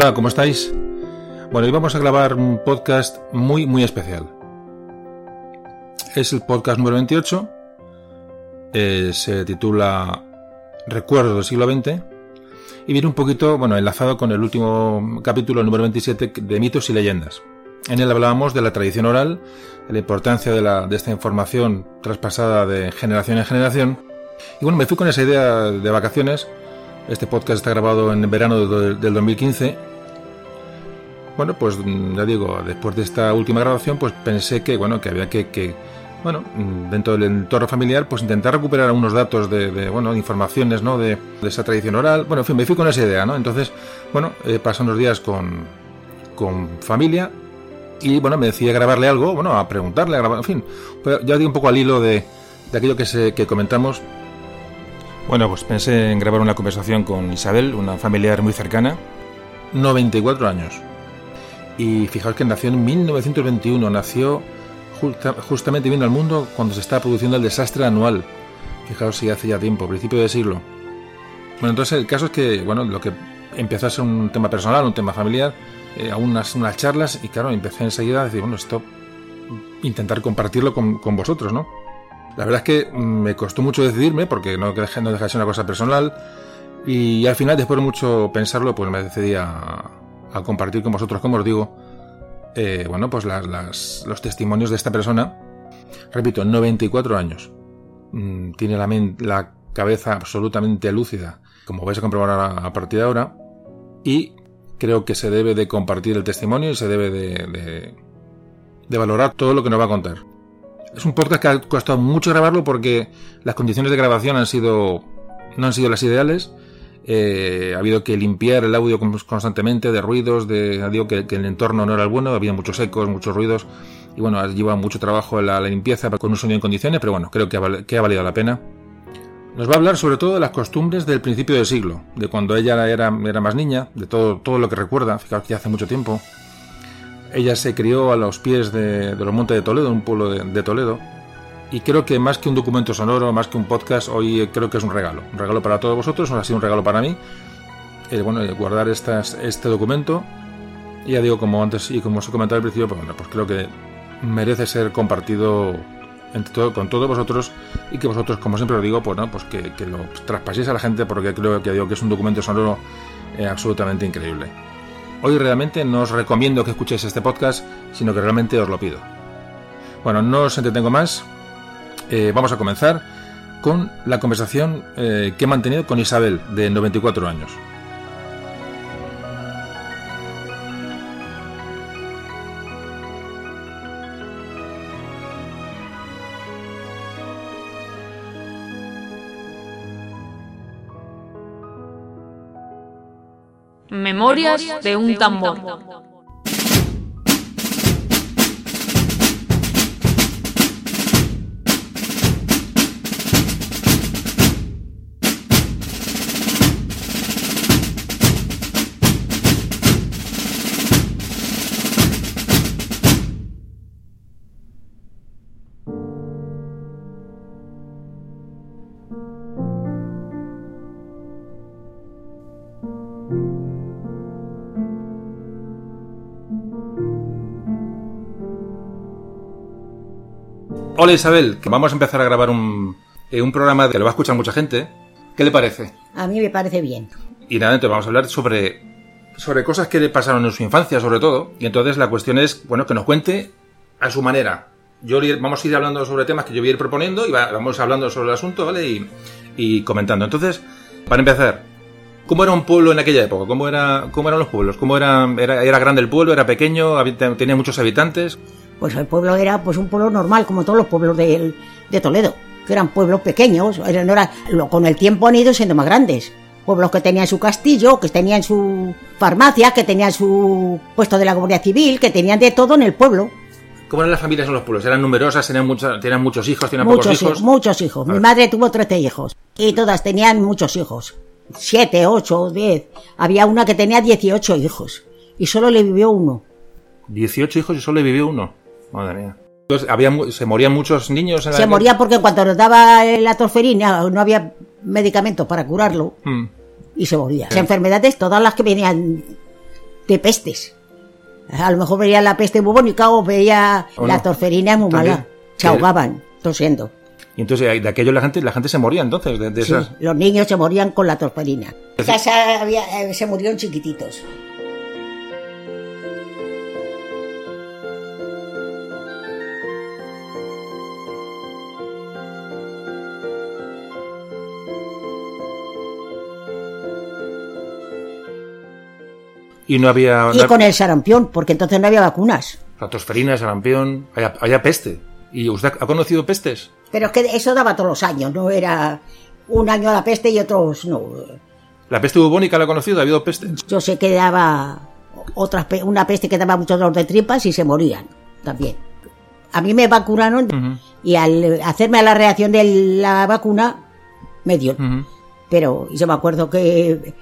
Hola, ¿cómo estáis? Bueno, hoy vamos a grabar un podcast muy, muy especial. Es el podcast número 28. Eh, se titula Recuerdos del siglo XX. Y viene un poquito, bueno, enlazado con el último capítulo, el número 27, de mitos y leyendas. En él hablábamos de la tradición oral, de la importancia de, la, de esta información traspasada de generación en generación. Y bueno, me fui con esa idea de vacaciones. Este podcast está grabado en verano del 2015. Bueno, pues ya digo, después de esta última grabación, pues pensé que, bueno, que había que, que bueno, dentro del entorno familiar, pues intentar recuperar algunos datos de, de bueno, informaciones, ¿no? De, de, esa tradición oral. Bueno, en fin, me fui con esa idea, ¿no? Entonces, bueno, pasado unos días con, con familia y, bueno, me decidí a grabarle algo, bueno, a preguntarle, a grabar, en fin, pero ya di un poco al hilo de, de aquello que, se, que comentamos. Bueno, pues pensé en grabar una conversación con Isabel, una familiar muy cercana, 94 años. Y fijaos que nació en 1921, nació justa, justamente vino al mundo cuando se está produciendo el desastre anual. Fijaos si hace ya tiempo, principio de siglo. Bueno, entonces el caso es que, bueno, lo que empezó a ser un tema personal, un tema familiar, eh, a unas, unas charlas, y claro, empecé enseguida a decir, bueno, esto, intentar compartirlo con, con vosotros, ¿no? La verdad es que me costó mucho decidirme, porque no, no deja de ser una cosa personal, y al final, después de mucho pensarlo, pues me decidí a, a compartir con vosotros, como os digo, eh, bueno, pues las, los testimonios de esta persona. Repito, 94 años. Mm, tiene la, la, cabeza absolutamente lúcida, como vais a comprobar a, a, partir de ahora. Y creo que se debe de compartir el testimonio y se debe de, de, de valorar todo lo que nos va a contar. Es un podcast que ha costado mucho grabarlo porque las condiciones de grabación han sido no han sido las ideales eh, ha habido que limpiar el audio constantemente de ruidos, de digo que, el entorno no era el bueno, había muchos ecos, muchos ruidos y bueno, lleva mucho trabajo la, la limpieza con un sonido en condiciones, pero bueno, creo que ha, valido la pena. Nos va a hablar sobre todo de las costumbres del principio del siglo, de cuando ella era, era más niña, de todo, todo lo que recuerda, fijaos que hace mucho tiempo. Ella se crió a los pies de, los Montes de Toledo, un pueblo de Toledo, y creo que más que un documento sonoro, más que un podcast, hoy creo que es un regalo. Un regalo para todos vosotros, ha sido un regalo para mí. Eh, bueno, guardar estas, este documento. Y ya digo, como antes y como os he comentado al principio, pues, bueno, pues creo que merece ser compartido entre todo, con todos vosotros y que vosotros, como siempre os digo, pues, ¿no? pues que, que lo traspaséis a la gente porque creo que digo que es un documento sonoro eh, absolutamente increíble. Hoy realmente no os recomiendo que escuchéis este podcast, sino que realmente os lo pido. Bueno, no os entretengo más, eh, vamos a comenzar con la conversación eh, que he mantenido con Isabel, de 94 años. Memorias de un tambor. Hola Isabel, que vamos a empezar a grabar un, eh, un programa que lo va a escuchar mucha gente. ¿Qué le parece? A mí me parece bien. Y nada, entonces vamos a hablar sobre, sobre cosas que le pasaron en su infancia, sobre todo. Y entonces la cuestión es, bueno, que nos cuente a su manera. Yo vamos a ir hablando sobre temas que yo voy a ir proponiendo y va, vamos hablando sobre el asunto, ¿vale? Y, y, comentando. Entonces, para empezar, ¿cómo era un pueblo en aquella época? ¿Cómo, era, cómo eran los pueblos? ¿Cómo era, era, era grande el pueblo? ¿Era pequeño? ¿Tenía muchos habitantes? Pues el pueblo era pues un pueblo normal, como todos los pueblos de, de Toledo, que eran pueblos pequeños, no era, con el tiempo han ido siendo más grandes. Pueblos que tenían su castillo, que tenían su farmacia, que tenían su puesto de la Guardia Civil, que tenían de todo en el pueblo. ¿Cómo eran las familias en los pueblos? ¿Eran numerosas? ¿Tenían, muchos, tenían muchos hijos? ¿Tenían muchos pocos hijos? Muchos hijos. Mi madre tuvo 13 hijos y todas tenían muchos hijos. Siete, ocho, diez. Había una que tenía 18 hijos y solo le vivió uno. 18 hijos y solo le vivió uno. Madre mía. Entonces, había, ¿se morían muchos niños? En se moría porque cuando nos daba la torferina no había medicamentos para curarlo Hmm. y se moría. Las enfermedades, todas las que venían de pestes. A lo mejor veía la peste bubónica o veía ¿O la no? torferina muy También. mala. Se ahogaban tosiendo. Y entonces de aquello la gente, la gente se moría entonces, de, de Sí, esas. los niños se morían con la torferina. En casa había- eh, se murieron chiquititos. Y no había. Y con el sarampión, porque entonces no había vacunas. La tosferina, sarampión, había, había peste. ¿Y usted ha conocido pestes? Pero es que eso daba todos los años, no era un año la peste y otros no. ¿La peste bubónica la ha conocido? ¿Ha habido peste? Yo sé que daba otras una peste que daba mucho dolor de tripas y se morían también. A mí me vacunaron Ujú, y al hacerme la reacción de la vacuna me dio. ujú. Pero yo me acuerdo que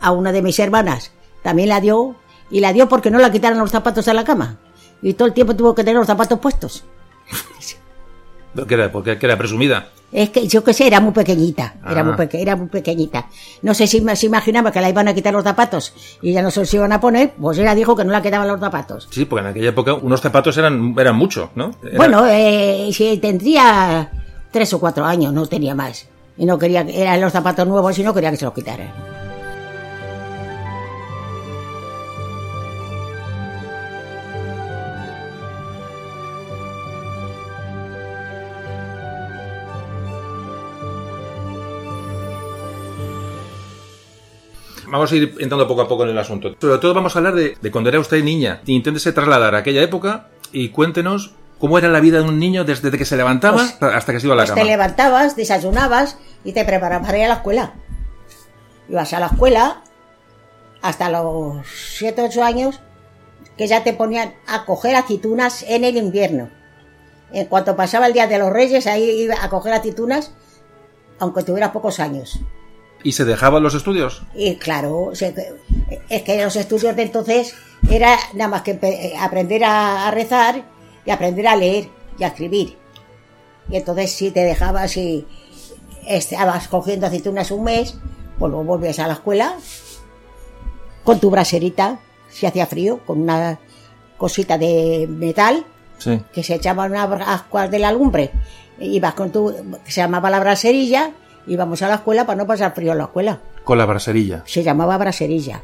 a una de mis hermanas también la dio y la dio porque no la quitaron los zapatos de la cama. Y todo el tiempo tuvo que tener los zapatos puestos. ¿Qué era? Porque que era presumida. Es que yo qué sé, era muy pequeñita, era Ah. muy peque- era muy pequeñita. No sé si se imaginaba que la iban a quitar los zapatos y ya no se los iban a poner, pues ella dijo que no la quitaban los zapatos. Sí, porque en aquella época unos zapatos eran, eran mucho, ¿no? Era- Bueno, eh, si tendría tres o cuatro años, no tenía más. Y no quería, eran los zapatos nuevos y no quería que se los quitaran. Vamos a ir entrando poco a poco en el asunto. Sobre todo vamos a hablar de, de cuando era usted niña. Inténtese trasladar a aquella época y cuéntenos cómo era la vida de un niño desde que se levantaba Pues, hasta que se iba a la Pues cama. te levantabas, desayunabas y te preparabas para ir a la escuela. Ibas a la escuela hasta los 7 o 8 años que ya te ponían a coger aceitunas en el invierno. En cuanto pasaba el Día de los Reyes, ahí iba a coger aceitunas, aunque tuvieras pocos años. ¿Y se dejaban los estudios? Y claro, es que los estudios de entonces era nada más que empe- aprender a, a rezar y aprender a leer y a escribir. Y entonces si te dejabas y estabas cogiendo aceitunas un mes, pues luego volvías a la escuela con tu braserita, si hacía frío, con una cosita de metal Sí. que se echaban unas ascuas de la lumbre. Ibas con tu, que se llamaba la braserilla, íbamos a la escuela para no pasar frío en la escuela. Con la braserilla. Se llamaba braserilla.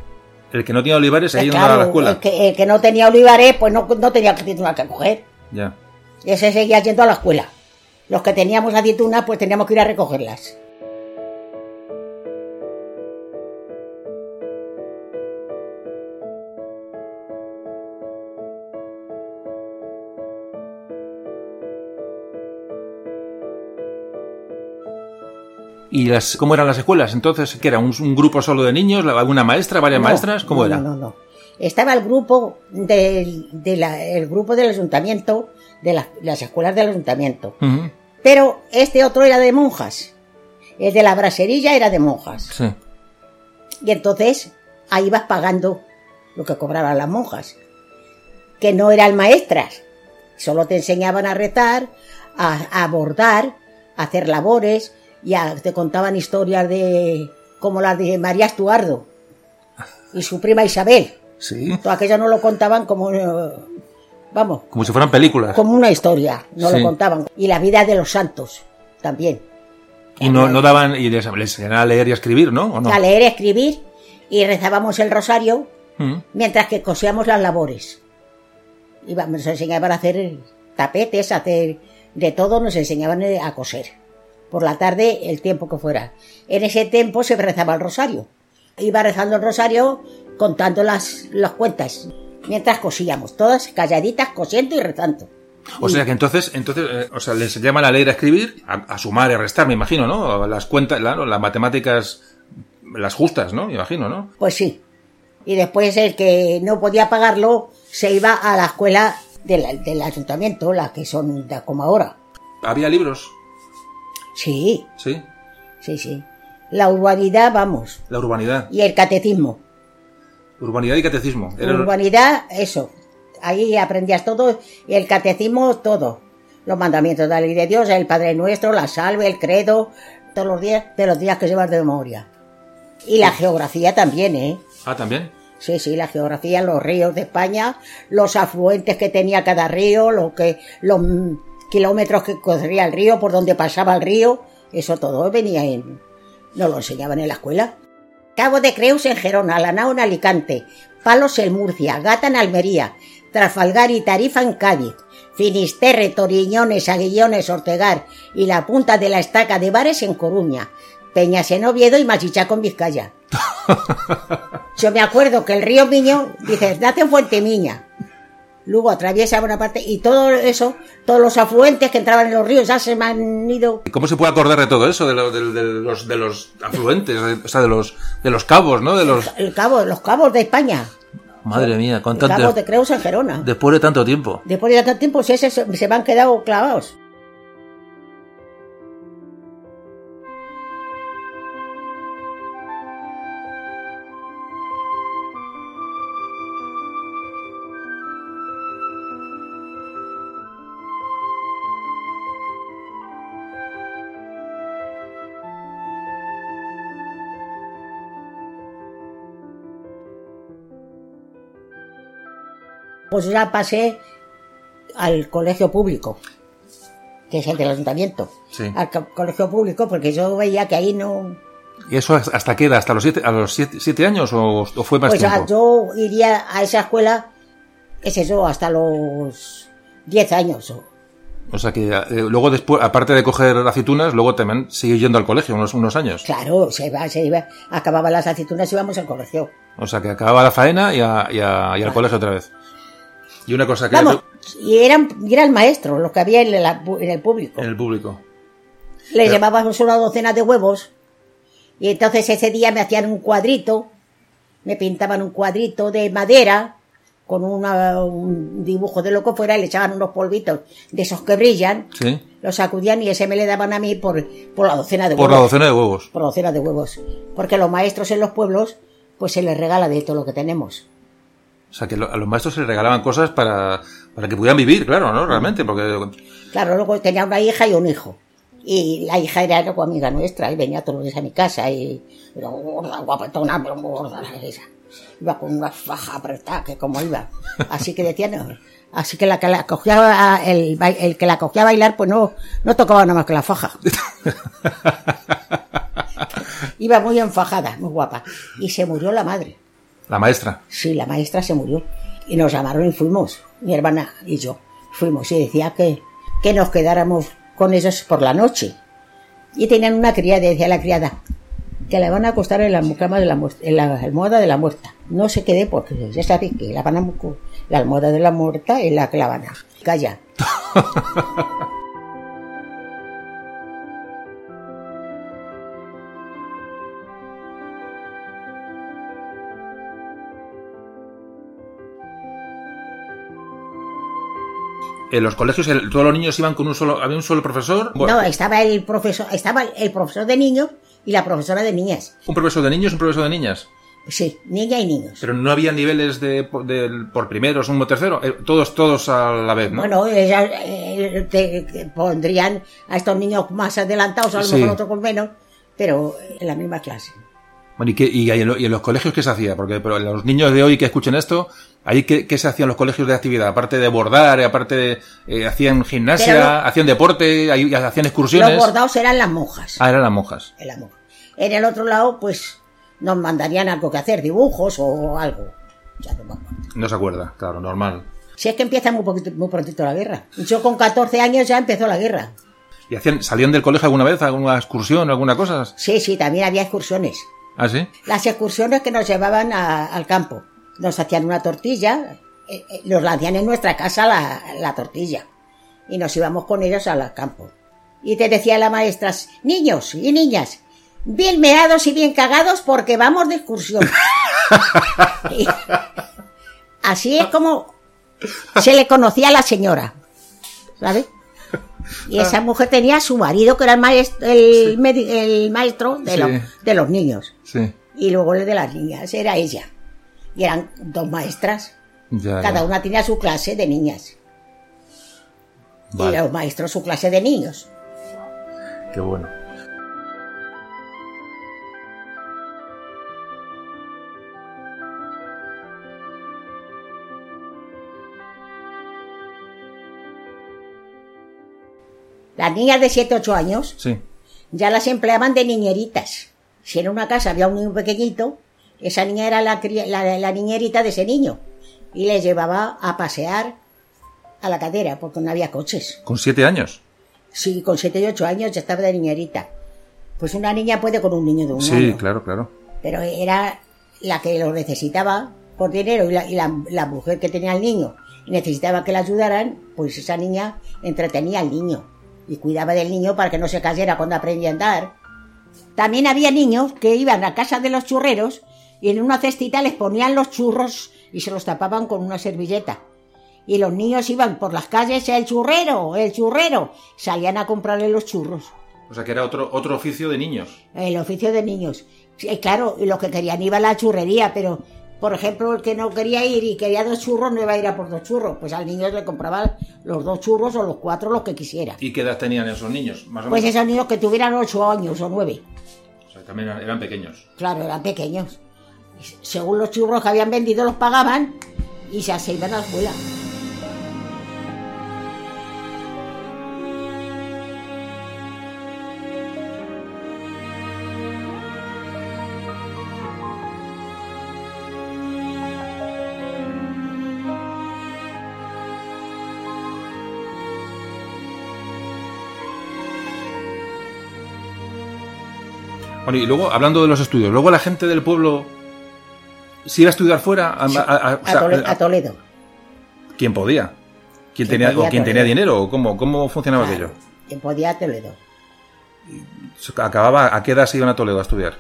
El que no tenía olivares ahí no andaba a la claro, escuela. El que, el que no tenía olivares, pues no, no tenía aceitunas que coger. Ya. Ese seguía yendo a la escuela. Los que teníamos aceitunas, pues teníamos que ir a recogerlas. ¿Y las, cómo eran las escuelas? Entonces, ¿qué era? ¿Un, un grupo solo de niños? ¿Alguna maestra? ¿Varias No, maestras? ¿Cómo no, era? No, no, no. Estaba el grupo del, de la- el grupo del ayuntamiento, de las- las escuelas del ayuntamiento. Pero este otro era de monjas. El de la braserilla era de monjas. Sí. Y entonces ahí vas pagando lo que cobraban las monjas, que no eran maestras, solo te enseñaban a rezar, a, a bordar, a hacer labores y a- te contaban historias de como las de María Estuardo y su prima Isabel. Sí. Todo aquello no lo contaban como, eh, vamos, Como si fueran películas. como una historia, no Sí. lo contaban. Y la vida de los santos también. Y no, no daban, y les, les a leer y a escribir, ¿no? ¿O no? A leer, escribir y rezábamos el rosario Ujú. mientras que cosíamos las labores. Íbamos, nos enseñaban a hacer tapetes, a hacer de todo, nos enseñaban eh, a coser. Por la tarde, el tiempo que fuera. En ese tiempo se rezaba el rosario. Iba rezando el rosario contando las, las cuentas. Mientras cosíamos, todas calladitas, cosiendo y rezando. O sea que entonces, entonces eh, o sea, les enseñaban a leer, a escribir, a, a sumar y a restar, me imagino, ¿no? Las cuentas, claro, las matemáticas, las justas, ¿no? Me imagino, ¿no? Pues sí. Y después el que no podía pagarlo se iba a la escuela del, del ayuntamiento, las que son de como ahora. Había libros, Sí, sí. Sí, sí. La urbanidad, vamos. La urbanidad. Y el catecismo. Urbanidad y catecismo. Era- Urbanidad, eso. Ahí aprendías todo. Y el catecismo, todo. Los mandamientos de la ley de Dios, el Padre Nuestro, la salve, el credo, todos los días, de los días que llevas de memoria. Y la geografía también, ¿eh? Ah, también. Sí, sí, la geografía, los ríos de España, los afluentes que tenía cada río, lo que, los kilómetros que corría el río, por donde pasaba el río, eso todo venía en, nos lo enseñaban en la escuela. Cabo de Creus en Gerona, Lanao en Alicante, Palos en Murcia, Gata en Almería, Trafalgar y Tarifa en Cádiz, Finisterre, Toriñones, Aguillones, Ortegar y la punta de la estaca de Bares en Coruña, Peñas en Oviedo y Machichaco en Vizcaya. Yo me acuerdo que el río Miño, dices, nace en Fuente Miña. Luego atraviesa buena parte y todo eso, todos los afluentes que entraban en los ríos ya se me han ido. ¿Y cómo se puede acordar de todo eso? De, lo- de- de los, de los afluentes, de- o sea, de los, de los cabos, ¿no? De los... El cabo, los cabos de España. Madre mía, Los cuánto cabos de Creus en Gerona. después de tanto tiempo. Después de tanto tiempo, si ese se, se me han quedado clavados. Pues ya pasé al colegio público, que es el del ayuntamiento. Sí. Al co- colegio público, porque yo veía que ahí no. ¿Y eso hasta qué edad? ¿Hasta los siete, a los siete, siete años o, o fue más Pues tiempo? yo iría a esa escuela, qué sé yo, hasta los 10 años. o- O sea que eh, luego después, aparte de coger aceitunas, luego también sigue yendo al colegio unos, unos años. Claro, se iba, se iba, acababan las aceitunas y íbamos al colegio. O sea que acababa la faena y, a- y a- y al colegio otra vez. Y una cosa que Vamos, y eran, era el maestro, los que había en, la- en el público. en el público. Le llevábamos una docena de huevos y entonces ese día me hacían un cuadrito, me pintaban un cuadrito de madera con una- un dibujo de lo que fuera y le echaban unos polvitos de esos que brillan, Sí. lo sacudían y ese me le daban a mí por, por la docena de Por huevos. la docena de huevos. Por docena de huevos. Porque los maestros en los pueblos, pues se les regala de todo lo que tenemos. O sea que a los maestros se les regalaban cosas para, para que pudieran vivir, claro, ¿no? Realmente, porque Claro, luego tenía una hija y un hijo. Y la hija era luego amiga nuestra, y venía todos los días a mi casa y era gorda, guapetona, pero muy gorda la esa. Iba con una faja apretada, que como iba. Así que decían, no. así que la que la cogía el, el que la cogía a bailar, pues no, no tocaba nada más que la faja. Iba muy enfajada, muy guapa. Y se murió la madre. La maestra. Sí, la maestra se murió. Y nos llamaron y fuimos, mi hermana y yo. Fuimos y decía que, que nos quedáramos con ellos por la noche. Y tenían una criada, y decía la criada, que la van a acostar en la cama de la muerta, en la almohada de la muerta. No se quede porque ya sabéis que la van a la almohada de la muerta es la que la van a. Calla. En los colegios el- todos los niños iban con un solo, había un solo profesor. Bueno, No, estaba el profesor, estaba el profesor de niños y la profesora de niñas. un profesor de niños, un profesor de niñas. Sí, niña y niños. Pero no había niveles de, de- por primero, segundo, tercero. eh, todos, todos a la vez, ¿no? Bueno, ellas eh, te- te pondrían a estos niños más adelantados, a lo Sí. mejor otros con menos, pero en la misma clase. Bueno, ¿y, qué- y ahí en, lo- y en los colegios qué se hacía? Porque pero los niños de hoy que escuchen esto, ahí qué, qué se hacía en los colegios de actividad? Aparte de bordar, aparte de, eh, hacían gimnasia, hacían deporte, ahí hacían Los excursiones. bordados eran las monjas. Ah, eran las monjas. En, la monja. en el otro lado, pues nos mandarían algo que hacer, dibujos o algo. Ya no me acuerdo. No se acuerda, claro, normal. Si es que empieza muy, poquito, muy prontito la guerra. Yo con 14 años ya empezó la guerra. ¿Y hacían, salían del colegio alguna vez, alguna excursión, alguna cosa? Sí, sí, también había excursiones. ¿Ah, sí? Las excursiones que nos llevaban a- al campo. Nos hacían una tortilla, eh, eh, nos la hacían en nuestra casa la, la tortilla. Y nos íbamos con ellos al campo. Y te decía la maestra, niños y niñas, bien meados y bien cagados porque vamos de excursión. Y así es como se le conocía a la señora. ¿Sabes? Y esa mujer tenía a su marido, que era el maestro, el, el maestro de, Sí. los, de los niños Sí. y luego el de las niñas, era ella y eran dos maestras. Cada una tenía su clase de niñas. Y los maestros su clase de niños. Qué bueno. Las niñas de 7, 8 años sí. ya las empleaban de niñeritas. Si en una casa había un niño pequeñito, esa niña era la, la, la niñerita de ese niño. Y les llevaba a pasear a la cadera, porque no había coches. Con siete años. Sí, con 7 y 8 años ya estaba de niñerita. Pues una niña puede con un niño de un Sí, año. claro, claro. Pero era la que lo necesitaba por dinero y, la, y la- la mujer que tenía al niño necesitaba que la ayudaran, pues esa niña entretenía al niño y cuidaba del niño para que no se cayera cuando aprendía a andar. También había niños que iban a casa de los churreros y en una cestita les ponían los churros y se los tapaban con una servilleta. Y los niños iban por las calles, el churrero, el churrero, salían a comprarle los churros. O sea que era otro, otro oficio de niños. El oficio de niños. Sí, claro, y los que querían iba a la churrería, pero, por ejemplo, el que no quería ir y quería dos churros, no iba a ir a por dos churros. Pues al niño le compraba los dos churros o los cuatro, los que quisiera. ¿Y qué edad tenían esos niños? Más o Pues menos. esos niños que tuvieran ocho años o nueve. O sea, también eran pequeños. Claro, eran pequeños. Según los churros que habían vendido, los pagaban y se iban a la escuela. Bueno, y luego, hablando de los estudios, luego la gente del pueblo se iba a estudiar fuera. A, a- a- o A, sea, Tole- a Toledo. ¿Quién podía? ¿Quién ¿Quién tenía, podía o quién tenía dinero? ¿O cómo, cómo funcionaba aquello? Que podía a Toledo. Acababa, ¿A qué edad se iban a Toledo a estudiar?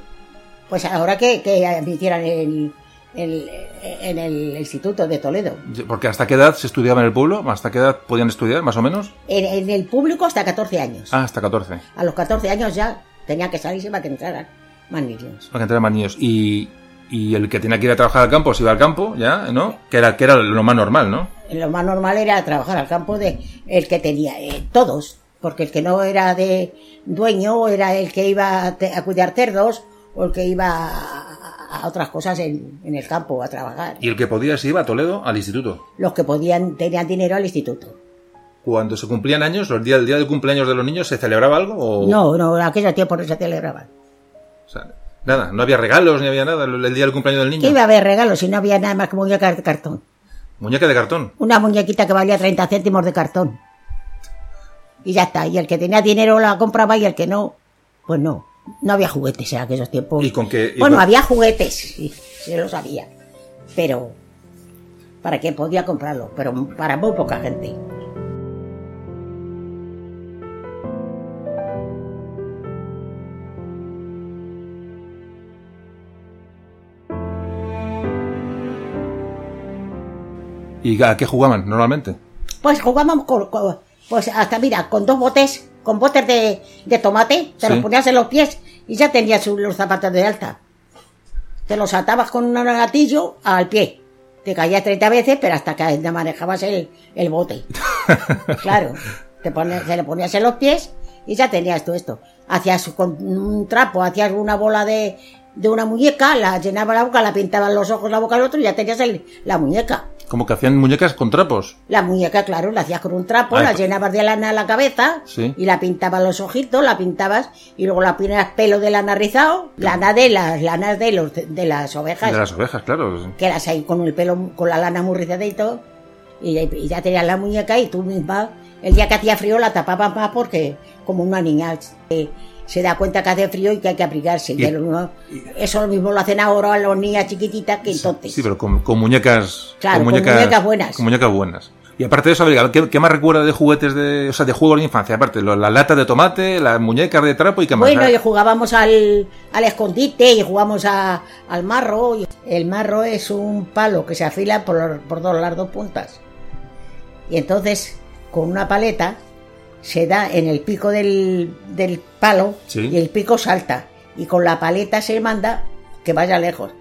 Pues ahora que, que admitieran el, el- en el instituto de Toledo. Porque ¿hasta qué edad se estudiaba en el pueblo? ¿Hasta qué edad podían estudiar, más o menos? En, en el público hasta 14 años. Ah, hasta 14. A los 14 años ya tenía que salirse para que entraran más niños. Para que entraran más niños. Y, y el que tenía que ir a trabajar al campo se iba al campo, ¿ya? ¿No? Que era, que era lo más normal, ¿no? Lo más normal era trabajar al campo de el que tenía, eh, todos, porque el que no era de dueño era el que iba a, te- a cuidar cerdos o el que iba a, a otras cosas en, en el campo a trabajar. Y el que podía se iba a Toledo al instituto. Los que podían tenían dinero al instituto. Cuando se cumplían años, el día, el día del cumpleaños de los niños, ¿se celebraba algo? O, No, no, en aquellos tiempos no se celebraban. o sea, nada, no había regalos ni había nada el, día del cumpleaños del ¿Qué niño. iba a haber regalos si no había nada más que muñecas de cartón? Muñeca de cartón. Una muñequita que valía 30 céntimos de cartón. Y ya está. Y el que tenía dinero la compraba y el que no, pues no. No había juguetes en aquellos tiempos. ¿Y con qué- y Bueno, con- había juguetes, sí, se los había. Pero para quien podía comprarlo, pero para muy poca gente. ¿Y a qué jugaban normalmente? Pues jugábamos con, con- pues hasta mira, con dos botes, con botes de, de tomate, te Sí. los ponías en los pies y ya tenías los zapatos de alta. Te los atabas con un gatillo al pie. Te caías 30 veces, pero hasta que te manejabas el, el bote. Claro, te, pones, te le ponías en los pies y ya tenías todo esto. Hacías con un trapo, hacías una bola de, de una muñeca, la llenaba la boca, la pintaban los ojos, la boca al otro y ya tenías el- la muñeca. Como que hacían muñecas con trapos. La muñeca, claro, la hacías con un trapo, Ay, la pues- llenabas de lana a la cabeza Sí. y la pintabas los ojitos, la pintabas y luego la ponías pelo de lana rizado, lana de las lanas de los de las ovejas, De las ovejas, claro. que las ahí con el pelo, con la lana muy rizadito y, y ya tenías la muñeca y tú misma, el día que hacía frío la tapabas más porque como una niña eh, se da cuenta que hace frío y que hay que abrigarse. Y Y- eso lo mismo lo hacen ahora las niñas chiquititas que entonces. Sí, pero con, con muñecas. Claro, con muñecas buenas. Con muñecas buenas. Y aparte de eso, ¿qué, qué más recuerda de juguetes de, o sea, de juegos de infancia? Aparte, lo- la lata de tomate, las muñecas de trapo y qué más. Bueno, y jugábamos al, al escondite y jugamos a- al marro. y- El marro es un palo que se afila por, por dos, las dos puntas. Y entonces, con una paleta, se da en el pico del, del palo Sí. y el pico salta. Y con la paleta se manda que vaya lejos.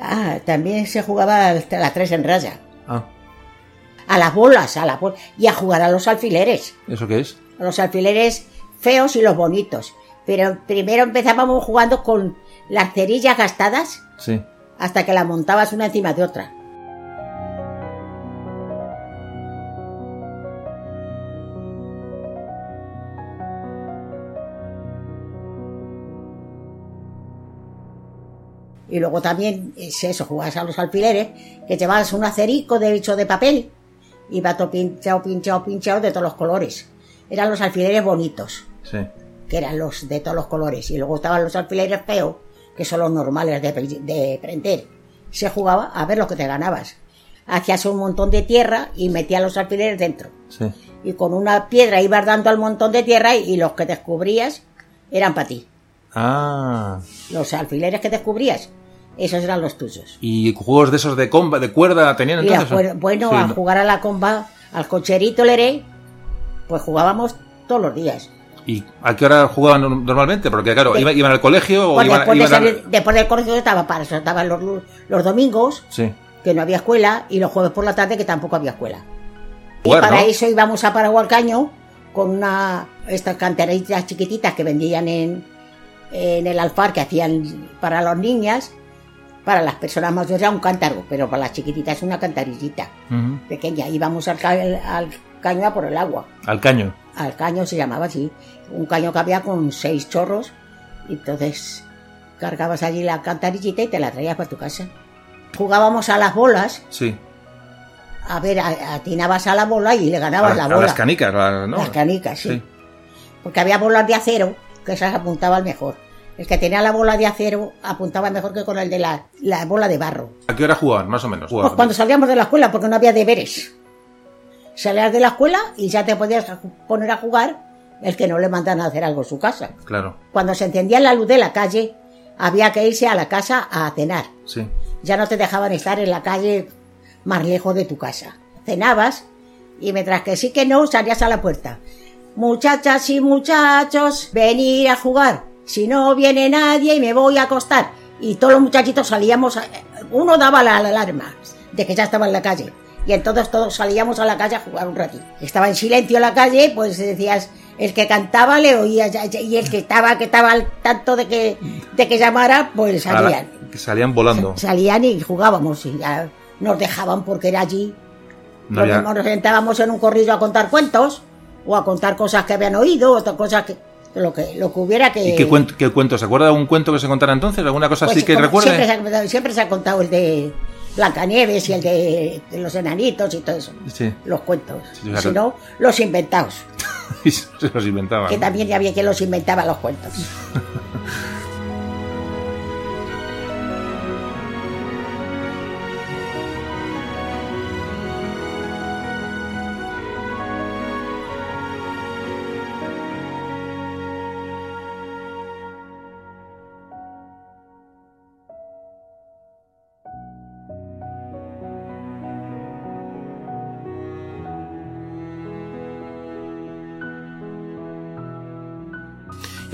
Ah, también se jugaba hasta las tres en raya. ah, A las bolas, a las bolas. Y a jugar a los alfileres. ¿eso qué es? los alfileres feos y los bonitos. Pero primero empezábamos jugando con las cerillas gastadas Sí. hasta que las montabas una encima de otra. Y luego también es eso, jugabas a los alfileres, que llevabas un acerico de hecho de papel, iba todo pinchado, pinchado, pinchado de todos los colores. Eran los alfileres bonitos, Sí. que eran los de todos los colores. Y luego estaban los alfileres feos, que son los normales de, pre- de prender. Se jugaba a ver lo que te ganabas. Hacías un montón de tierra y metías los alfileres dentro. Sí. Y con una piedra ibas dando al montón de tierra y los que descubrías eran para ti. Ah. Los alfileres que descubrías, esos eran los tuyos. ¿Y juegos de esos de comba, de cuerda tenían entonces? bueno, Sí, a no. jugar a la comba, al cocherito leré, pues jugábamos todos los días. ¿Y a qué hora jugaban norm- normalmente? Porque claro, De- iban, al colegio o Pues iban, después, de iban a- después del colegio estaba para eso, estaban los, los domingos, Sí. que no había escuela, y los jueves por la tarde, que tampoco había escuela. Jugar, y para ¿no? eso íbamos a Paragualcaño con una estas cantaritas chiquititas que vendían en, en el alfar que hacían para las niñas, para las personas mayores era un cántaro, pero para las chiquititas una cantarillita pequeña. Íbamos al, ca- al caño a por el agua. Al caño. Al caño se llamaba así. Un caño que había con seis chorros. Y entonces cargabas allí la cantarillita y te la traías para tu casa. Jugábamos a las bolas. Sí. A ver, a- atinabas a la bola y le ganabas a, la a bola. las canicas, la- ¿no? Las canicas, sí. Sí. Porque había bolas de acero que esas apuntaban mejor. El que tenía la bola de acero apuntaba mejor que con el de la, la bola de barro. ¿A qué hora jugaban, más o menos? Pues cuando salíamos de la escuela, porque no había deberes. Salías de la escuela y ya te podías poner a jugar el que no le mandan a hacer algo en su casa. Claro, Cuando se encendía la luz de la calle, había que irse a la casa a cenar. sí. Ya no te dejaban estar en la calle más lejos de tu casa. Cenabas y mientras que sí que no, salías a la puerta. Muchachas y muchachos, venir a jugar. Si no viene nadie y me voy a acostar. Y todos los muchachitos salíamos, a- uno daba la, la alarma de que ya estaba en la calle. Y entonces todos salíamos a la calle a jugar un ratito. Estaba en silencio la calle, pues decías, el que cantaba le oías, y el que estaba, que estaba al tanto de que, de que llamara, pues la- salían que salían volando. salían y jugábamos y ya nos dejaban porque era allí. No nos sentábamos en un corrillo a contar cuentos o a contar cosas que habían oído, otras cosas que lo que lo que hubiera que ¿Y qué, cuento, qué cuento? ¿Se acuerda de un cuento que se contara entonces? ¿Alguna cosa Pues así que recuerde? Siempre se, ha, contado- siempre se ha contado el de Blancanieves y el de, de los enanitos y todo eso. Sí. Los cuentos. Sí, claro. Si no, los inventados. Se los inventaban. Que también ya había quien los inventaba los cuentos.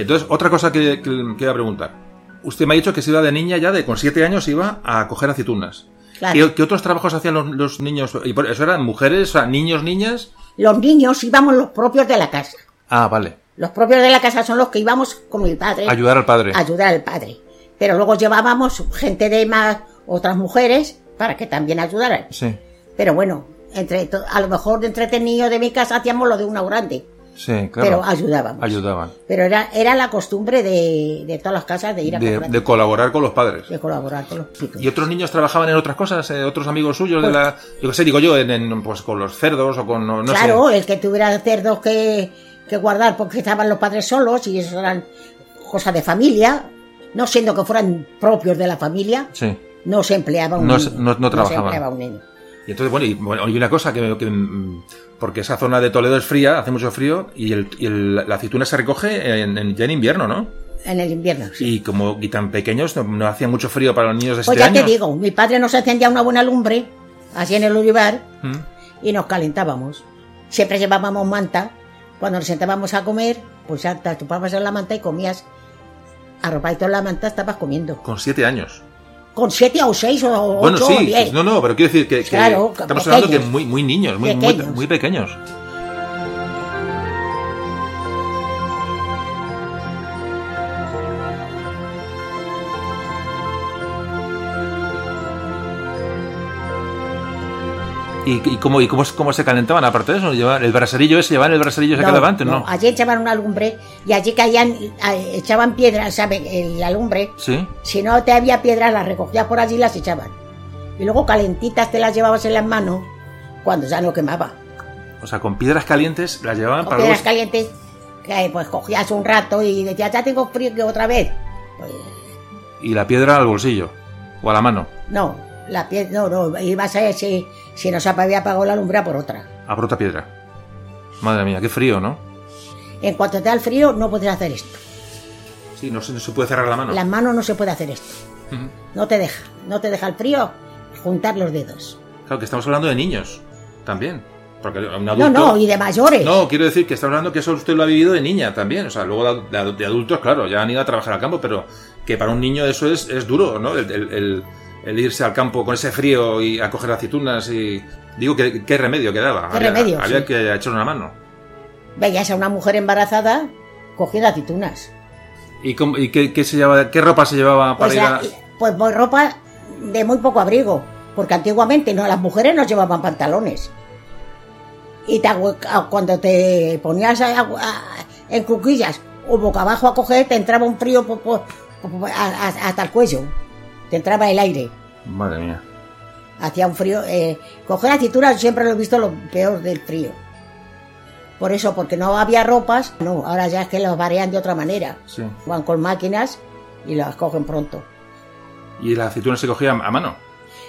entonces, otra cosa que, que, que iba a preguntar. Usted me ha dicho que se iba de niña ya, de con siete años, iba a coger aceitunas. Claro. ¿Qué, qué otros trabajos hacían los, los niños? ¿Y por eso eran mujeres, o sea, niños, niñas? Los niños íbamos los propios de la casa. Ah, vale. Los propios de la casa son los que íbamos con mi padre. Ayudar al padre. ayudar al padre. Pero luego llevábamos gente de más, otras mujeres, para que también ayudaran. Sí, Pero bueno, entre a lo mejor de entretenido de mi casa hacíamos lo de una grande, sí, claro. pero ayudábamos. Ayudaban. Pero era, era la costumbre de, de todas las casas de ir a De, comprar, de colaborar con los padres. de colaborar con los chicos. ¿Y otros niños trabajaban en otras cosas? eh, ¿Otros amigos suyos de Pues- la... Yo qué sé, digo yo, en, en, pues con los cerdos o con... No, no claro, sé. el que tuviera cerdos que, que guardar porque estaban los padres solos y eso eran cosas de familia, no siendo que fueran propios de la familia, Sí. no se empleaba un No niño. no- no se trabajaban. empleaba un niño. Y entonces, bueno, y, bueno, y una cosa que, que, mm, porque esa zona de Toledo es fría, hace mucho frío, y, el, y el- la aceituna se recoge en, en- ya en invierno, ¿no? En el invierno, sí. Y como y tan pequeños, no, no hacía mucho frío para los niños de Pues 7 ya años. te digo, mi padre nos encendía una buena lumbre, así en el olivar, Mm. y nos calentábamos. Siempre llevábamos manta. Cuando nos sentábamos a comer, pues ya te en la manta y comías. Arropadito en la manta estabas comiendo. Con 7 años. Con siete o seis o Bueno, ocho sí, o diez. pues no, no, pero quiero decir que, que Claro, estamos hablando que muy, muy niños, muy, muy, muy pequeños. ¿Y, y cómo, y cómo, cómo se calentaban aparte de eso? ¿Llevaban el braserillo ese? ¿Llevaban el braserillo ese que daba antes? No. allí echaban una lumbre y allí caían, echaban piedras, ¿sabes? La lumbre. ¿Sí? Si no te había piedras, las recogías por allí y las echaban. Y luego calentitas te las llevabas en las manos cuando ya no quemaba. O sea, con piedras calientes las llevaban Con para piedras luego... calientes, que, pues cogías un rato y decías, ya tengo frío que otra vez. Pues Y la piedra al bolsillo. O a la mano. no, la piedra, no, no, ibas a ver si, no se había apagado la lumbre por otra. A piedra. Madre mía, qué frío, ¿no? En cuanto te da el frío, no puedes hacer esto. Sí, no se, no se puede cerrar la mano. Las manos no se puede hacer esto. No te deja, no te deja el frío juntar los dedos. Claro, que estamos hablando de niños. También. Porque un No, adulto... no, y de mayores. No, quiero decir que estamos hablando que eso usted lo ha vivido de niña también. O sea, luego de, de- de adultos, claro, ya han ido a trabajar al campo, pero que para un niño eso es, es duro, ¿no? El, el- el- el irse al campo con ese frío y a coger aceitunas y... Digo, que qué remedio que daba. ¿Qué había, remedio? Había Sí. que echar una mano. Veías a una mujer embarazada cogiendo aceitunas. ¿Y, cómo- y qué, qué se llevaba, qué ropa se llevaba para Pues, ir a...? pues, pues ropa de muy poco abrigo, porque antiguamente no, las mujeres no llevaban pantalones. Y te agu- a- cuando te ponías a- a- en cuquillas o boca abajo a coger, te entraba un frío po- po- hasta el cuello. Te entraba el aire. Madre mía. Hacía un frío. eh, coger aceitunas siempre lo he visto lo peor del frío. Por eso, porque no había ropas, no, ahora ya es que las varían de otra manera. Sí. Van con máquinas y las cogen pronto. Y la aceituna se cogía a mano.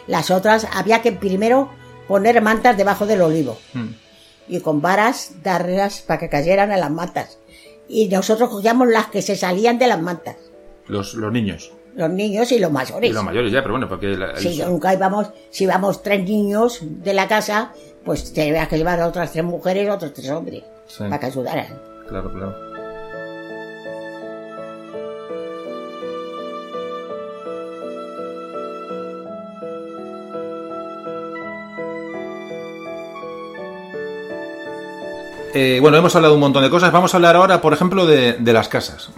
Las otras había que primero poner mantas debajo del olivo Mm. y con varas darlas para que cayeran en las mantas. Y nosotros cogíamos las que se salían de las mantas, Los, los niños. Los niños y los mayores. Y los mayores ya, pero bueno, porque... la- Si nunca íbamos, si íbamos tres niños de la casa, pues tenías que llevar a otras tres mujeres, otros tres hombres, Sí. para que ayudaran. Claro, claro. Eh, bueno, hemos hablado de un montón de cosas. Vamos a hablar ahora, por ejemplo, de, de las casas.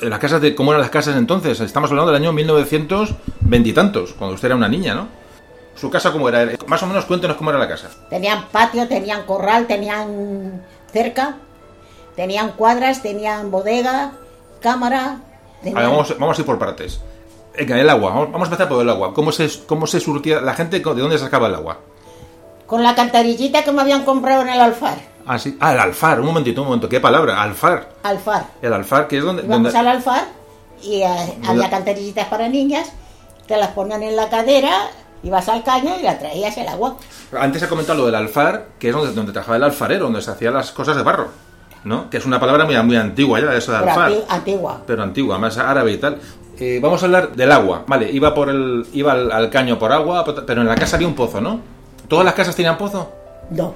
Las casas de cómo eran las casas entonces. Estamos hablando del año 1920 y tantos, cuando usted era una niña, ¿no? Su casa cómo era. Más o menos cuéntenos cómo era la casa. Tenían patio, tenían corral, tenían cerca, tenían cuadras, tenían bodega, cámara. A tenían- ver, vamos, vamos a ir por partes. Venga, el agua. Vamos vamos a empezar por el agua. ¿Cómo se, cómo se surtía la gente? ¿De dónde sacaba el agua? Con la cantarillita que me habían comprado en el alfar. Ah, sí. Ah, el alfar. Un momentito, un momento. ¿Qué palabra? Alfar. Alfar. El alfar, que es donde... Donde- al alfar y eh, había cantarillitas para niñas, te las ponían en la cadera, ibas al caño y la traías el agua. Antes he comentado lo del alfar, que es donde, donde trabajaba el alfarero, donde se hacían las cosas de barro. ¿No? Que es una palabra muy, muy antigua ya, eso de Pero alfar. anti- antigua. Pero antigua, más árabe y tal. Eh, vamos a hablar del agua. Vale, iba por el iba al, al caño por agua, pero en la casa había un pozo, ¿no? ¿Todas las casas tenían pozo? No.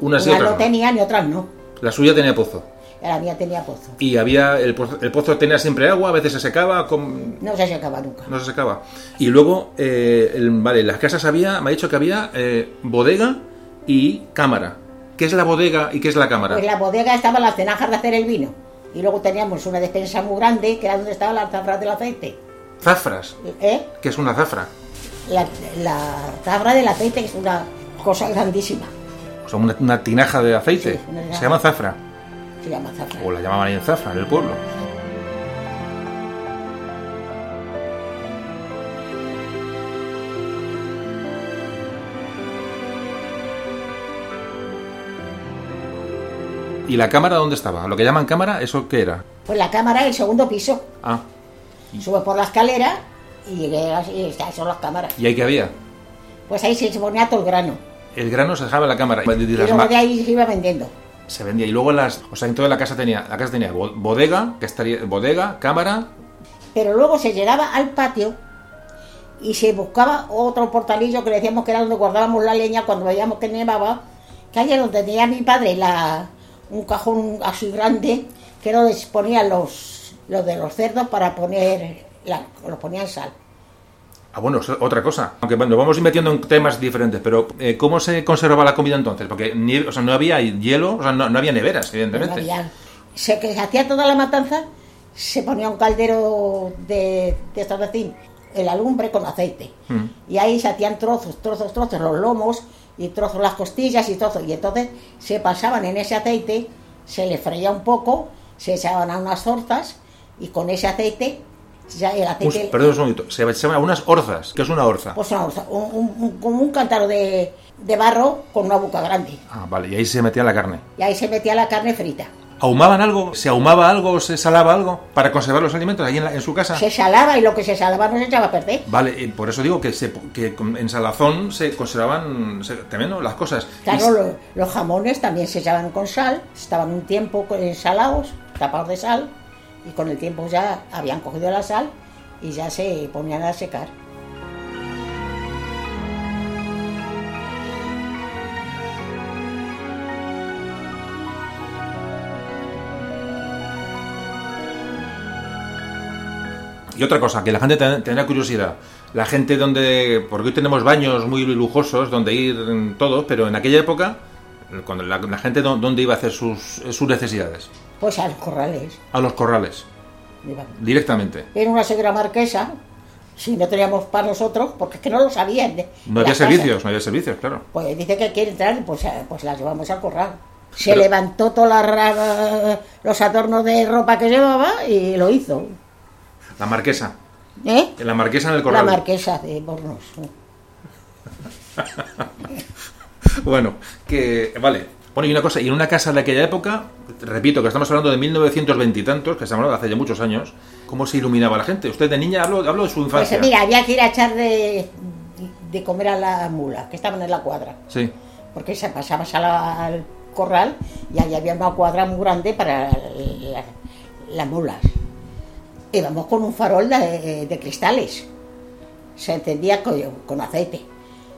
Unas otras no tenían y otras no. La suya tenía pozo. La mía tenía pozo. Y había el pozo, el pozo tenía siempre agua, a veces se secaba, con- No se secaba nunca. no se secaba. Y luego, eh, el- vale, en las casas había, me ha dicho que había eh, bodega y cámara. ¿Qué es la bodega y qué es la cámara? Pues la bodega estaban las cenajas de hacer el vino. Y luego teníamos una despensa muy grande, que era donde estaban las zafras del aceite. Zafras. ¿Eh? ¿Qué es una zafra? La, la zafra del aceite es una cosa grandísima. O sea, una, una tinaja de aceite. Sí. Se llama zafra. Se llama zafra. O la llamaban ahí en zafra, en el pueblo. ¿Y la cámara dónde estaba? ¿Lo que llaman cámara? ¿Eso qué era? Pues la cámara el segundo piso. Ah, Subes por la escalera y llegué así, y son las cámaras. ¿y ahí qué había? Pues ahí se ponía todo el grano. El grano se dejaba en la cámara. Y Y luego de ahí se iba vendiendo. se vendía. Y luego las. O sea, en toda la casa tenía. La casa tenía bo- bodega, que estaría. Bodega, cámara. Pero luego se llegaba al patio y se buscaba otro portalillo que le decíamos que era donde guardábamos la leña cuando veíamos que nevaba, que es donde tenía mi padre la, un cajón así grande, que era donde ponían los, los de los cerdos para poner, la, los ponían sal. Ah, bueno, es otra cosa. Aunque bueno, vamos metiendo en temas diferentes, pero eh, ¿cómo se conservaba la comida entonces? Porque ni- o sea, no había hielo, o sea, no, no había neveras, No evidentemente. había- se, que se hacía toda la matanza, se ponía un caldero de, de zinc en la lumbre con aceite. Mm. Y ahí se hacían trozos, trozos, trozos, los lomos, y trozos las costillas y todo. Y entonces se pasaban en ese aceite, se le freía un poco, se echaban a unas zorzas y con ese aceite, ya el aceite... perdón un segundito. Se llaman unas orzas. ¿Qué es una orza? Pues una orza, un- un- como un cántaro de, de barro con una boca grande. Ah, vale. Y ahí se metía la carne. Y ahí se metía la carne frita. ¿Ahumaban algo? ¿Se ahumaba algo o se salaba algo para conservar los alimentos ahí en, la- en su casa? Se salaba y lo que se salaba no se echaba a perder. Vale, y por eso digo que, se, que en salazón se conservaban se- también ¿no? las cosas. Claro, Y- lo- los jamones también se echaban con sal, estaban un tiempo ensalados, tapados de sal, y con el tiempo ya habían cogido la sal y ya se ponían a secar. Y otra cosa, que la gente ten- tendrá curiosidad. La gente donde, porque hoy tenemos baños muy lujosos donde ir todos, pero en aquella época, cuando la, gente do- dónde iba a hacer sus necesidades, Pues a los corrales. a los corrales, directamente. Era una señora marquesa, si no teníamos para nosotros, porque es que no lo sabían. de- No había servicios, no había servicios, claro. Pues dice que quiere entrar, pues, eh, pues la llevamos al corral. Se Pero- levantó todos los adornos de ropa que llevaba y lo hizo. La marquesa, ¿Eh? la marquesa en el La corral. marquesa de Bornos. Bueno, que vale. Bueno, y una cosa, y en una casa de aquella época, repito que estamos hablando de 1920 y tantos, que estamos hablando de hace ya muchos años, ¿cómo se iluminaba la gente? Usted de niña hablo de su Pues infancia. mira, había que ir a echar de, de comer a la mula, que estaban en la cuadra. Sí. Porque se pasabas la- al corral y ahí había una cuadra muy grande para la- las mulas. Íbamos con un farol de, de cristales. Se encendía con, con aceite.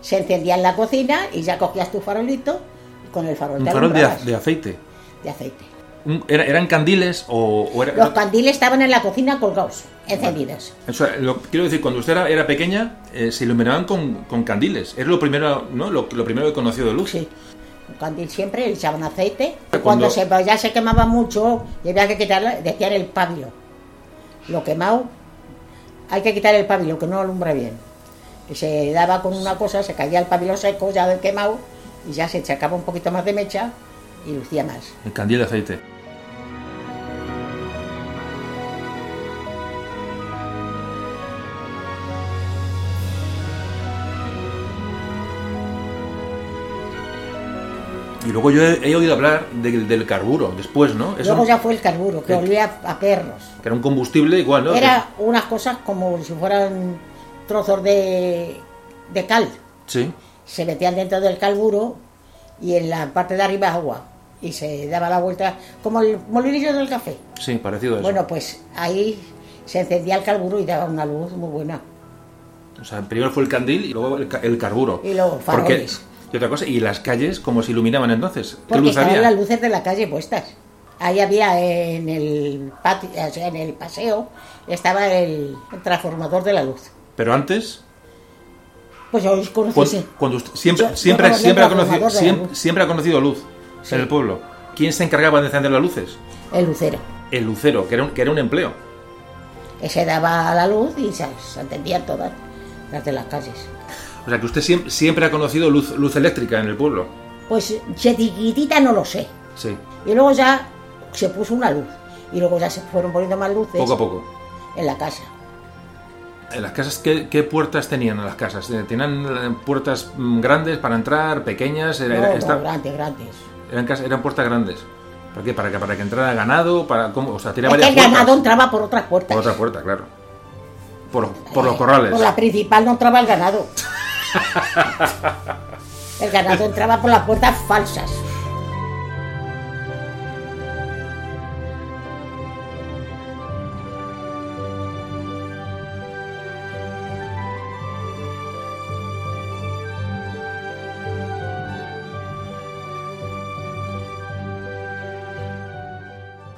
Se encendía en la cocina y ya cogías tu farolito con el farol Un farol de, de aceite. de aceite. Era- ¿Eran candiles o, o era- Los candiles estaban en la cocina colgados, encendidos. Eso, lo, quiero decir, cuando usted era, era pequeña, eh, se iluminaban con, con candiles. Es lo primero, ¿no? Lo, lo primero que conoció de luz. Sí. Un candil siempre, le echaban aceite. Cuando- Cuando se, ya se quemaba mucho y había que quitarle, decían el pabilo. Lo quemado, hay que quitar el pabilo, que no alumbra bien. Y se daba con una cosa, se caía el pabilo seco ya del quemado y ya se sacaba un poquito más de mecha y lucía más. El candil de aceite. Y luego yo he, he oído hablar del- del carburo, después, ¿no? Eso, Luego ya fue el carburo, que Sí. olía a perros. Que era un combustible igual, ¿no? Era unas cosas como si fueran trozos de, de cal. Sí. Se metían dentro del carburo y en la parte de arriba agua y se daba la vuelta como el molinillo del café. Sí, parecido a eso. Bueno, pues ahí se encendía el carburo y daba una luz muy buena. O sea, primero fue el candil y luego el, ca- el carburo. Y luego Porque- faroles. y otra cosa, ¿y las calles cómo se iluminaban entonces? ¿Qué Porque luz estaban había? las luces de la calle puestas. Ahí había en el patio, o sea, en el paseo, estaba el transformador de la luz. Pero antes, Pues yo os conocí, cuando, sí. cuando usted- siempre, Yo- siempre, siempre, ha conocido, siempre, ha conocido luz Sí. en el pueblo. ¿Quién se encargaba de encender las luces? el lucero. El lucero, que era un, que era un empleo. Que se daba la luz y se, se encendían todas las de las calles. O sea, que usted siempre, siempre ha conocido luz, luz eléctrica en el pueblo. Pues chiquitita no lo sé. Sí, Y luego ya se puso una luz. Y luego ya se fueron poniendo más luces poco a poco. en la casa. ¿En las casas qué, qué puertas tenían las casas? Eh, ¿Tenían eh, puertas mm, grandes para entrar, pequeñas? Era- No, grandes, grandes. eran, cas- eran puertas grandes. ¿Para qué? ¿Para que, para que entrara ganado? Para, ¿cómo? O sea, tenía varias el puertas. ganado entraba por otras puertas. Por otra puerta, claro. Por, por los Eh, corrales. Por la principal no entraba el ganado. el ganado entraba por las puertas falsas.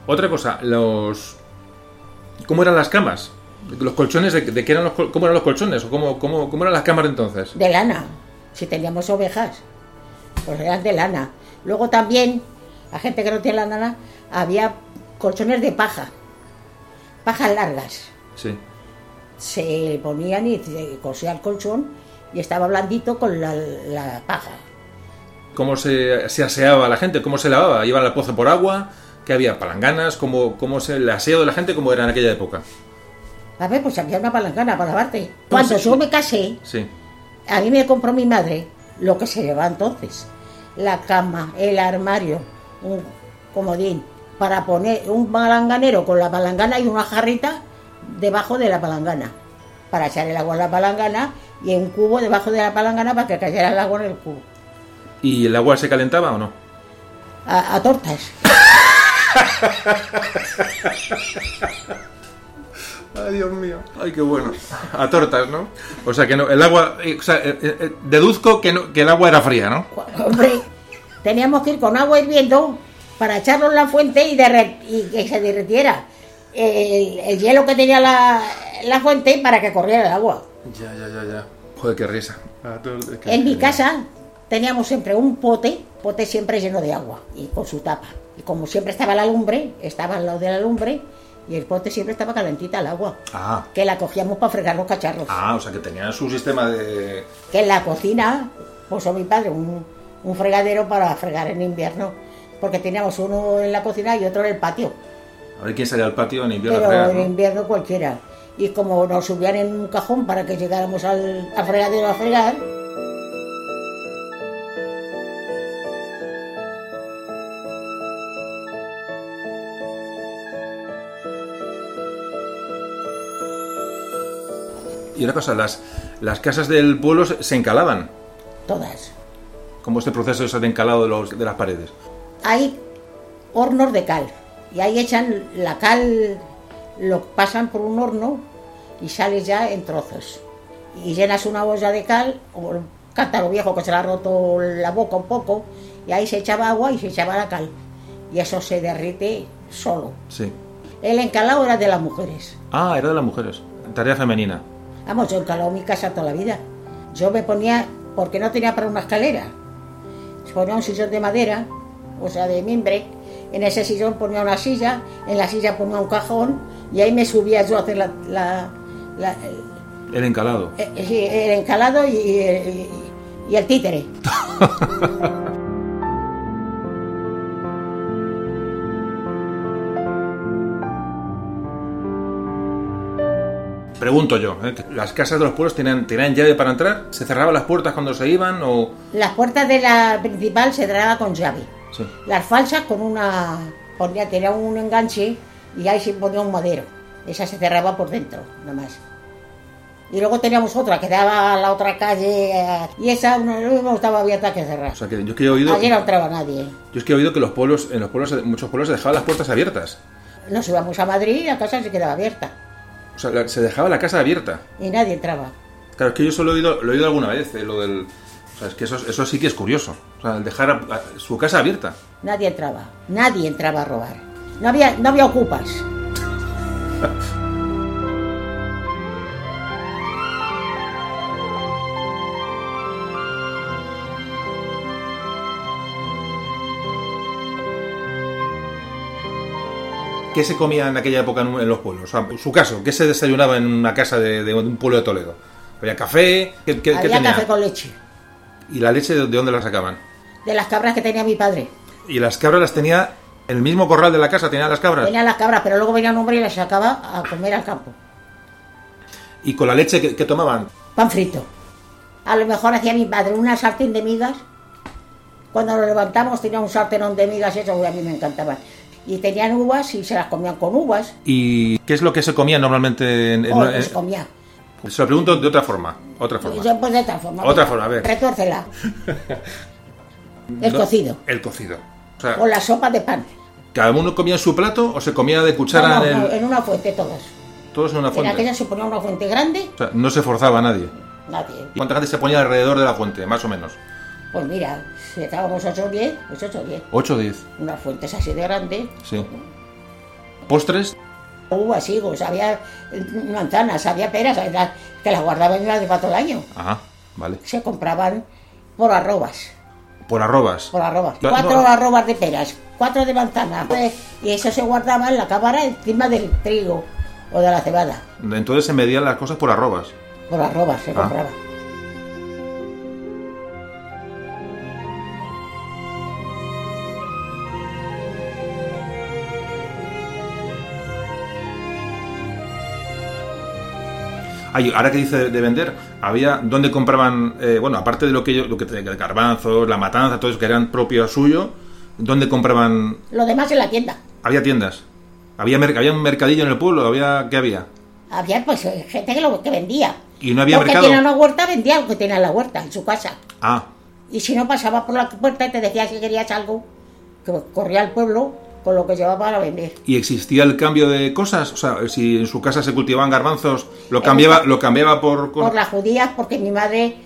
Otra cosa, los... ¿Cómo eran las camas? ¿Los colchones? ¿De, de qué eran los, ¿Cómo eran los colchones? ¿O cómo, cómo, cómo eran las camas de entonces? De lana. Si teníamos ovejas, pues eran de lana. Luego también, a gente que no tiene la lana, había colchones de paja. Pajas largas. Sí. se ponían y se cosía el colchón y estaba blandito con la, la paja. cómo se, se aseaba la gente? ¿Cómo se lavaba? ¿Iban al pozo por agua? ¿Qué había? ¿Palanganas? ¿Cómo, cómo se el aseo de la gente? ¿Cómo era en aquella época? A ver, pues había una palangana para lavarte. Cuando yo me casé, Sí. a mí me compró mi madre lo que se llevaba entonces. La cama, el armario, un comodín, para poner un palanganero con la palangana y una jarrita debajo de la palangana. Para echar el agua en la palangana y un cubo debajo de la palangana para que cayera el agua en el cubo. ¿Y el agua se calentaba o no? A, a tortas. Ay, Dios mío. Ay, qué bueno. A tortas, ¿no? O sea, que no, el agua... eh, o sea, eh, eh, deduzco que, no- que el agua era fría, ¿no? Hombre, teníamos que ir con agua hirviendo para echarlo en la fuente y, que se derritiera el, el hielo que tenía la, la fuente para que corriera el agua. Ya, ya, ya, ya. Joder, qué risa. En mi casa teníamos siempre un pote, pote siempre lleno de agua y con su tapa. Y como siempre estaba la lumbre, estaba al lado de la lumbre y el pote siempre estaba calentita el agua, Ah, que la cogíamos para fregar los cacharros. ah, o sea, que tenían su sistema de... Que en la cocina puso mi padre un, un fregadero para fregar en invierno, porque teníamos uno en la cocina y otro en el patio. A ver quién salía al patio en invierno a pero fregar, en ¿no? invierno cualquiera. Y como nos subían en un cajón para que llegáramos al, al fregadero a fregar, Y una cosa, las, las casas del pueblo se, se encalaban. todas. Como este proceso de encalado de, los- de las paredes. Hay hornos de cal y ahí echan la cal, lo pasan por un horno y sale ya en trozos. Y llenas una olla de cal, o el cántaro viejo que se le ha roto la boca un poco, y ahí se echaba agua y se echaba la cal. Y eso se derrite solo. Sí. El encalado era de las mujeres. Ah, era de las mujeres. Tarea femenina. Vamos, yo he encalado mi casa toda la vida. Yo me ponía, porque no tenía para una escalera, se ponía un sillón de madera, o sea, de mimbre. En ese sillón ponía una silla, en la silla ponía un cajón y ahí me subía yo a hacer la, la- la- el, encalado. eh, el encalado y, y- y el títere. Pregunto yo, ¿eh? ¿las casas de los pueblos tenían, tenían llave para entrar? ¿Se cerraban las puertas cuando se iban o...? Las puertas de la principal se cerraba con llave. Sí. Las falsas con una. Ponía, tenía un enganche y ahí se ponía un madero. Esa se cerraba por dentro, nada más. Y luego teníamos otra que daba a la otra calle eh, y esa no, no estaba abierta que cerrar. O sea, que yo es que he oído... Allí no entraba nadie. Yo es que he oído que los pueblos, en los pueblos, muchos pueblos se dejaban las puertas abiertas. Nos íbamos a Madrid y la casa se quedaba abierta. O sea, la- se dejaba la casa abierta. Y nadie entraba. Claro, es que yo solo he oído, lo he oído alguna vez, eh, lo del... O sea, es que eso, eso sí que es curioso. O sea, el dejar a- a- su casa abierta. Nadie entraba. Nadie entraba a robar. No había, no había ocupas. ¿Qué se comía en aquella época en, en los pueblos? O sea, su caso, ¿qué se desayunaba en una casa de, de un pueblo de Toledo? ¿Había café? ¿Qué, qué- qué había tenía? café con leche. ¿Y la leche de, de dónde la sacaban? De las cabras que tenía mi padre. ¿Y las cabras las tenía en el mismo corral de la casa? ¿Tenía las cabras? Tenía las cabras, pero luego venía un hombre y las sacaba a comer al campo. ¿Y con la leche que, tomaban? Pan frito. A lo mejor hacía mi padre una sartén de migas. Cuando lo levantamos tenía un sartenón de migas, eso a mí me encantaba. Y tenían uvas y se las comían con uvas. ¿Y qué es lo que se comía normalmente en, en- O en- les comía. Se lo pregunto de otra forma. Otra forma. Yo, pues de otra forma. Otra forma, a ver. Retuércela. El No, cocido. El cocido. O sea, O la sopa de pan. ¿cada uno comía en su plato o se comía de cuchara No, no, en el- en una fuente todos. todos en una En fuente? aquella se ponía una fuente grande, O sea, no se forzaba a nadie. nadie. ¿Cuánta gente se ponía alrededor de la fuente, más o menos? Pues mira, estábamos 8 o 10, pues 8 o 10. 8 o 10, Unas fuentes así de grandes. sí. ¿Postres? Uvas, higos, había eh, manzanas, había peras, había- que las guardaban y las de el año. Ajá, vale. Se compraban por arrobas, Por arrobas. por arrobas. Cuatro no. arrobas de peras, cuatro de manzanas, pues, y eso se guardaba en la cámara encima del trigo o de la cebada. Entonces se medían las cosas por arrobas. Por arrobas se Ah. compraba. Ay, ahora que dice de vender, había dónde compraban, eh, bueno, aparte de lo que yo, lo que garbanzos, la matanza, todo eso que eran propio suyo, ¿dónde compraban? Lo demás en la tienda. Había tiendas. Había, mer- había un mercadillo en el pueblo, había ¿qué había? Había pues eh, gente que lo que vendía. Y no había que mercado. tenía una huerta vendía lo que tenía en la huerta, en su casa. Ah, Y si no pasaba por la puerta y te decía si querías algo, que corría al pueblo con lo que llevaba para vender. ¿y existía el cambio de cosas? O sea, si en su casa se cultivaban garbanzos, lo cambiaba, lo cambiaba por, Por las judías, porque mi madre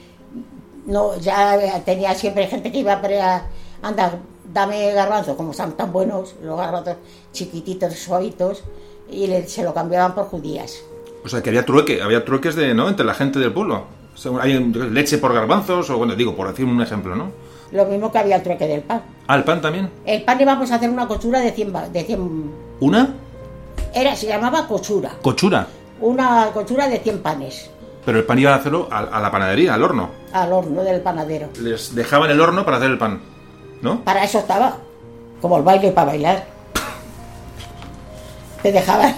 no ya tenía siempre gente que iba a anda, dame garbanzos, como están tan buenos, los garbanzos chiquititos, suavitos, y le- se lo cambiaban por judías. O sea, que había trueque, había trueques de, ¿no? Entre la gente del pueblo. O sea, hay leche por garbanzos, o bueno, digo, por decir un ejemplo, ¿no? Lo mismo que había el trueque del pan. Ah, el pan también. El pan íbamos a hacer una cochura de 100, ba- de 100 ¿Una? era, se llamaba cochura, Cochura. una cochura de 100 panes Pero el pan iban a hacerlo a, a la panadería, al horno. al horno del panadero. Les dejaban el horno para hacer el pan, ¿no? Para eso estaba, como el baile para bailar. Te dejaban.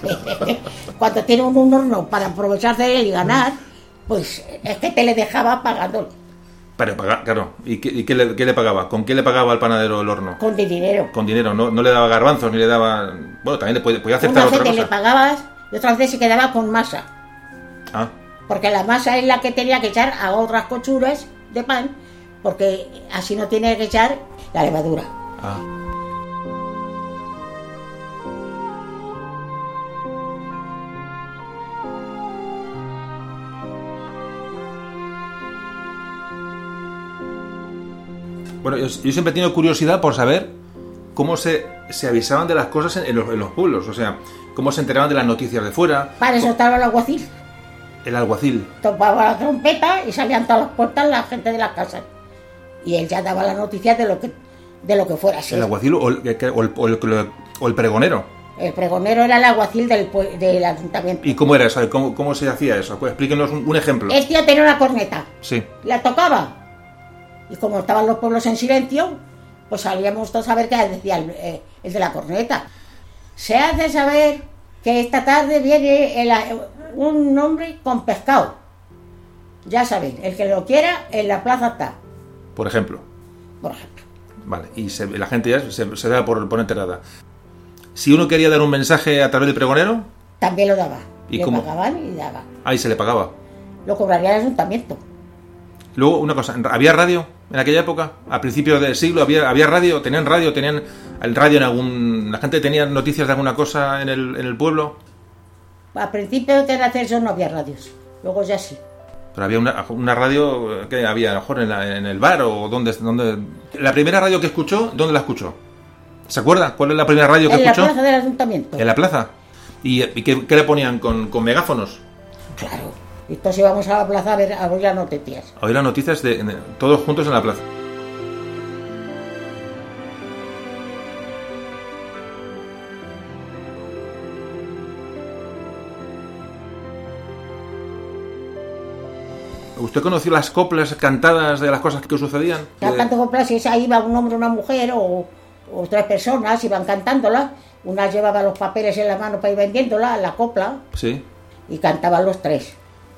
Cuando tiene un horno para aprovecharse de él y ganar, pues es que te le dejaba pagando Paga- claro. ¿Y, qué, y qué le, qué le pagaba? ¿Con qué le pagaba al panadero el horno? con dinero. Con dinero, no, no le daba garbanzos ni le daba. Bueno, también le podía, podía aceptar Una otra veces le cosa. pagabas y otras veces se quedaba con masa. Ah, Porque la masa es la que tenía que echar a otras cochuras de pan, porque así no tiene que echar la levadura. ah. Bueno, yo, yo siempre he tenido curiosidad por saber cómo se, se avisaban de las cosas en, en los, en los pueblos, o sea, cómo se enteraban de las noticias de fuera, Para eso estaba el alguacil. el alguacil. Topaba la trompeta y salían todas las puertas la gente de las casas. Y él ya daba la noticia de lo que, de lo que fuera a ser. El alguacil o el, o el- o el- o el pregonero. El pregonero era el alguacil del, del ayuntamiento. ¿Y cómo era eso? ¿Cómo, cómo se hacía eso? Pues explíquenos un, un ejemplo. El tío tenía una corneta, Sí. la tocaba. Y como estaban los pueblos en silencio, pues salíamos todos a ver qué decía el, eh, el de la corneta. Se hace saber que esta tarde viene el- un hombre con pescado. Ya saben, el que lo quiera, en la plaza está, Por ejemplo. por ejemplo. Vale. Y se- la gente ya se, se da por, por enterada. Si uno quería dar un mensaje a través del pregonero, También lo daba. ¿Y Le cómo? pagaban y daba. ahí se le pagaba. Lo cobraría el ayuntamiento. Luego, una cosa, ¿había radio en aquella época? A principios del siglo, ¿había, había radio? ¿Tenían radio? ¿Tenían el radio en algún... ¿La gente tenía noticias de alguna cosa en el, en el pueblo? Al principio del ascenso no había radios. Luego ya sí. Pero había una, una radio que había a lo mejor en, la- en el bar o donde, donde... La primera radio que escuchó, ¿dónde la escuchó? ¿Se acuerda? ¿Cuál es la primera radio que En la escuchó? plaza del ayuntamiento. En la plaza. ¿Y, y qué, qué le ponían? ¿Con, con megáfonos? Claro. Y todos íbamos a la plaza a ver a oír las noticias. Oír las noticias de, de- todos juntos en la plaza. ¿Usted conoció las coplas cantadas de las cosas que sucedían? De- canto coplas y ahí iba un hombre, una mujer o, o tres personas, iban cantándolas. Una llevaba los papeles en la mano para ir vendiéndola, la copla, Sí. y cantaban los tres.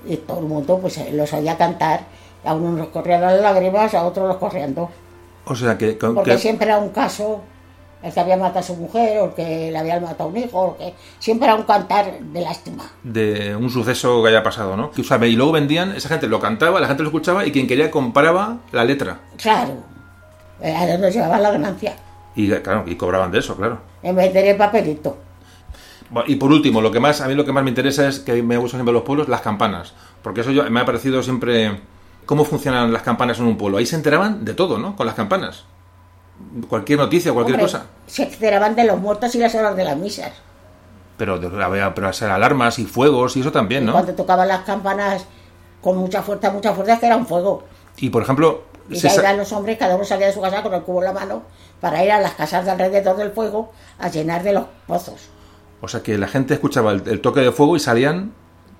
Y todo el mundo pues los oía cantar. A unos los corrían las lágrimas, a otros los corrían dos. O sea que... con- Porque que- siempre era un caso, el que había matado a su mujer, o el que le había matado a un hijo, o que siempre era un cantar de lástima. de un suceso que haya pasado, ¿no? O sea, y luego vendían, esa gente lo cantaba, la gente lo escuchaba y quien quería compraba la letra. Claro, eh, a donde llevaban la ganancia, Y claro, y cobraban de eso, claro. en vez de el papelito. Bueno, Y por último, lo que más a mí lo que más me interesa es que me gustan siempre los pueblos, las campanas, porque eso yo, me ha parecido siempre cómo funcionan las campanas en un pueblo. Ahí se enteraban de todo, ¿no? Con las campanas. Cualquier noticia, cualquier Hombre, cosa. Se enteraban de los muertos y las horas de las misas. Pero de- había pero hacer alarmas y fuegos y eso también, ¿no? Cuando tocaban las campanas con mucha fuerza, mucha fuerza, que era un fuego. Y por ejemplo, Y se iban los hombres, cada uno salía de su casa con el cubo en la mano, para ir a las casas de alrededor del fuego a llenar de los pozos. O sea que la gente escuchaba el, el toque de fuego y salían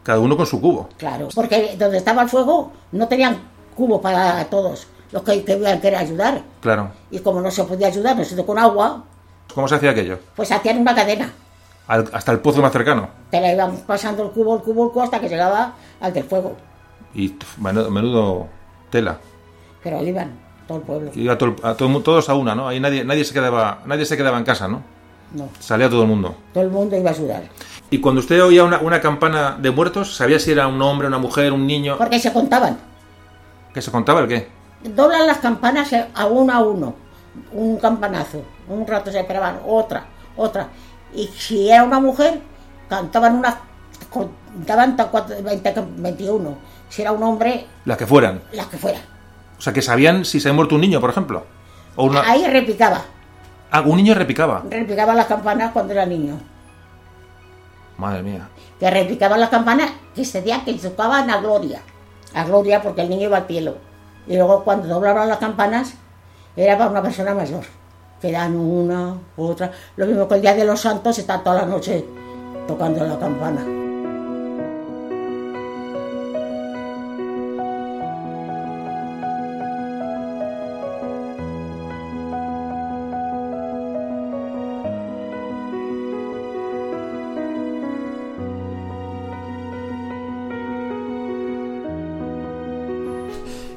cada uno con su cubo. Claro, porque donde estaba el fuego no tenían cubo para todos los que querían querer ayudar. Claro. Y como no se podía ayudar, no se con agua, ¿Cómo se hacía aquello? pues hacían una cadena. Al- hasta el pozo más cercano. Te la iban pasando el cubo, el cubo, el cubo, hasta que llegaba al del fuego. Y menudo, menudo tela. Pero ahí iban, todo el pueblo. Iba todo, a todo todos a una, ¿no? Ahí nadie, nadie, se quedaba, nadie se quedaba en casa, ¿no? No, Salía todo el mundo. todo el mundo iba a sudar. Y cuando usted oía una, una campana de muertos, ¿sabía si era un hombre, una mujer, un niño? Porque se contaban. ¿Qué se contaba el qué? Doblan las campanas a uno a uno. Un campanazo. Un rato se esperaban otra, otra. Y si era una mujer, cantaban unas. Cuatro- 20, 21. Si era un hombre, Las que fueran. las que fuera. O sea, que sabían si se ha muerto un niño, por ejemplo. O una... Ahí repicaba. Ah, un niño repicaba. Repicaba las campanas cuando era niño. Madre mía. Que repicaban las campanas que ese día que tocaban a Gloria. A Gloria porque el niño iba al cielo. Y luego cuando doblaban las campanas era para una persona mayor. Que dan una, otra. Lo mismo que el día de los santos está toda la noche tocando la campana.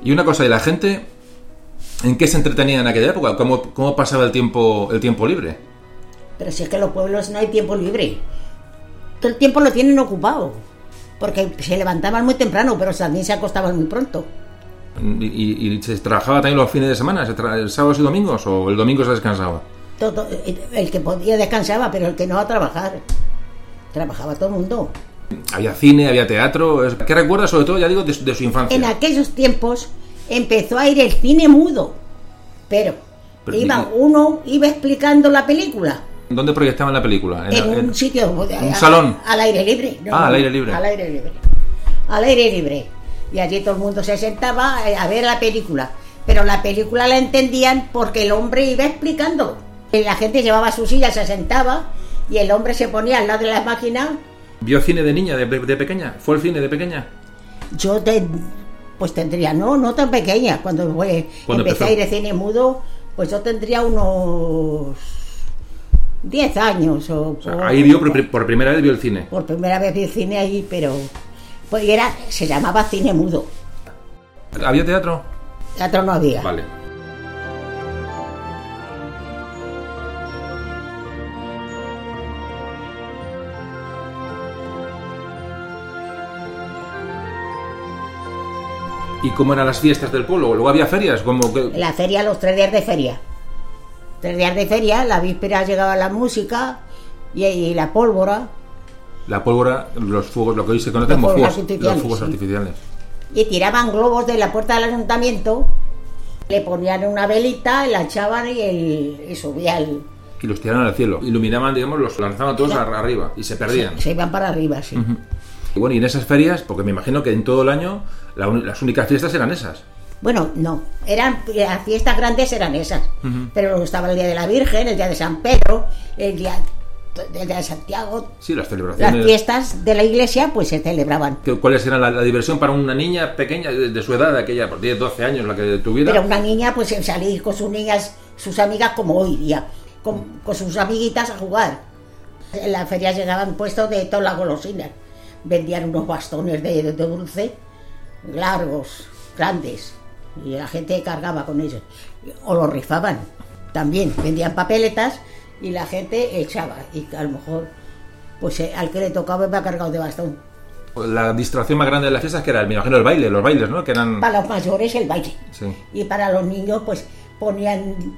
Y una cosa, ¿y la gente en qué se entretenía en aquella época? ¿Cómo, cómo pasaba el tiempo, el tiempo libre? Pero si es que en los pueblos no hay tiempo libre. Todo el tiempo lo tienen ocupado. Porque se levantaban muy temprano, pero también se acostaban muy pronto. ¿Y, y- y se trabajaba también los fines de semana? ¿Se tra- ¿El sábados y domingos? ¿O el domingo se descansaba? Todo, el que podía descansaba, pero el que no a trabajar. Trabajaba todo el mundo. Había cine, había teatro. ¿Qué recuerda sobre todo, ya digo, de, su- de su infancia? En aquellos tiempos empezó a ir el cine mudo, pero, Pero iba ni- uno iba explicando la película ¿Dónde proyectaban la película? en, en- un sitio un salón? al aire libre. no, Ah, al aire libre. Al aire libre. Al aire libre. Y allí todo el mundo se sentaba eh, a ver la película. Pero la película la entendían porque el hombre iba explicando. Y la gente llevaba su silla, se sentaba y el hombre se ponía al lado de la máquina. ¿Vio cine de niña, de, de pequeña? ¿Fue el cine de pequeña? Yo te- pues tendría, no, no tan pequeña. Cuando, fue- ¿Cuándo empecé a ir de cine mudo, pues yo tendría unos 10 años. O, O sea, por- ahí vio por primera vez vio el cine. por primera vez vi el cine ahí, pero pues era, se llamaba cine mudo. ¿Había teatro? Teatro no había. Vale. ¿Y cómo eran las fiestas del pueblo? ¿Luego había ferias? como que... En la feria, los tres días de feria. Tres días de feria, la víspera llegaba la música y, y la pólvora. La pólvora, los fuegos, lo que hoy se conoce como fuegos artificiales, los fuegos sí. artificiales. Y tiraban globos de la puerta del ayuntamiento, le ponían una velita, la echaban y, el, y subía el... Y los tiraron al cielo. Iluminaban, digamos, los lanzaban todos arriba y se perdían. Se iban para arriba, sí. Y bueno, y en esas ferias, porque me imagino que en todo el año la las únicas fiestas eran esas. Bueno, no, eran las fiestas grandes eran esas, pero luego estaba el día de la Virgen, el día de San Pedro, el día, el día de Santiago, Sí, las las celebraciones. fiestas de la iglesia pues se celebraban. ¿Qué- ¿Cuáles eran la, la diversión para una niña pequeña de, de su edad, de aquella, por 10, 12 años, la que tuviera? Pero una niña pues en salir con sus niñas, sus amigas como hoy día, con, con sus amiguitas a jugar. En la feria llegaban puestos de todas las golosinas, vendían unos bastones de, de dulce largos, grandes, y la gente cargaba con ellos. O los rifaban también, vendían papeletas y la gente echaba. Y a lo mejor, pues eh, al que le tocaba iba cargado de bastón. La distracción más grande de las fiestas que era, me imagino, el baile, los bailes, ¿no? Que eran... Para los mayores el baile. Sí. Y para los niños, pues ponían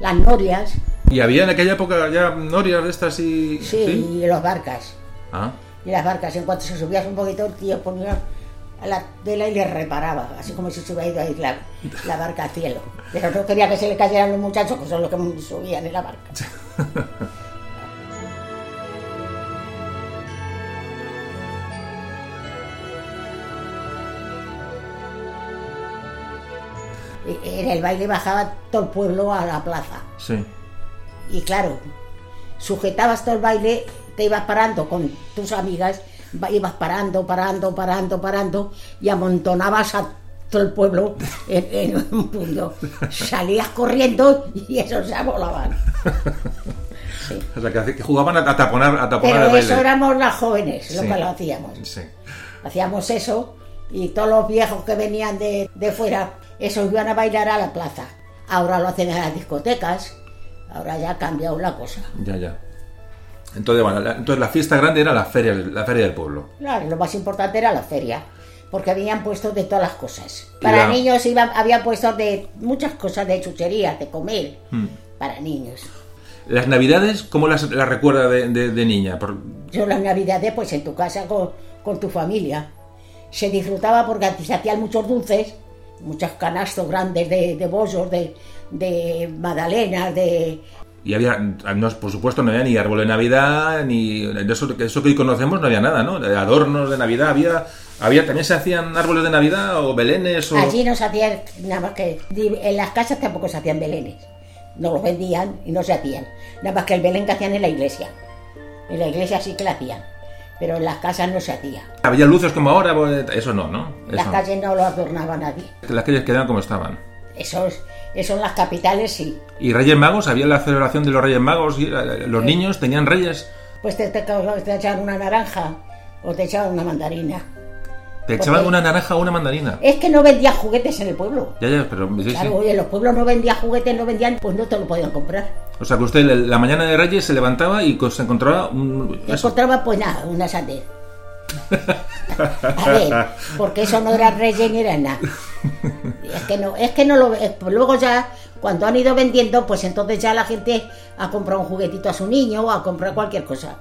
las norias, ¿Y había en aquella época ya norias de estas y...? sí, y las barcas. Ah, Y las barcas, en cuanto se subías un poquito, el tío ponía a la tela y le reparaba, así como si se hubiera ido a ir la, la barca al cielo. Pero no quería que se le cayeran los muchachos, que son los que subían en la barca. En el baile bajaba todo el pueblo a la plaza. sí. Y claro, sujetabas todo el baile, te ibas parando con tus amigas, ibas parando, parando, parando, parando, y amontonabas a todo el pueblo en, en un punto. Salías corriendo y esos se volaban. Sí. O sea, que, jugaban a, taponar, a taponar Pero el baile. eso éramos las jóvenes Sí. que lo hacíamos. Sí. Hacíamos eso y todos los viejos que venían de, de fuera, esos iban a bailar a la plaza. Ahora lo hacen en las discotecas, ahora ya ha cambiado la cosa. Ya, ya. Entonces, bueno, la, entonces la fiesta grande era la feria, la feria del pueblo. Claro, lo más importante era la feria, porque habían puestos de todas las cosas. Para la- niños iba, había puestos de muchas cosas, de chucherías, de comer, Hmm. para niños. Las navidades, ¿cómo las, las recuerda de, de- de niña? Por- Yo las navidades, pues en tu casa con, con tu familia. Se disfrutaba porque antes se hacían muchos dulces, muchos canastos grandes de, de bollos, de, de magdalenas, de... y había, no, por supuesto, no había ni árbol de Navidad, ni de eso, eso que hoy conocemos, no había nada, ¿no? Adornos de Navidad, había, había también se hacían árboles de Navidad o belenes o... Allí no se hacían nada más que... En las casas tampoco se hacían belenes. No los vendían y no se hacían. Nada más que el belén que hacían en la iglesia. En la iglesia sí que lo hacían. Pero en las casas no se hacía. Había luces como ahora, pues, eso no, ¿no? En las Eso. calles no lo adornaba nadie. Las calles quedaban como estaban. Eso, es- eso en las capitales sí. ¿Y Reyes Magos? ¿Había la celebración de los Reyes Magos? y, eh, ¿Los niños tenían reyes? Pues te, te, te echaban una naranja o te echaban una mandarina. ¿Te echaban Porque- una naranja o una mandarina? Es que no vendían juguetes en el pueblo. Ya, ya, pero sí, sí. Claro, en los pueblos no vendían juguetes, no vendían, pues no te lo podían comprar. O sea, que usted la- mañana de Reyes se levantaba y se encontraba un... Encontraba pues nada, una sandez. A ver, porque eso no era ni era nada. Es que no, es que no lo es- pues luego ya, cuando han ido vendiendo, pues entonces ya la gente ha comprado un juguetito a su niño o ha comprado cualquier cosa.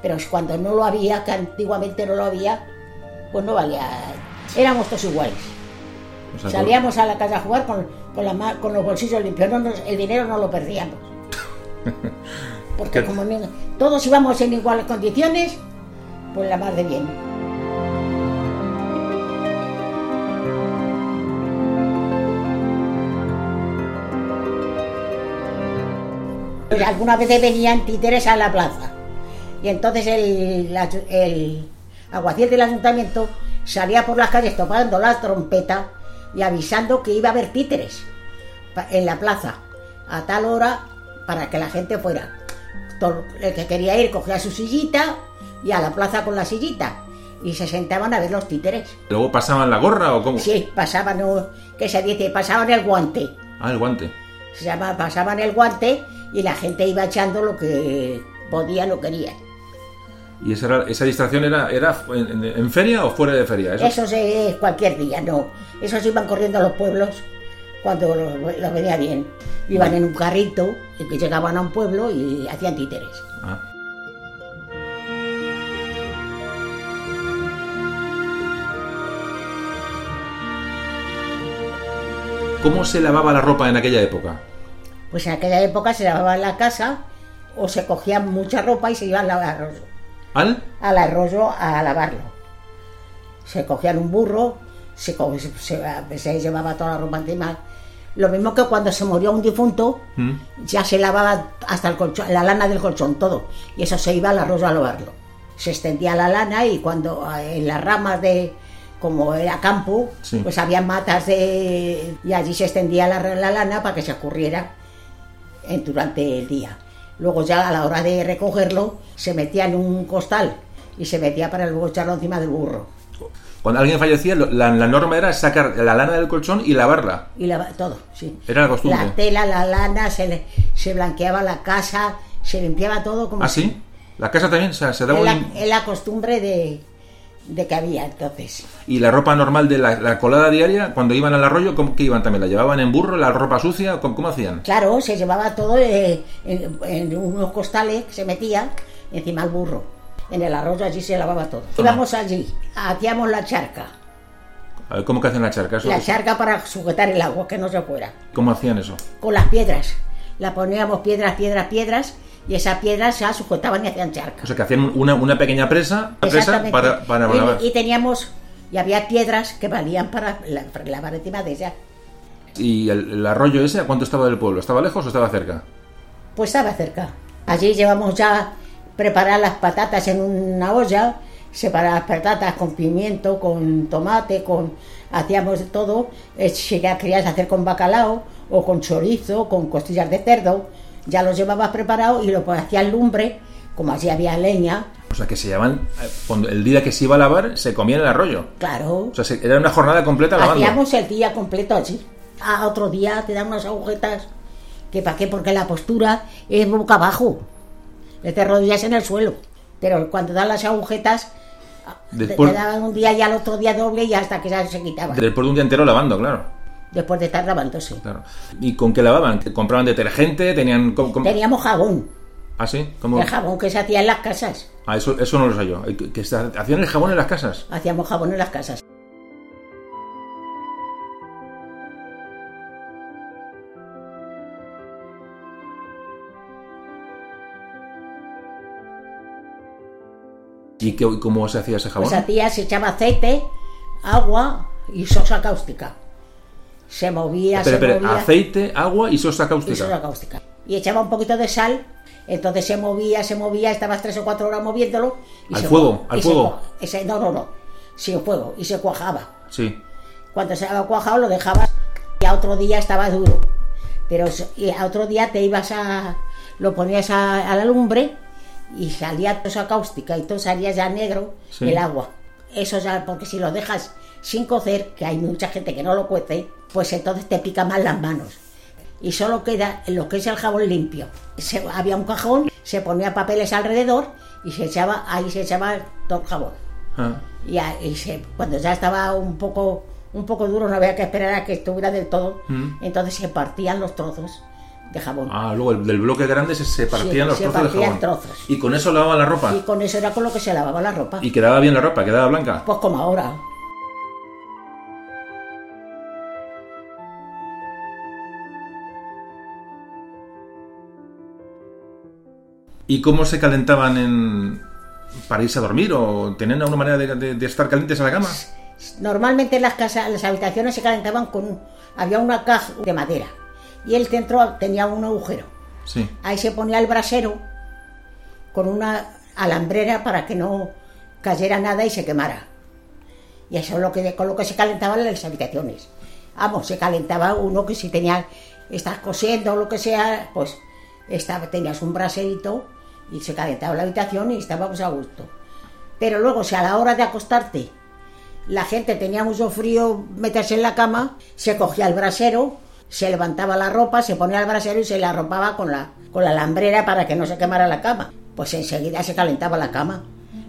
Pero es cuando no lo había, que antiguamente no lo había, pues no valía. Éramos todos iguales. O sea, Salíamos a la calle a jugar con, con, la ma- con los bolsillos limpios, no nos- el dinero no lo perdíamos. Porque ¿Qué? como todos íbamos en iguales condiciones, pues la más de bien. Algunas veces venían títeres a la plaza. Y entonces el, el del ayuntamiento salía por las calles tocando la trompeta y avisando que iba a haber títeres en la plaza a tal hora para que la gente fuera. El que quería ir cogía su sillita y a la plaza con la sillita y se sentaban a ver los títeres. ¿Luego pasaban la gorra o cómo? Sí, pasaban, que se dice, pasaban el guante. Ah, el guante. Se llama, pasaban el guante y la gente iba echando lo que podía o quería. ¿Y esa, era- esa distracción era, era en, feria o fuera de feria? Eso- Eso es cualquier día, no. Esos iban corriendo a los pueblos cuando los los venía bien. Iban en un carrito y que llegaban a un pueblo y hacían títeres. Ah. ¿Cómo se lavaba la ropa en aquella época? Pues en aquella época se lavaba en la casa o se cogían mucha ropa y se iban al arroyo, ¿Al? al arroyo a lavarlo. Se cogían un burro, se, co- se, se- se llevaba toda la ropa encima. Lo mismo que cuando se murió un difunto, ¿Mm? ya se lavaba hasta el colchón, la lana del colchón, todo. Y eso se iba al arroyo a lavarlo. Se extendía la lana y cuando eh, en las ramas de, como era campo, Sí. pues había matas de... y allí se extendía la, la lana para que se escurriera en- durante el día. Luego ya a la hora de recogerlo se metía en un costal y se metía para luego echarlo encima del burro. Cuando alguien fallecía, la, la norma era sacar la lana del colchón y lavarla. Y lava- todo, sí. Era la costumbre. La tela, la lana, se, le- se blanqueaba la casa, se limpiaba todo como ¿Ah, si-? La casa también se, se daba la, un- es la costumbre de, de que había entonces. Y la ropa normal de la, la colada diaria, cuando iban al arroyo, ¿cómo que iban también? ¿La llevaban en burro, la ropa sucia? ¿Cómo, cómo hacían? Claro, se llevaba todo eh, en, en unos costales que se metía encima al burro. En el arroyo allí se lavaba todo. Íbamos allí, hacíamos la charca. A ver, ¿cómo que hacen la charca? Eso- La charca para sujetar el agua, que no se fuera. ¿Cómo hacían eso? Con las piedras. La poníamos piedras, piedras, piedras, y esas piedras se sujetaban y hacían charca. O sea, que hacían una, una pequeña presa, una presa para, para Y- lavar. y, teníamos, y había piedras que valían para, la- para lavar encima de ella. ¿Y el, el arroyo ese a cuánto estaba del pueblo? ¿Estaba lejos o estaba cerca? Pues estaba cerca. Allí llevamos ya preparar las patatas en una olla, separar las patatas con pimiento, con tomate, con hacíamos todo. Eh, Si ya querías hacer con bacalao o con chorizo, con costillas de cerdo, ya los llevabas preparados y lo pues, hacían lumbre, como así había leña, O sea, que se llaman. eh, Cuando el día que se iba a lavar, se comía en el arroyo. claro. O sea, se- era una jornada completa lavando. Hacíamos el día completo así. A otro día te dan unas agujetas. ¿Que para qué? Porque la postura es boca abajo. Te rodillas en el suelo. Pero cuando dan las agujetas, te- Después- te daban un día y al otro día doble y hasta que ya se quitaban. Después de un día entero lavando, claro. Después de estar lavándose. claro. ¿Y con qué lavaban? ¿Que ¿Compraban detergente? ¿Tenían.? com- com- Teníamos jabón. ¿Ah, sí? ¿Cómo? El jabón que se hacía en las casas. Ah, eso, eso no lo sé yo. ¿Que, que se- hacían el jabón en las casas? Hacíamos jabón en las casas. ¿Y qué- cómo se hacía ese jabón? Pues hacía, se echaba aceite, agua y sosa cáustica. Se movía, Espera, se espera, movía. aceite, agua y sosa y cáustica. sosa cáustica. Y echaba un poquito de sal, entonces se movía, se movía, estabas tres o cuatro horas moviéndolo. Y ¿Al se fuego? ¿Al y fuego? ese- no, no, no. Sin fuego. Y se cuajaba. Sí. Cuando se había cuajado lo dejabas y a otro día estaba duro. Pero y a otro día te ibas a. lo ponías a, a la lumbre y salía toda cáustica y todo salía ya negro Sí. el agua. Eso ya, porque si lo dejas sin cocer, que hay mucha gente que no lo cuece, pues entonces te pica más las manos. Y solo queda lo que es el jabón limpio. Se- había un cajón, se ponía papeles alrededor y se echaba, ahí se echaba todo el jabón. Ah. Y, se- cuando ya estaba un poco un poco duro no había que esperar a que estuviera del todo Mm. entonces se partían los trozos de jabón Ah, luego el- del bloque grande se, se partían los se trozos de partían jabón. trozos. Y con eso lavaban la ropa. y con eso era con lo que se lavaba la ropa Y quedaba bien la ropa, quedaba blanca. pues como ahora ¿Y cómo se calentaban en... para irse a dormir? ¿O tenían alguna manera de, de- de estar calientes en la cama? normalmente en las casas las habitaciones se calentaban con había una caja de madera y el centro tenía un agujero Sí. ahí se ponía el brasero con una alambrera para que no cayera nada y se quemara. Y eso es lo que, con lo que se calentaban las habitaciones. Vamos, se calentaba uno que si tenía, estás cosiendo o lo que sea, pues estaba, tenías un braserito y se calentaba la habitación y estábamos a gusto. Pero luego, si a la hora de acostarte la gente tenía mucho frío meterse en la cama, se cogía el brasero, se levantaba la ropa, se ponía el brasero y se la arropaba con la, con la lambrera para que no se quemara la cama. Pues enseguida se calentaba la cama.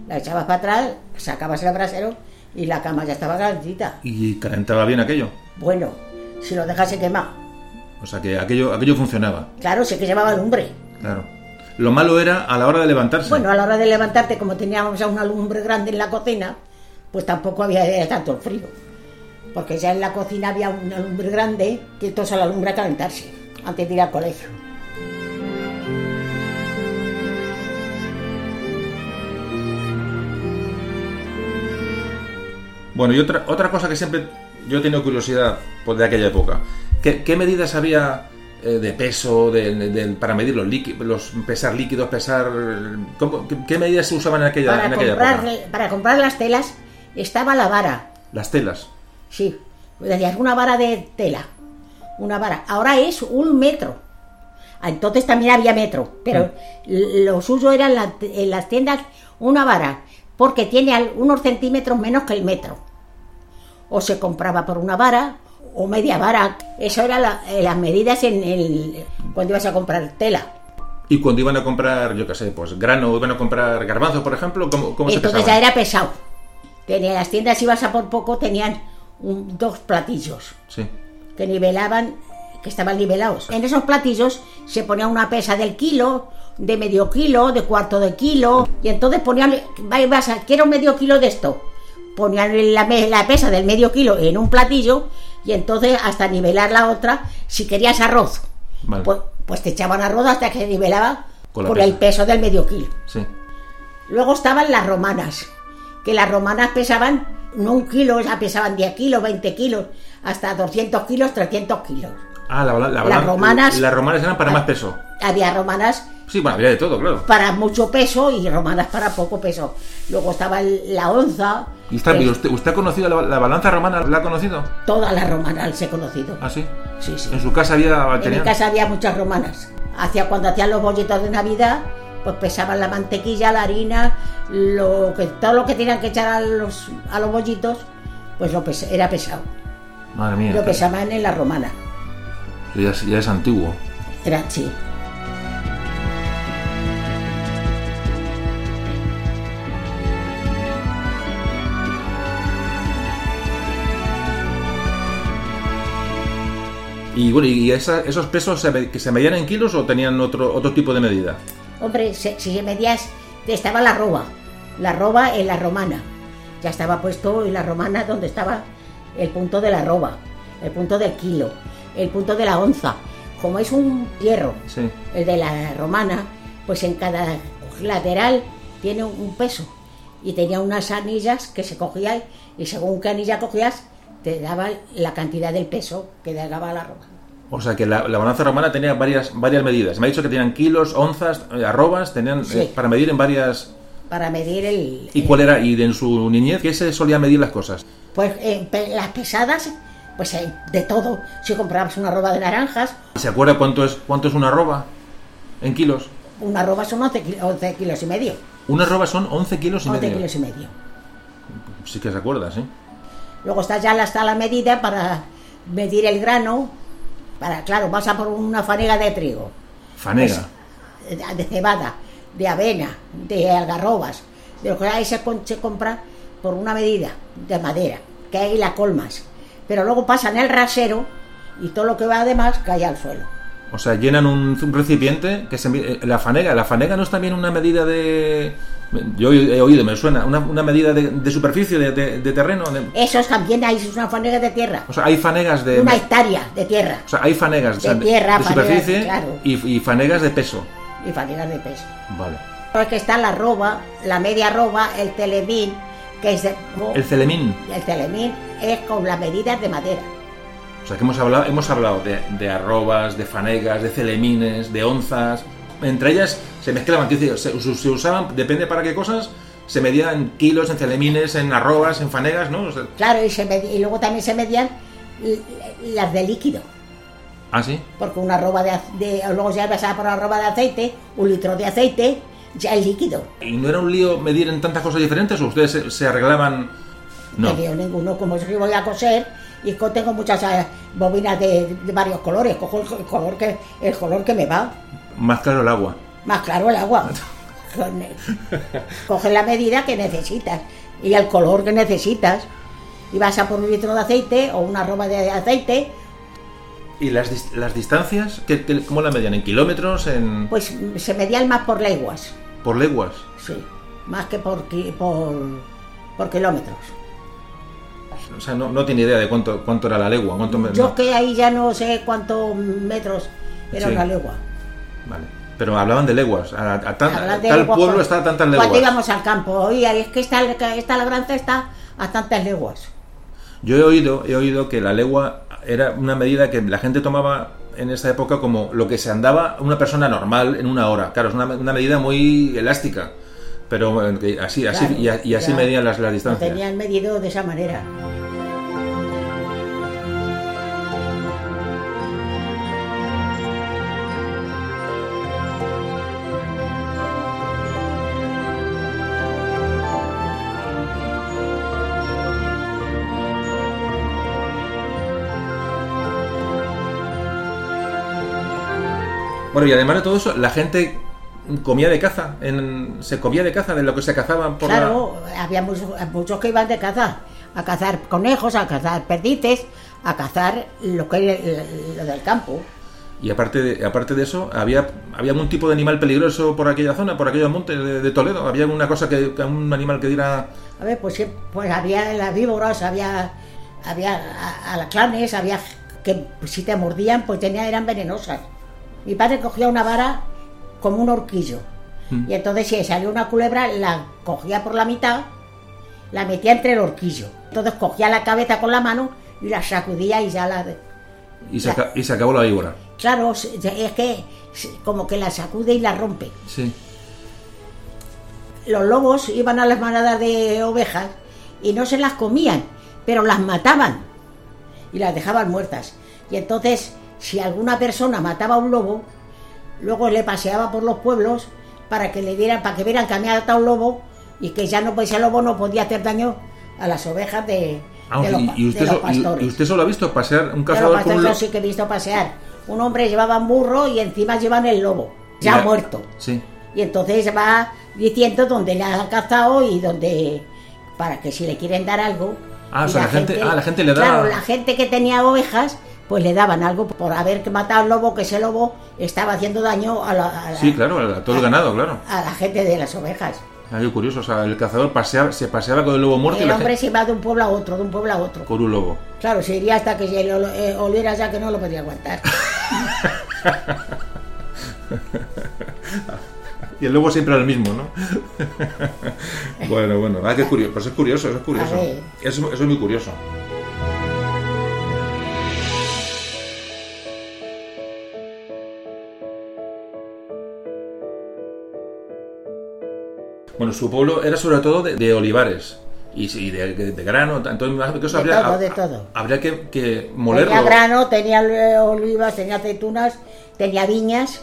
La echabas para atrás, sacabas el brasero y la cama ya estaba calentita. Y calentaba bien aquello. Bueno, si lo dejas se quema. O sea que aquello, aquello funcionaba. Claro, sé que llevaba lumbre. Claro. Lo malo era a la hora de levantarse. Bueno, a la hora de levantarte, como teníamos ya una lumbre grande en la cocina, pues tampoco había tanto frío. Porque ya en la cocina había una lumbre grande que toda la lumbre a calentarse antes de ir al colegio. Bueno, y otra, otra cosa que siempre yo he tenido curiosidad pues, de aquella época. ¿Qué, qué medidas había eh, de peso de, de- para medir los líquidos, los, pesar líquidos, pesar... ¿cómo- qué, qué medidas se usaban en aquella, Para en aquella comprar, época? para comprar las telas estaba la vara, Las telas. sí. Decías una vara de tela, una vara. Ahora es un metro. Ah, Entonces también había metro, pero l- lo suyo era en, la- en las tiendas una vara, porque tiene unos centímetros menos que el metro. O se compraba por una vara o media vara. Eso eran las medidas en el, cuando ibas a comprar tela. Y cuando iban a comprar, yo qué sé, pues grano, iban a comprar garbanzos, por ejemplo, ¿cómo, cómo se Entonces pesaban? ya era pesado. Tenía, las tiendas ibas a por poco, tenían un- dos platillos Sí. que nivelaban, que estaban nivelados. En esos platillos se ponía una pesa del kilo, de medio kilo, de cuarto de kilo, y entonces ponían, "Va, vas a, quiero medio kilo de esto. Ponían la, la pesa del medio kilo en un platillo, y entonces hasta nivelar la otra, si querías arroz, Vale. pues, pues te echaban arroz hasta que nivelaba Con por, el peso del medio kilo. Sí. Luego estaban las romanas, que las romanas pesaban no un kilo, ya pesaban 10 kilos, 20 kilos, hasta 200 kilos, 300 kilos. Ah, la, la, la- Las romanas- Las romanas eran para más peso. Había romanas Sí, bueno, había de todo, claro. para mucho peso y romanas para poco peso. Luego estaba el- la onza, Y está, el- usted, ¿Usted ha conocido la, la balanza romana? ¿La ha conocido? todas las romanas las he conocido. Ah, sí. Sí, sí. En su casa había... En mi casa había muchas romanas. Hacia cuando hacían los bollitos de Navidad, pues pesaban la mantequilla, la harina, lo que, todo lo que tenían que echar a los, a los bollitos, pues lo pes- era pesado. Madre mía. Lo pesaban en la romana. Ya, es- ya es antiguo. Era así. Y bueno, ¿y esa- esos pesos se, que se medían en kilos o tenían otro, otro tipo de medida? Hombre, si se medías, estaba la roba. La roba en la romana. Ya estaba puesto en la romana donde estaba el punto de la roba, el punto del kilo, el punto de la onza. Como es un hierro, Sí. el de la romana, pues en cada lateral tiene un peso. Y tenía unas anillas que se cogían y según qué anilla cogías, te daba la cantidad del peso que daba la roba. O sea que la, la balanza romana tenía varias, varias medidas. Me ha dicho que tenían kilos, onzas, eh, arrobas, tenían Sí. eh, para medir en varias... Para medir el... ¿Y el- cuál era? ¿Y en su niñez qué se solía medir las cosas? Pues eh, las pesadas, pues eh, de todo. Si comprabas una roba de naranjas, ¿Se acuerda cuánto es, cuánto es una arroba en kilos? una roba son 11, ki- 11 kilos y medio. Una arroba son 11 kilos y 11 medio. kilos y medio. Sí que se acuerda, sí. Luego está ya la, está la medida para medir el grano. Para, claro, vas a por una fanega de trigo, Fanega. eh, de cebada, de avena, de algarrobas. De lo que ahí se compra por una medida de madera, que ahí la colmas. Pero luego pasan el rasero y todo lo que va además cae al suelo. O sea, llenan un, un recipiente que se eh, la fanega. La fanega no es también una medida de. Yo he oído, me suena, una, una medida de, de superficie, de, de- de terreno. Esos también hay es una fanega de tierra. o sea, hay fanegas de. Una hectárea de tierra O sea, hay fanegas o sea, De tierra, de fanegas, superficie claro. y, y fanegas de peso. y fanegas de peso. Vale. Porque está la roba, la media roba, el telemín, que es de, El celemín. el telemín es con las medidas de madera. O sea, que hemos hablado, hemos hablado de, de arrobas, de fanegas, de celemines, de onzas. Entre ellas se mezclaban, se, se- se usaban, depende para qué cosas, se medían kilos, en celemines, en arrobas, en fanegas, ¿no? O sea, Claro, y, se medi- y luego también se medían las de líquido. ah, sí. Porque una roba de, de luego ya pasaba por una roba de aceite, un litro de aceite, ya es líquido. ¿Y no era un lío medir en tantas cosas diferentes o ustedes se, se arreglaban? No. No ninguno, como yo voy a coser y tengo muchas eh, bobinas de, de varios colores, cojo el, co- el color que el color que me va, Más claro el agua. más claro el agua. Con- Coges la medida que necesitas y el color que necesitas. Y vas a por un litro de aceite o una roba de aceite, ¿Y las, las distancias? ¿Qué, qué- cómo las medían? ¿En kilómetros? ¿En, pues se medían más por leguas, ¿Por leguas? sí, más que por, por, por kilómetros. O sea, no, no tiene idea de cuánto, cuánto era la legua. Cuánto Yo no. que ahí ya no sé cuántos metros era Sí. una legua. Vale. Pero hablaban de leguas. A, a tan- Hablan de tal leguas pueblo por- está a tantas leguas. Cuando íbamos al campo, oye, es que esta, esta labranza está a tantas leguas. Yo he oído, he oído que la legua era una medida que la gente tomaba en esa época como lo que se andaba una persona normal en una hora. Claro, es una, una medida muy elástica. Pero eh, así, así, Claro, y, así medían las, las Lo distancias. tenían medido de esa manera. Bueno, y además de todo eso, la gente comía de caza. En, se comía de caza de lo que se cazaban por la... Claro, había muchos, muchos que iban de caza, a cazar conejos, a cazar perdices, a cazar lo que era lo del campo. Y aparte de, aparte de eso, ¿había, ¿había algún tipo de animal peligroso por aquella zona, por aquellos montes de, de Toledo? ¿Había alguna cosa que, que un animal que diera... A ver, pues, pues había las víboras, había, había a- alacranes, había que si te mordían, pues tenían, eran venenosas. Mi padre cogía una vara como un horquillo. Mm. Y entonces si salió una culebra, la cogía por la mitad, la metía entre el horquillo. Entonces cogía la cabeza con la mano y la sacudía y ya la... Y se, aca- y se acabó la víbora. Claro, es que como que la sacude y la rompe. Sí. Los lobos iban a las manadas de ovejas y no se las comían, pero las mataban y las dejaban muertas. Y entonces, si alguna persona mataba a un lobo, luego le paseaba por los pueblos para que le dieran, para que vieran que había atado un lobo y que ya no pues ese lobo no podía hacer daño a las ovejas de, Ah, de los, y, usted de los pastores. y usted solo ha visto pasear un cazador por un pastores lo- yo sí que he visto pasear. Un hombre llevaba un burro y encima llevan el lobo, ya Ya. muerto. Sí. Y entonces va diciendo dónde le han cazado y dónde para que si le quieren dar algo. Ah, o sea, la gente- ah, la gente le da- Claro, la gente que tenía ovejas, pues le daban algo por haber matado al lobo, que ese lobo estaba haciendo daño a la, a la- Sí, claro, a todo el ganado, claro. a la gente de las ovejas. Ah, qué curioso, o sea, el cazador paseaba, se paseaba con el lobo muerto y El la hombre gente se iba de un pueblo a otro, de un pueblo a otro. con un lobo. Claro, se iría hasta que se lo, eh, oliera ya que no lo podía aguantar. Y el lobo siempre era el mismo, ¿no? bueno, bueno, ah, qué curioso, pues es curioso, eso es curioso. Eso es muy curioso. Bueno, su pueblo era sobre todo de, de olivares y, de, de- de grano, entonces que eso De habría, todo, de todo. habría que, que molerlo. Tenía grano, tenía eh, olivas, tenía aceitunas, tenía viñas,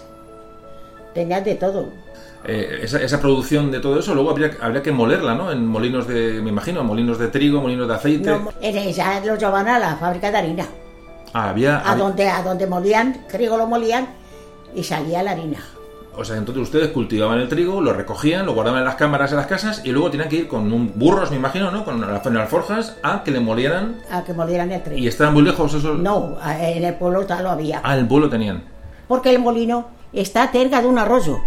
tenía de todo. Eh, esa, esa producción de todo eso, luego habría, habría que molerla, ¿no? En molinos de, me imagino, molinos de trigo, molinos de aceite. No, en esa lo llevaban a la fábrica de harina, Ah, había, a había- donde, a donde molían, trigo lo molían y salía la harina. O sea, entonces ustedes cultivaban el trigo, lo recogían, lo guardaban en las cámaras de las casas y luego tenían que ir con un burros, me imagino, ¿no? Con alforjas a que le molieran A que molieran el trigo. y estaban muy lejos esos. No, en el pueblo ya lo había. Ah, el pueblo tenían. Porque el molino está cerca de un arroyo.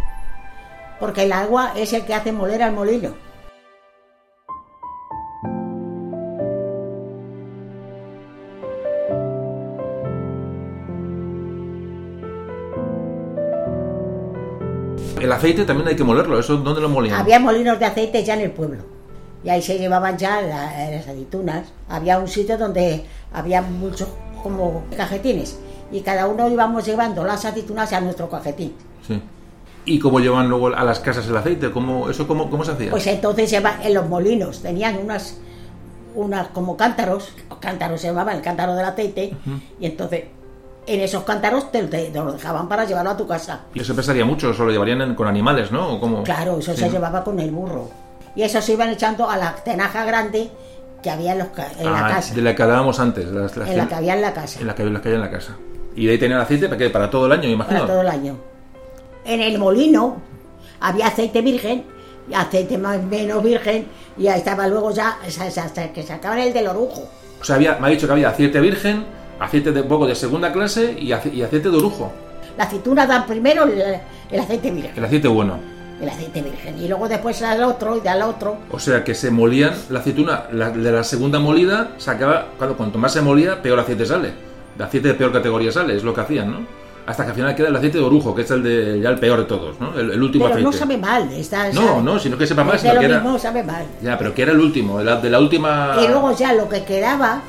Porque el agua es el que hace moler al molino. El aceite también hay que molerlo, ¿eso dónde lo molían? Había molinos de aceite ya en el pueblo. Y ahí se llevaban ya la- las aceitunas. Había un sitio donde había muchos como cajetines. Y cada uno íbamos llevando las aceitunas a nuestro cajetín. Sí. ¿Y cómo llevan luego a las casas el aceite? ¿Cómo, ¿Eso cómo, cómo se hacía? Pues entonces lleva- en los molinos tenían unas, unas como cántaros. Los cántaros se llamaban el cántaro del aceite. Y entonces en esos cántaros te, te- te lo dejaban para llevarlo a tu casa. Y eso pesaría mucho, eso lo llevarían en- con animales, ¿no? ¿O cómo? Claro, eso Sí, se llevaba con el burro. Y eso se iban echando a la tenaja grande que había en, los en la Ah, casa. De la que hablábamos antes. las- las- En la que había en la casa. en la que, había en la casa. Y de ahí tenían aceite para, para todo el año, imagino. para todo el año. En el molino había aceite virgen, y aceite más menos virgen, y ahí estaba luego ya hasta que sacaban el del orujo. O sea, había, me ha dicho que había aceite virgen, aceite de poco de segunda clase y, ace- y aceite de orujo. La aceituna dan primero el, el aceite virgen, El aceite bueno. el aceite virgen, y luego después al otro y al otro. O sea, que se molían la aceituna la- de la segunda molida, sacaba, cuando cuanto más se molía, peor aceite sale. De aceite de peor categoría sale, es lo que hacían, ¿no? Hasta que al final queda el aceite de orujo, que es el de ya el peor de todos, ¿no? El, el último Pero aceite. no sabe mal. Está, No, sabe- no, sino que sepa sino lo que era- mismo, sabe mal. Ya, pero que era el último, de la, de la última... Y luego ya lo que quedaba,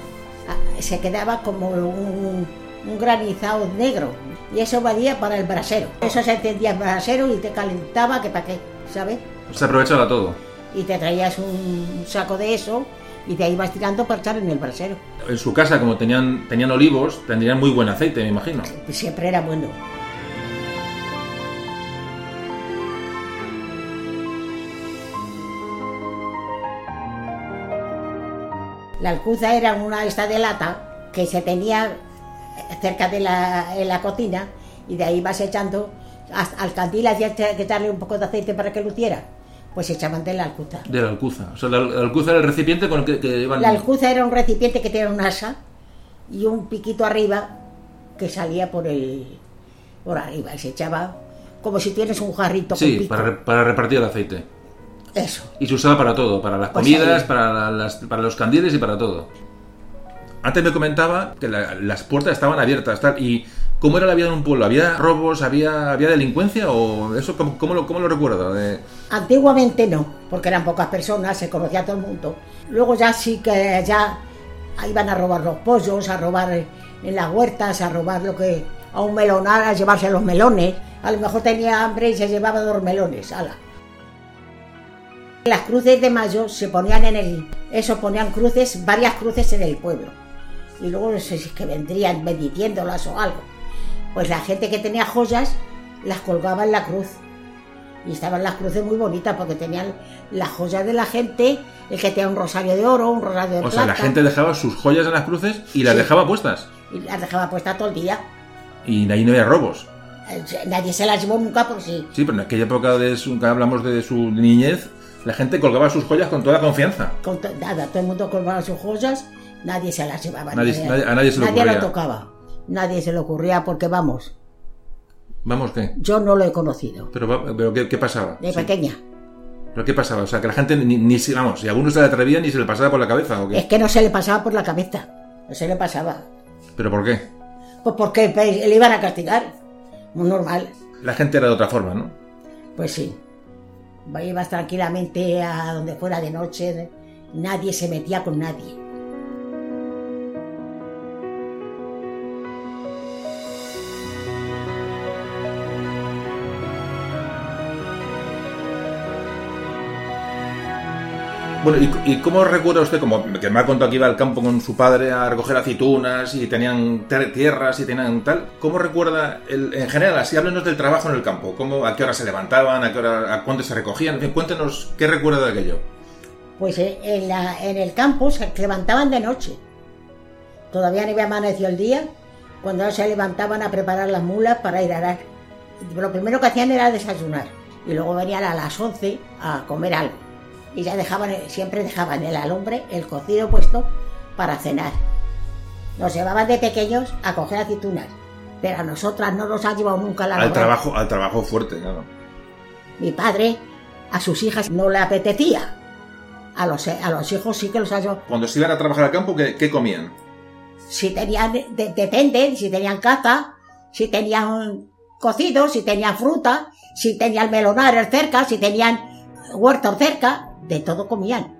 se quedaba como un, un granizado negro. Y eso valía para el brasero. Eso se encendía el brasero y te calentaba, que para qué, ¿sabes? Se aprovechaba todo. Y te traías un saco de eso y ahí vas tirando para echar en el brasero. En su casa, como tenían, tenían olivos, tendrían muy buen aceite, me imagino. Siempre era bueno. La alcuza era una esta de lata que se tenía cerca de la, en la cocina y de ahí vas echando al candil había que echarle un poco de aceite para que luciera pues echaban de la alcuza De la alcuza. O sea, la, alcuza era el recipiente con el que, que iban... la alcuza era un recipiente que tenía un asa y un piquito arriba que salía por el por arriba y se echaba como si tienes un jarrito con Sí, pico. para, para repartir el aceite. Eso Y se usaba para todo, para las Pues comidas, para, la- las, para los candiles y para todo. Antes me comentaba que la- las puertas estaban abiertas. tal, ¿Y cómo era la vida en un pueblo? ¿Había robos? ¿Había, había delincuencia? ¿O eso cómo, cómo lo, cómo lo recuerda? De- Antiguamente no, porque eran pocas personas, se conocía todo el mundo. Luego ya sí que ya iban a robar los pollos, a robar en las huertas, a robar lo que a un melonar, a llevarse los melones. A lo mejor tenía hambre y se llevaba dos melones, ala. Las cruces de mayo se ponían en el, eso ponían cruces, varias cruces en el pueblo. Y luego no sé si es que vendrían bendiciéndolas o algo. Pues la gente que tenía joyas las colgaba en la cruz. Y estaban las cruces muy bonitas porque tenían las joyas de la gente, el que tenía un rosario de oro, un rosario de O plata. sea, la gente dejaba sus joyas en las cruces y las Sí. dejaba puestas. Y las dejaba puestas todo el día. Y ahí no había robos. Eh, Nadie se las llevó nunca por si. Sí, pero en aquella época de su, que hablamos de su niñez, la gente colgaba sus joyas con toda confianza. Con to- nada, todo el mundo colgaba sus joyas, nadie se las llevaba. Nadie- nadie- a nadie se Nadie ocurría. lo tocaba. Nadie se le ocurría porque, vamos, Vamos, ¿qué? yo no lo he conocido. Pero, pero ¿qué, qué pasaba? De Sí. pequeña. ¿Pero qué pasaba? O sea, que la gente ni, ni vamos, si alguno se le atrevía ni se le pasaba por la cabeza, ¿o qué? Es que no se le pasaba por la cabeza. No se le pasaba. ¿Pero por qué? Pues porque pe- le iban a castigar. Muy normal. La gente era de otra forma, ¿no? Pues sí. Ibas tranquilamente a donde fuera de noche. Nadie se metía con nadie. Bueno, ¿y, y cómo recuerda usted, como que me ha contado que iba al campo con su padre a recoger aceitunas y tenían tierras y tenían tal? ¿Cómo recuerda, el- en general, así háblenos del trabajo en el campo? ¿Cómo, ¿A qué hora se levantaban? ¿A qué hora, a cuándo se recogían? En fin, cuéntenos qué recuerda de aquello. Pues eh, en, la- en el campo se levantaban de noche. Todavía no había amanecido el día. Cuando se levantaban a preparar las mulas para ir a arar. Lo primero que hacían era desayunar. Y luego venían a las 11 a comer algo. Y ya dejaban, siempre dejaban el alumbre, el cocido puesto para cenar. Nos llevaban de pequeños a coger aceitunas. Pero a nosotras no nos ha llevado nunca la Al trabajo, al trabajo fuerte, claro. Mi padre a sus hijas no le apetecía. A los, a los hijos sí que los ha llevado. Cuando se iban a trabajar al campo, ¿qué, qué comían? Si tenían, de- depende, si tenían caza, si tenían cocido, si tenían fruta, si tenían melonares cerca, si tenían huertos cerca, de todo comían.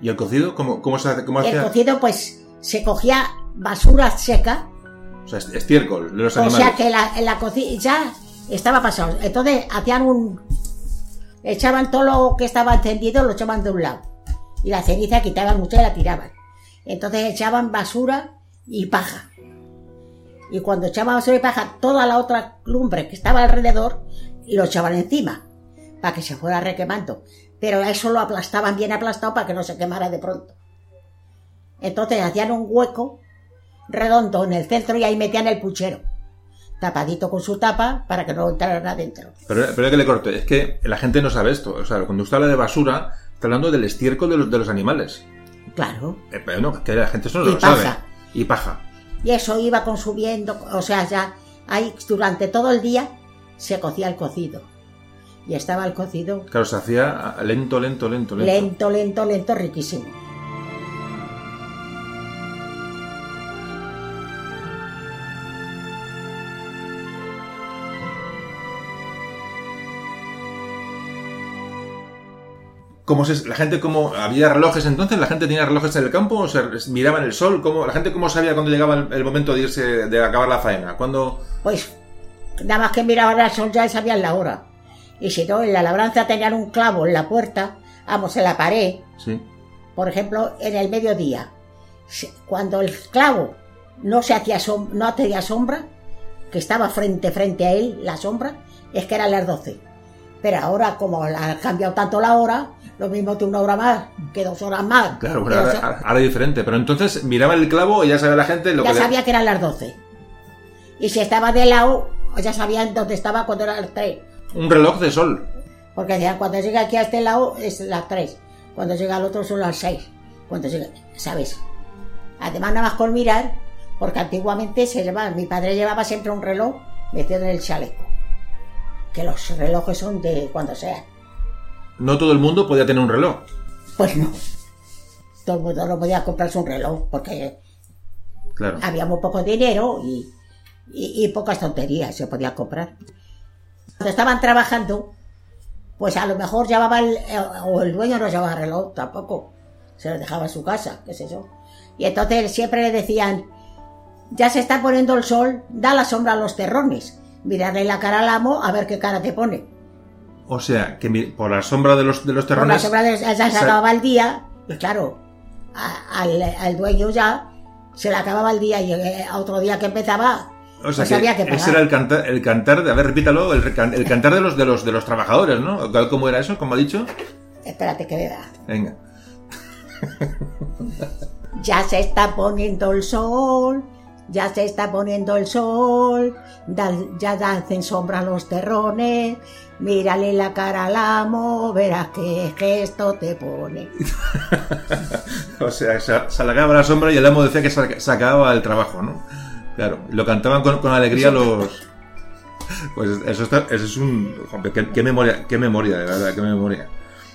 ¿Y el cocido? ¿Cómo, cómo se hace? ¿Cómo El cocido, pues, se cogía basura seca, O sea, est- estiércol de los o animales. sea que la, en la cocina ya estaba pasado. Entonces hacían un. Echaban todo lo que estaba encendido, lo echaban de un lado. Y la ceniza quitaban mucho y la tiraban. Entonces echaban basura y paja. Y cuando echaban basura y paja, toda la otra lumbre que estaba alrededor, lo echaban encima. Para que se fuera requemando. Pero a eso lo aplastaban bien aplastado para que no se quemara de pronto. Entonces hacían un hueco redondo en el centro y ahí metían el puchero, tapadito con su tapa para que no entrara adentro. Pero, pero que le corte, es que la gente no sabe esto. O sea, cuando usted habla de basura, está hablando del estiércol de los, de los animales. Claro. Eh, pero no, que la gente eso no Y lo paja. sabe. Y paja. Y eso iba consumiendo, o sea, ya ahí durante todo el día se cocía el cocido. Y estaba el cocido Claro, se hacía lento, lento, lento, lento. lento, lento, lento, riquísimo. ¿Cómo se, la gente cómo había relojes entonces? ¿La gente tenía relojes en el campo? ¿O se miraban el sol? ¿Cómo, ¿La gente cómo sabía cuando llegaba el, el momento de irse, de acabar la faena? ¿Cuándo...? Pues nada más que miraban al sol ya sabían la hora. Y si no, en la labranza tenían un clavo en la puerta, vamos, en la pared, Sí. por ejemplo, en el mediodía, cuando el clavo no se hacía som- no hacía sombra, que estaba frente frente a él la sombra, es que eran las 12. Pero ahora, como ha cambiado tanto la hora, lo mismo que una hora más, que dos horas más. Claro, dos- ahora, es diferente. Pero entonces miraba el clavo y ya sabía la gente lo ya que... le- sabía que eran las 12. Y si estaba de lado, ya sabían dónde estaba cuando eran las 3. Un reloj de sol. Porque decían, cuando llega aquí a este lado es las 3. Cuando llega al otro son las 6. Cuando llega, ¿sabes? Además, nada más con mirar, porque antiguamente se llevaba, mi padre llevaba siempre un reloj metido en el chaleco. Que los relojes son de cuando sea. No todo el mundo podía tener un reloj. Pues no. Todo el mundo no podía comprarse un reloj porque Claro. había muy poco dinero y, y- y pocas tonterías se podía comprar. Cuando estaban trabajando, pues a lo mejor llevaba el, eh, o el dueño no llevaba reloj tampoco, se lo dejaba en su casa, qué sé yo. Y entonces siempre le decían, ya se está poniendo el sol, da la sombra a los terrones, mirarle la cara al amo a ver qué cara te pone. O sea, que por la sombra de los, de los Por la terrones... sombra de, ya se acababa el día, y claro, a- al, al dueño ya se le acababa el día y eh, a otro día que empezaba O sea, Pues que había que ese era el cantar, el cantar de, a ver, repítalo, el, el cantar de los, de los, de los trabajadores, ¿no? ¿Cómo era eso? ¿Cómo ha dicho? Espérate que vea. Venga. Ya se está poniendo el sol, ya se está poniendo el sol, ya hacen sombra los terrones, mírale la cara al amo, verás qué gesto te pone. O sea, se, se la sombra y el amo decía que se, se acababa el trabajo, ¿no? Claro, lo cantaban con, con alegría los... Pues eso, está, eso es un... qué, qué memoria, qué memoria, de verdad, qué memoria.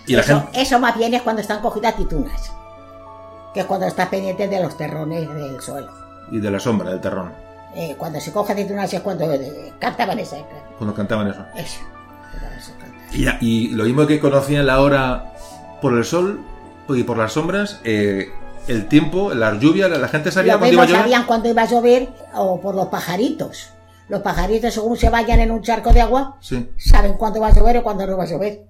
Y la eso, gente... eso más bien es cuando están cogidas titunas, que es cuando estás pendiente de los terrones del suelo. Y de la sombra, del terrón, Eh, cuando se coge titunas es cuando eh, cantaban esa. cuando cantaban eso. Eso. Y, y lo mismo que conocían la hora por el sol y por las sombras, eh, el tiempo, la lluvia, la, la gente sabía Los cuándo iba a llover. sabían cuándo iba a llover o por los pajaritos. Los pajaritos, según se vayan en un charco de agua, Sí. saben cuándo va a llover o cuándo no va a llover.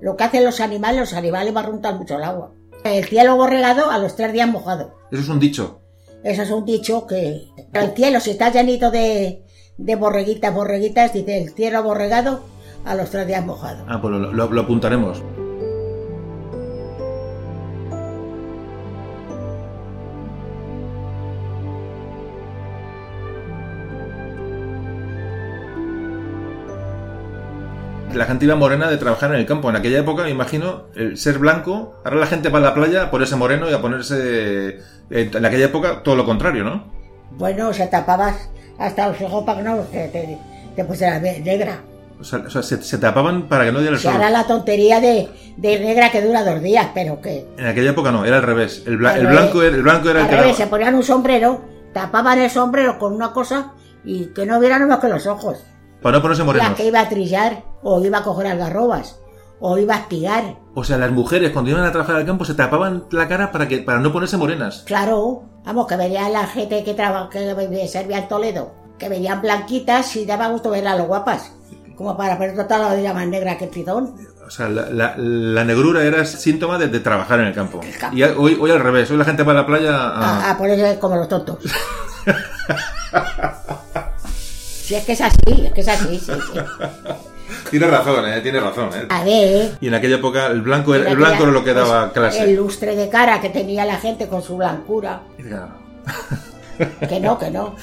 Lo que hacen los animales, los animales barruntan mucho el agua. El cielo borregado a los tres días mojado. Eso es un dicho. Eso es un dicho que el cielo, si está llenito de, de borreguitas, borreguitas, dice el cielo borregado a los tres días mojado. Ah, pues lo, lo- lo apuntaremos. La gente iba morena de trabajar en el campo. En aquella época, me imagino, el ser blanco. Ahora la gente va a la playa a ponerse moreno y a ponerse. eh, En aquella época, todo lo contrario, ¿no? Bueno, se tapabas hasta los ojos para que no te, te, te pusieras negra. O sea, o sea, se, se tapaban para que no diera el Se sol. hará la tontería de, de negra que dura dos días, pero que... En aquella época no, era al revés. El, bla- blanco, era, el blanco era el que revés, se ponían un sombrero, tapaban el sombrero con una cosa y que no vieran más que los ojos. Para no ponerse La morenos. que iba a trillar, o iba a coger algarrobas, o iba a espigar. O sea, las mujeres cuando iban a trabajar al campo se tapaban la cara para que para no ponerse morenas. Claro, vamos, que venían la gente que, traba, que servía en Toledo, que venían blanquitas y daba gusto ver a los guapas. Como para ver toda la más negra que el tritón. O sea, la, la- la negrura era síntoma de, de trabajar en el campo. El campo. Y hoy, hoy al revés, hoy la gente va a la playa a... A, a ponerse como los tontos. si es que es así, es que es así, sí, sí. Tiene razón, eh, tiene razón. Eh. A ver, Y en aquella época el blanco, era- el Mira, blanco era lo que pues, daba clase. El lustre de cara que tenía la gente con su blancura. Que no, que no.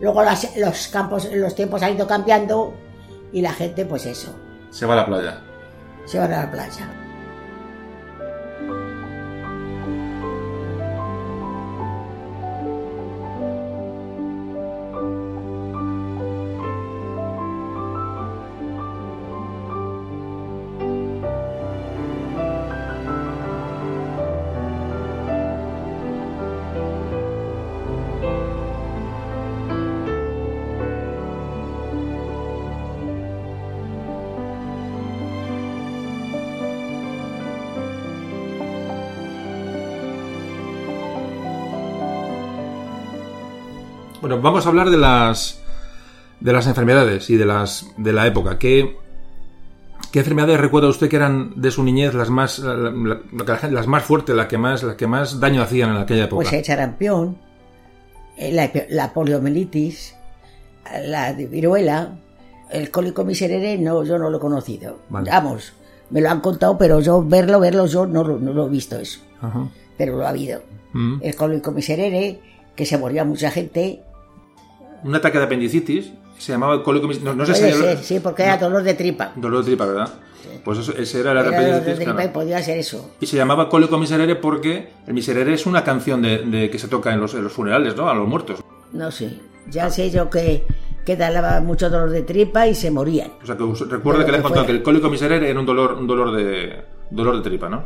Luego las- los campos, los tiempos han ido cambiando y la gente, pues eso, Se va a la playa. se va a la playa. Vamos a hablar de las de las enfermedades y de las de la época. ¿Qué, qué enfermedades recuerda usted que eran de su niñez las más la- la- la las más fuertes, las que más las que más daño hacían en aquella época? Pues el sarampión, eh, la, poliomielitis, la de viruela, el cólico miserere, no, yo no lo he conocido. Vale. Vamos, me lo han contado, pero yo verlo, verlo, yo no, lo- no lo he visto eso, Ajá. pero lo ha habido. Mm. El cólico miserere, que se moría mucha gente, Un ataque de apendicitis se llamaba cólico no, no sé puede si ser, sí, porque era dolor de tripa. dolor de tripa, ¿verdad? Pues eso, ese era el Era dolor de apendicitis, tripa y claro. podía ser eso. Y se llamaba cólico miserere porque el miserere es una canción de, de que se toca en los, en los funerales, ¿no? A los muertos. No sé, ya sé yo que, que daba mucho dolor de tripa y se morían. O sea, que us- recuerda De lo que les que contado que el cólico miserere era un dolor, un dolor de dolor de tripa, ¿no?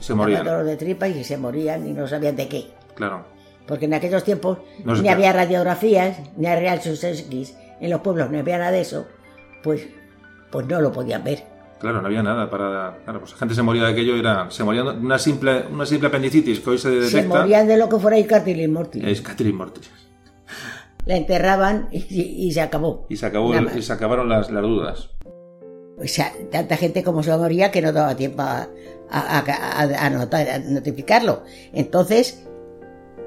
Y se morían. dolor de tripa y se morían y no sabían de qué. Claro. Porque en aquellos tiempos No ni había radiografías, ni había Real X, en los pueblos no había nada de eso, pues, pues no lo podían ver. Claro, no había nada para. Claro, pues la gente se moría de aquello, era. Se moría de una simple, una simple apendicitis que hoy se detecta. Se morían de lo que fuera Icartil mortis. Catherine Mortis. La enterraban y, y- se acabó. Y se, acabó el- y se acabaron las, las dudas. O sea, tanta gente como se moría que no daba tiempo a, a- a- notar- a notificarlo. Entonces,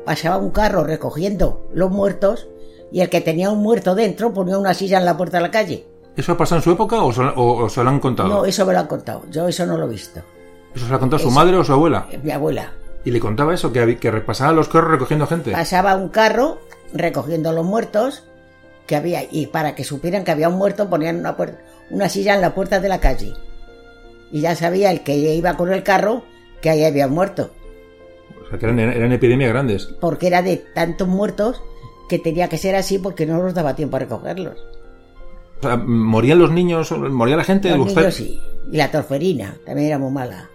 pasaba un carro recogiendo los muertos y el que tenía un muerto dentro ponía una silla en la puerta de la calle. ¿Eso ha pasado en su época o se, o- o se lo han contado? No, eso me lo han contado. Yo eso no lo he visto. ¿Eso se lo ha contado su madre o su abuela? Eh, Mi abuela Y le contaba eso, que, que repasaba los carros recogiendo gente. pasaba un carro recogiendo los muertos que había y para que supieran que había un muerto ponían una, silla en la puerta de la calle. Y ya sabía el que iba con el carro que ahí había un muerto. O sea, que eran, eran epidemias grandes. Porque era de tantos muertos que tenía que ser así porque no nos daba tiempo a recogerlos. O sea, morían los niños, moría la gente. Los usted, niños sí. Y la torferina también era muy mala.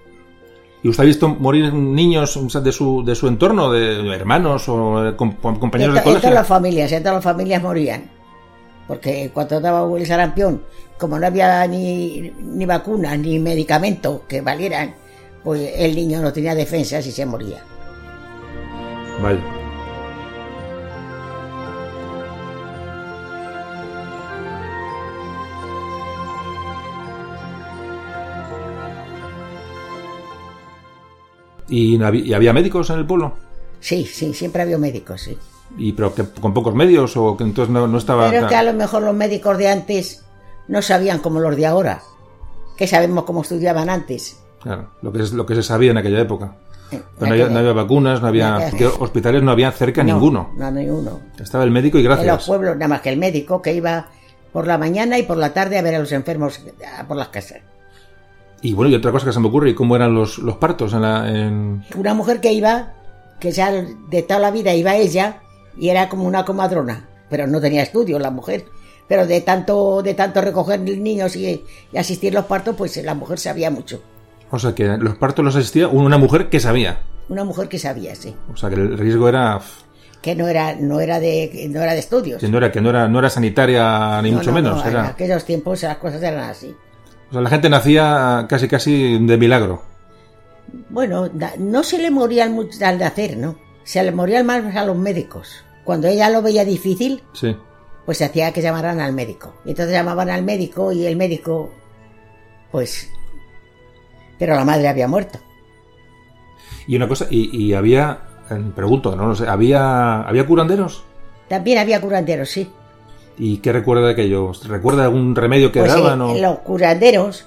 ¿Y usted ha visto morir niños de su, de su entorno, de hermanos o eh, com- com- compañeros en, de to- en colegio? todas las familias, en todas las familias morían. Porque cuando daba el sarampión, como no había ni, ni vacunas ni medicamentos que valieran, pues el niño no tenía defensas y se moría. Vaya. ¿Y, había, y había médicos en el pueblo? Sí, sí, siempre había médicos, sí. ¿Y pero que con pocos medios o que entonces no, no estaba... Pero es que a lo mejor los médicos de antes no sabían como los de ahora, que sabemos cómo estudiaban antes. Claro, lo que, es, lo que se sabía en aquella época. Pero no había, no había vacunas, no había... Hospitales no había cerca no, ninguno. No, ninguno. Estaba el médico y En los gracias. pueblos, nada más que el médico que iba por la mañana y por la tarde a ver a los enfermos por las casas. Y bueno, y otra cosa que se me ocurre, ¿y cómo eran los, los partos en la... En... Una mujer que iba, que ya de toda la vida iba ella, y era como una comadrona, pero no tenía estudios la mujer. Pero de tanto, de tanto recoger niños y, y asistir a los partos, pues la mujer sabía mucho. O sea, que los partos los asistía una mujer que sabía. Una mujer que sabía, sí. O sea, que el riesgo era... Que no era, no era de, no era de estudios. Que no era, que no era, no era sanitaria ni No, mucho no, menos. no, En era, aquellos tiempos las cosas eran así. o sea, la gente nacía casi casi de milagro. Bueno, no se le mucho al nacer, ¿no? Se le morían más a los médicos. Cuando ella lo veía difícil, Sí. pues se hacía que llamaran al médico. Y entonces llamaban al médico y el médico, pues... Pero la madre había muerto. Y una cosa, y, y había, eh, pregunto, no lo sé, ¿había, había curanderos? También había curanderos, sí. ¿Y qué recuerda de aquello? ¿Recuerda algún remedio que Pues eh, daban? o... los curanderos,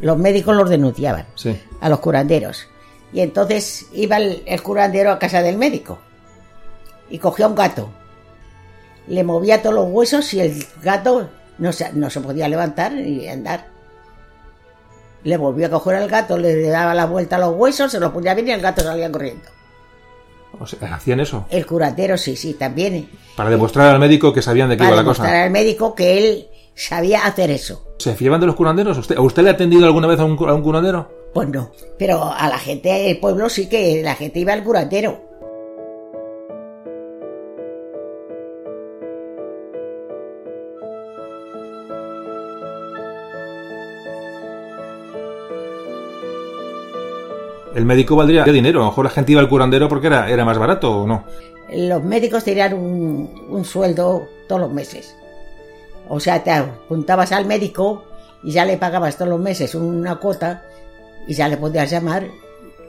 los médicos los denunciaban Sí. a los curanderos. Y entonces iba el, el curandero a casa del médico y cogía un gato. Le movía todos los huesos y el gato no se, no se podía levantar ni andar. Le volvió a coger al gato, le daba la vuelta a los huesos, se los ponía bien y el gato salía corriendo. O sea, hacían eso. El curandero, sí, sí, también. Para demostrar al médico que sabían de qué Para iba la demostrar cosa. al médico que él sabía hacer eso. ¿Se fiaban de los curanderos? ¿Usted, ¿A usted le ha atendido alguna vez a un, cu- a un curandero? Pues no. Pero a la gente del pueblo sí que la gente iba al curandero. El médico valdría dinero. A lo mejor la gente iba al curandero porque era, era más barato o no. Los médicos tenían un, un sueldo todos los meses. O sea, te apuntabas al médico y ya le pagabas todos los meses una cuota y ya le podías llamar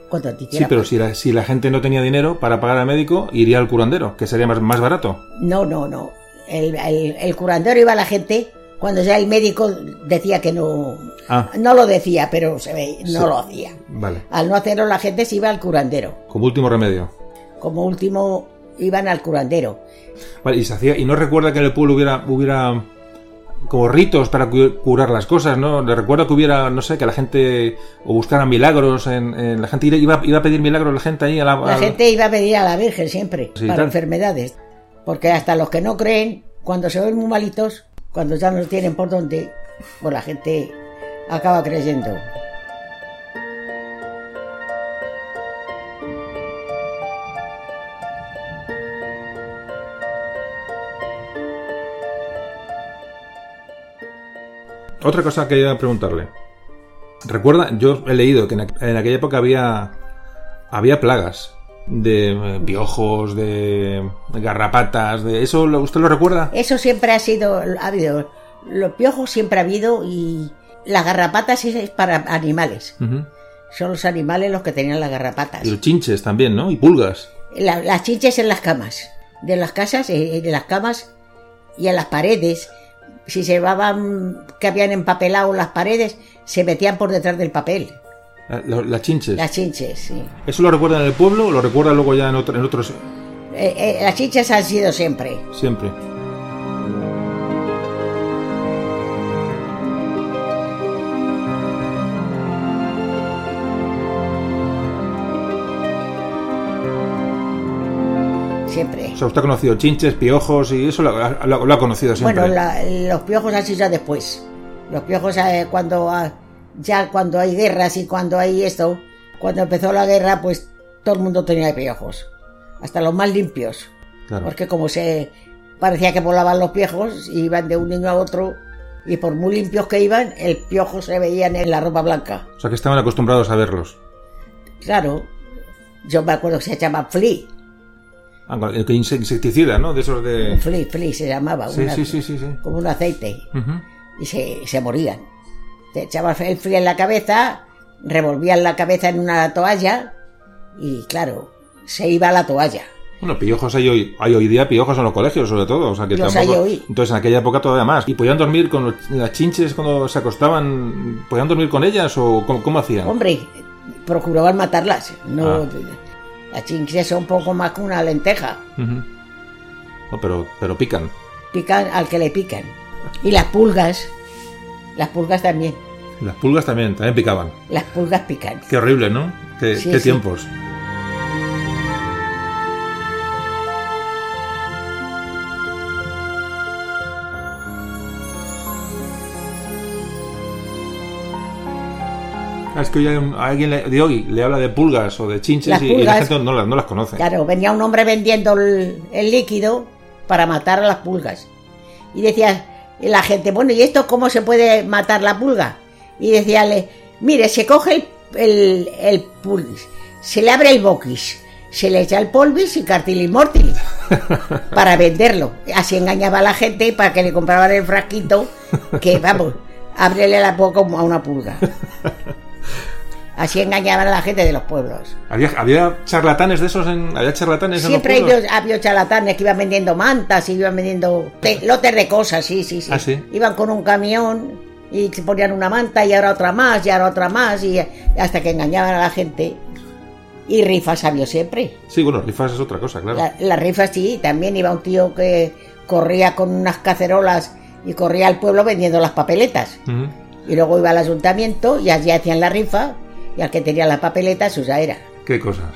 cuando te Sí, pero si la, si la gente no tenía dinero para pagar al médico, iría al curandero, que sería más, más barato. No, no, no. El, el- el curandero iba a la gente cuando ya el médico decía que no... Ah. No lo decía, pero se ve, no Sí. lo hacía. Vale. Al no hacerlo la gente se iba al curandero. Como último remedio. Como último iban al curandero. Vale, y se hacía, y no recuerda que en el pueblo hubiera, hubiera como ritos para cu- curar las cosas, ¿no? Le recuerda que hubiera, no sé, que la gente o buscaran milagros en, en- la gente iba, iba a pedir milagros la gente ahí a la, La gente iba a pedir a la Virgen siempre Sí, para tal. enfermedades. Porque hasta los que no creen, cuando se ven muy malitos, cuando ya no tienen por dónde, pues la gente acaba creyendo. Otra cosa que quería preguntarle. Recuerda, yo he leído que en, en aquella época había había plagas de eh, piojos, de garrapatas, de eso, lo- ¿usted lo recuerda? Eso siempre ha sido, ha habido, los piojos siempre ha habido y las garrapatas es para animales. Son los animales los que tenían las garrapatas. Y los chinches también, ¿no? Y pulgas. La- las chinches en las camas. De las casas, eh, de las camas, y en las paredes, si se llevaban que habían empapelado las paredes, se metían por detrás del papel. La- la- Las chinches. Las chinches, sí. ¿Eso lo recuerdan en el pueblo o lo recuerdan luego ya en, otro- en otros? Eh, eh, las chinches han sido siempre. Siempre. Siempre. O sea, usted ha conocido chinches, piojos y eso lo, lo- lo ha conocido siempre. Bueno, la- los piojos han sido después. Los piojos eh, cuando ah, ya cuando hay guerras y cuando hay esto, cuando empezó la guerra, pues todo el mundo tenía piojos, hasta los más limpios, Claro. porque como se parecía que volaban los piojos, iban de un niño a otro y por muy limpios que iban, el piojo se veía en la ropa blanca. O sea, que estaban acostumbrados a verlos. Claro, yo me acuerdo que se llamaba flea, Ah, insecticida, ¿no? De esos de... flea, flea se llamaba, Sí, una- sí, sí, sí, sí. como un aceite. Y se, se morían. Te echaban el frío en la cabeza, revolvían la cabeza en una toalla y claro, se iba la toalla. Bueno, piojos hay hoy, hay hoy día piojos en los colegios, sobre todo. O sea, que Los tampoco- hay hoy. Entonces, en aquella época todavía más. ¿Y podían dormir con los- las chinches cuando se acostaban? ¿Podían dormir con ellas o cómo, cómo hacían? Hombre, procuraban matarlas. No, Ah. Las chinches son un poco más que una lenteja. No, pero, pero pican. Pican al que le pican. Y las pulgas, las pulgas también. Las pulgas también, también picaban. Las pulgas pican. Qué horrible, ¿no? Qué, Sí, qué sí. tiempos. Ah, Es que hoy alguien le- de hoy le habla de pulgas o de chinches y, la gente no las, no las conoce. Claro, venía un hombre vendiendo el, el líquido para matar a las pulgas. Y decía la gente, bueno, ¿y esto cómo se puede matar la pulga? Y decíale, mire, se coge el, el, el pulvis, se le abre el boquis, se le echa el polvis y cartilis mortis para venderlo. Así engañaba a la gente para que le compraban el frasquito, que vamos, ábrele la boca a una pulga. Así engañaban a la gente de los pueblos. ¿Había, había charlatanes de esos en, había charlatanes Siempre en los ellos había charlatanes que iban vendiendo mantas, y iban vendiendo te- lotes de cosas, sí, sí, sí. Ah, ¿sí? Iban con un camión y se ponían una manta y ahora otra más y ahora otra más y hasta que engañaban a la gente. Y rifas había siempre. Sí, bueno, rifas es otra cosa, claro. La- Las rifas sí, también iba un tío que corría con unas cacerolas y corría al pueblo vendiendo las papeletas. Y luego iba al ayuntamiento y allí hacían la rifa y al que tenía las papeletas, suya era. Qué cosas.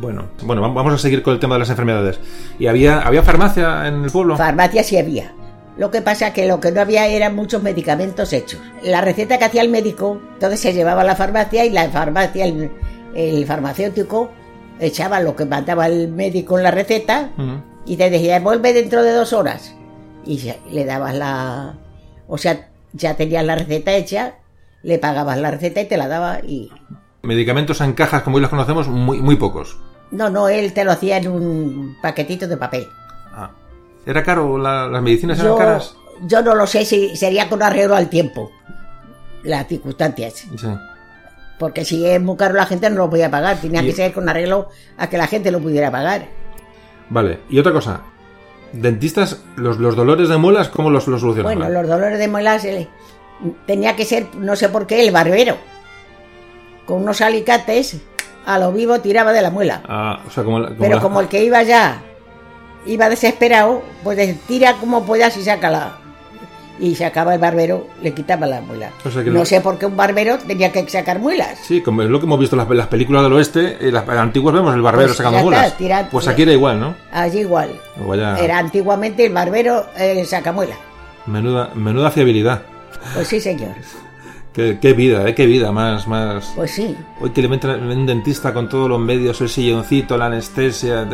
Bueno, bueno, vam- vamos a seguir con el tema de las enfermedades. ¿Y había, había farmacia en el pueblo? Farmacia sí había. Lo que pasa que lo que no había eran muchos medicamentos hechos. La receta que hacía el médico, entonces se llevaba a la farmacia y la farmacia, el, el farmacéutico, echaba lo que mandaba el médico en la receta y te decía, vuelve dentro de dos horas. Y le dabas la... O sea, ya tenías la receta hecha, le pagabas la receta y te la daba y... Medicamentos en cajas, como hoy los conocemos, muy, muy pocos. No, no, él te lo hacía en un paquetito de papel. Ah. ¿Era caro? la- ¿Las medicinas eran Yo, caras? yo no lo sé si sería con arreglo al tiempo, las circunstancias. Sí. Porque si es muy caro la gente no lo podía pagar, tenía Y- que ser con arreglo a que la gente lo pudiera pagar. Vale, y otra cosa. Dentistas, los, los dolores de muelas, ¿cómo los, los solucionaban? Bueno, los dolores de muelas eh, tenía que ser, no sé por qué, el barbero. Con unos alicates, a lo vivo tiraba de la muela. Ah, o sea, como, la- como Pero la- como el que iba ya, iba desesperado, pues tira como puedas y sácala. Y sacaba el barbero, le quitaba la muela. O sea que no sé por qué un barbero tenía que sacar muelas. Sí, como es lo que hemos visto en las, las películas del oeste, en las, en las antiguas vemos el barbero Pues sacando está, tira- pues aquí era igual, ¿no? Allí igual. Era antiguamente el barbero eh, sacamuela. Menuda, menuda fiabilidad. Pues sí, señor. Qué, qué vida, ¿eh? Qué vida más, más... Pues sí. Hoy que le meten un dentista con todos los medios, el silloncito, la anestesia,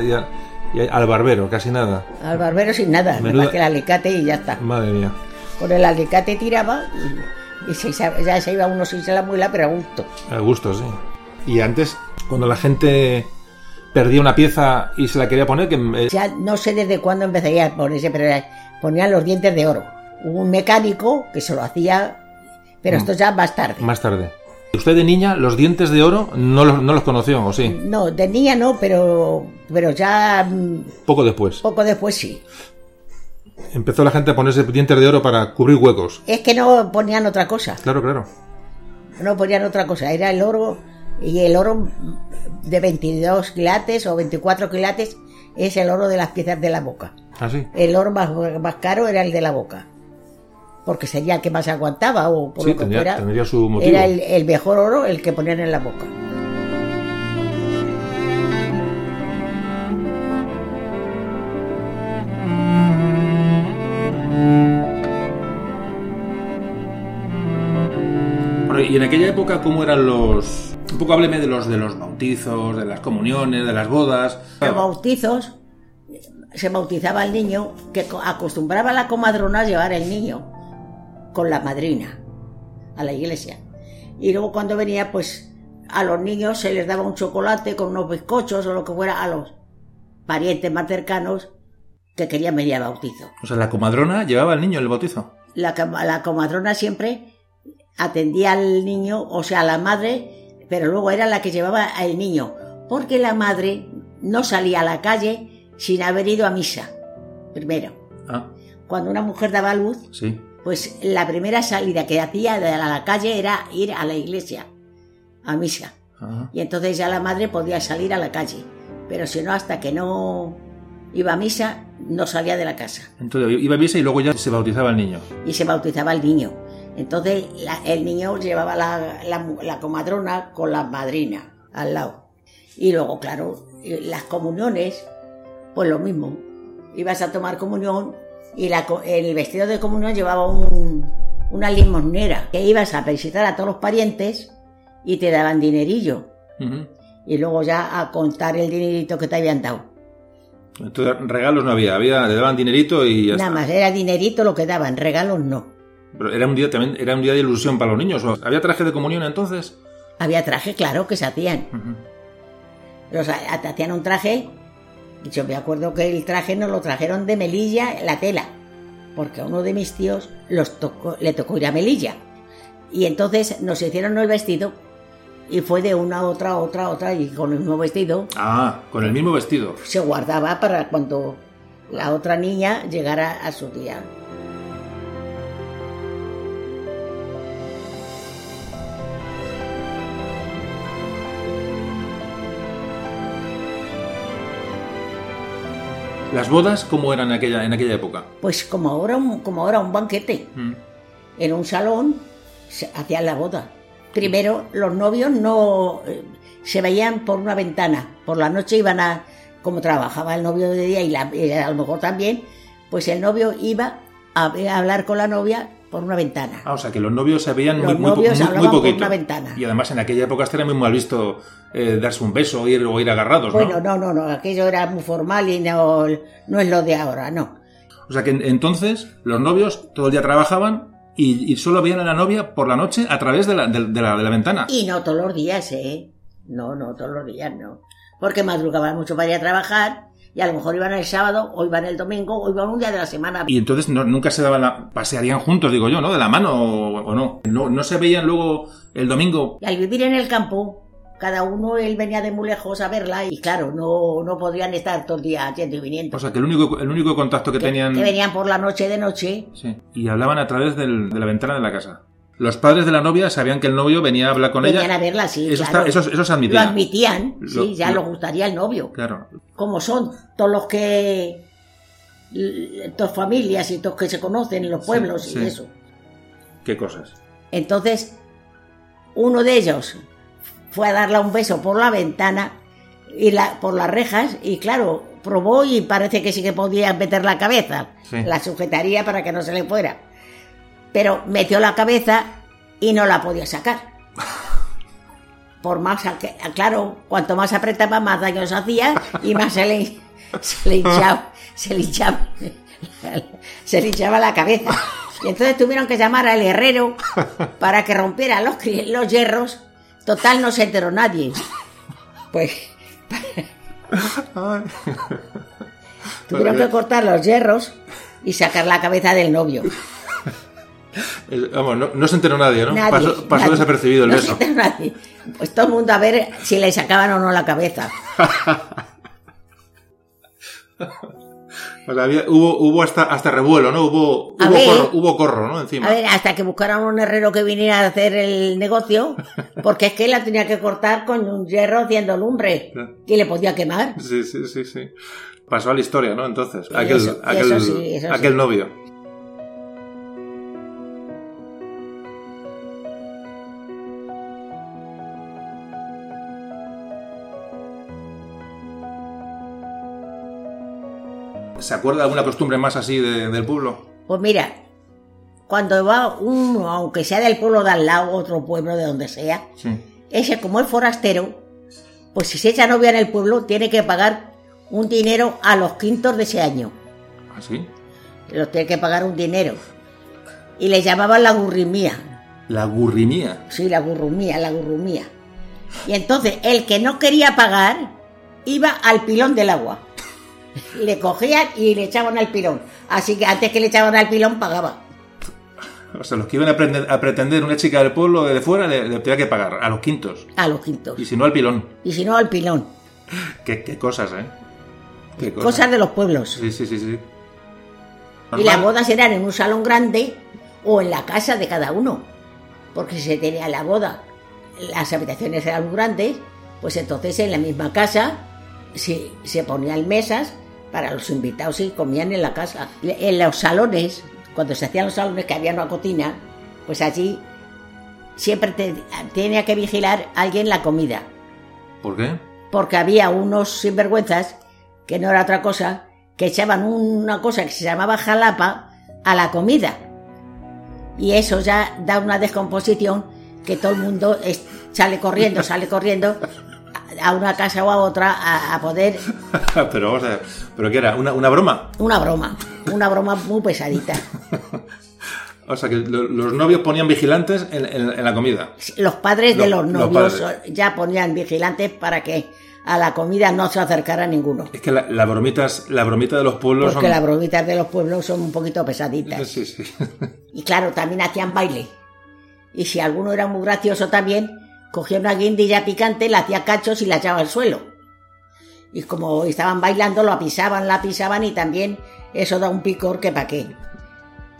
y, al barbero, casi nada. Al barbero sin nada. Menuda- Más que el alicate y ya está. Madre mía. Con el alicate tiraba y, y se, ya se iba uno sin la muela, pero a gusto. A gusto, sí. Y antes, cuando la gente perdía una pieza y se la quería poner, que eh, Ya no sé desde cuándo empezaría a ponerse, pero era- ponían los dientes de oro. Hubo un mecánico que se lo hacía, pero esto ya más tarde. más tarde. ¿Usted de niña los dientes de oro no los, no los conoció, o sí? No, de niña no, pero, pero ya mm, Poco después. poco después sí. Empezó la gente a ponerse dientes de oro para cubrir huecos. Es que no ponían otra cosa. Claro, claro. No ponían otra cosa. Era el oro y el oro de 22 quilates o 24 quilates es el oro de las piezas de la boca. Ah, sí. El oro más, más caro era el de la boca. Porque sería el que más aguantaba o por Sí, lo que tendría, fuera. tendría su motivo. Era el, el mejor oro el que ponían en la boca. Bueno, y en aquella época, ¿cómo eran los...? Un poco hábleme de los de los bautizos, de las comuniones, de las bodas. Los bautizos, se bautizaba al niño, que co- acostumbraba la comadrona a llevar el niño con la madrina a la iglesia. Y luego cuando venía, pues a los niños se les daba un chocolate con unos bizcochos o lo que fuera a los parientes más cercanos que querían venir al bautizo. O sea, la comadrona llevaba al niño el bautizo. La, la comadrona siempre atendía al niño, o sea, a la madre, pero luego era la que llevaba al niño, porque la madre no salía a la calle sin haber ido a misa, primero. Ah, Cuando una mujer daba a luz, sí. Pues la primera salida que hacía de la calle era ir a la iglesia, a misa. Ajá. Y entonces ya la madre podía salir a la calle, pero si no, hasta que no iba a misa, no salía de la casa. Entonces iba a misa y luego ya se bautizaba el niño. y se bautizaba el niño. Entonces la- el niño llevaba la, la comadrona con la madrina al lado. Y luego, claro, las comuniones, pues lo mismo. Ibas a tomar comunión y la el vestido de comunión llevaba un- una limonera que ibas a visitar a todos los parientes y te daban dinerillo. Y luego ya a contar el dinerito que te habían dado. Entonces regalos no había, había le daban dinerito y ya Nada está. más, era dinerito lo que daban, regalos no. Pero era un día también era un día de ilusión para los niños. ¿Había traje de comunión entonces? Había traje, claro, que se hacían. Ha- te hacían un traje. Y Yo me acuerdo que el traje nos lo trajeron de Melilla, la tela. Porque a uno de mis tíos los tocó, le tocó ir a Melilla. Y entonces nos hicieron el vestido. Y fue de una a otra, a otra, a otra. Y con el mismo vestido Ah, con el mismo vestido. se guardaba para cuando la otra niña llegara a su día. ¿Las bodas cómo eran en aquella, en aquella época? Pues como ahora, un- como ahora un banquete. Mm. en un salón se hacían la boda. Primero, los novios no eh, se veían por una ventana. Por la noche iban a, como trabajaba el novio de día y, la- y a lo mejor también, pues el novio iba a, a hablar con la novia por una ventana. Ah, o sea, que los novios se veían Los muy, novios muy- muy hablaban por poquito. una ventana. Y además en aquella época estaría muy mal visto eh, darse un beso o ir, o ir agarrados, ¿no? Bueno, no, no, no, aquello era muy formal y no, no es lo de ahora, no. O sea que en- entonces los novios todo el día trabajaban y, y solo veían a la novia por la noche a través de la, de, de la, de la ventana. Y no todos los días, ¿eh? No, no, todos los días no. Porque madrugaban mucho para ir a trabajar y a lo mejor iban el sábado o iban el domingo o iban un día de la semana. Y entonces no- nunca se daban la... pasearían juntos, digo yo, ¿no? De la mano o, o no. no. No se veían luego el domingo. Y al vivir en el campo, cada uno él venía de muy lejos a verla y claro, no, no podrían estar todo el día yendo y viniendo. O sea que el único, el único contacto que, que, tenían... que venían por la noche de noche. Sí. Y hablaban a través del- de la ventana de la casa. Los padres de la novia sabían que el novio venía a hablar con venían ella. a verla, sí. Eso, claro. está, eso, eso se Lo admitía. admitían, Lo- sí, ya lo- lo gustaría el novio. Claro. Como son todos los que. Todas familias y todos que se conocen en los pueblos sí. y eso. ¿Qué cosas? Entonces, uno de ellos fue a darle un beso por la ventana y la, por las rejas y claro, probó y parece que sí que podía meter la cabeza. Sí. La sujetaría para que no se le fuera. Pero metió la cabeza y no la podía sacar. Por más, claro, cuanto más apretaba, más daño se hacía y más se le, se le hinchaba, se le hinchaba, se le hinchaba la cabeza. Y entonces tuvieron que llamar al herrero para que rompiera los, los hierros. Total, no se enteró nadie. Pues tuvieron que cortar los hierros y sacar la cabeza del novio. Eh, Vamos, no, no se enteró nadie, ¿no? Nadie, pasó pasó nadie. desapercibido el No beso. se enteró nadie. Pues todo el mundo a ver si le sacaban o no la cabeza. O sea, había- hubo, hubo hasta, hasta revuelo, ¿no? Hubo, hubo, ver. corro, hubo corro, ¿no? Encima. A ver, hasta que buscaran un herrero que viniera a hacer el negocio, porque es que la tenía que cortar con un hierro haciendo lumbre, que le podía quemar. Sí, sí, sí, sí. Pasó a la historia, ¿no? Entonces, aquel, eso- aquel, sí, aquel sí. novio. ¿Se acuerda de alguna costumbre más así de- del pueblo? Pues mira, cuando va uno, aunque sea del pueblo de al lado, otro pueblo de donde sea, Sí. ese como es forastero, pues si se echa novia en el pueblo, tiene que pagar un dinero a los quintos de ese año. ¿Así? Los tiene que pagar un dinero. Y le llamaban la gurrimía. La gurrimía. Sí, la gurrumía, la gurrumía. Y entonces el que no quería pagar iba al pilón del agua. Le cogían y le echaban al pilón. Así que antes que le echaban al pilón pagaba. O sea, los que iban a, pretender una chica del pueblo de fuera le, le tenía que pagar a los quintos. A los quintos. Y si no, al pilón. Y si no, al pilón. Qué, qué cosas, ¿eh? Qué Cosas de los pueblos. Sí, sí, sí, sí. Y las bodas eran en un salón grande o en la casa de cada uno. Porque si se tenía la boda, las habitaciones eran grandes, pues entonces en la misma casa se, se ponían mesas para los invitados y comían en la casa. En los salones, cuando se hacían los salones que había una cocina, pues allí siempre te- tenía que vigilar alguien la comida. ¿Por qué? Porque había unos sinvergüenzas, que no era otra cosa, que echaban una cosa que se llamaba jalapa a la comida. Y eso ya da una descomposición que todo el mundo es- sale corriendo, sale corriendo a una casa o a otra a, a poder... pero vamos a ver. ¿Pero qué era? ¿Una, una broma? Una broma, una broma muy pesadita. O sea, que lo- los novios ponían vigilantes en, en- en la comida. Los padres de Los- novios ya ponían vigilantes para que a la comida no se acercara ninguno. Es que la, la bromitas, la bromita de los pueblos Porque son... las bromitas de los pueblos son un poquito pesaditas. Sí, sí. Y claro, también hacían baile. Y si alguno era muy gracioso también, cogía una guindilla picante, la hacía cachos y la echaba al suelo. Y como estaban bailando, lo pisaban, la pisaban y también eso da un picor que pa' qué.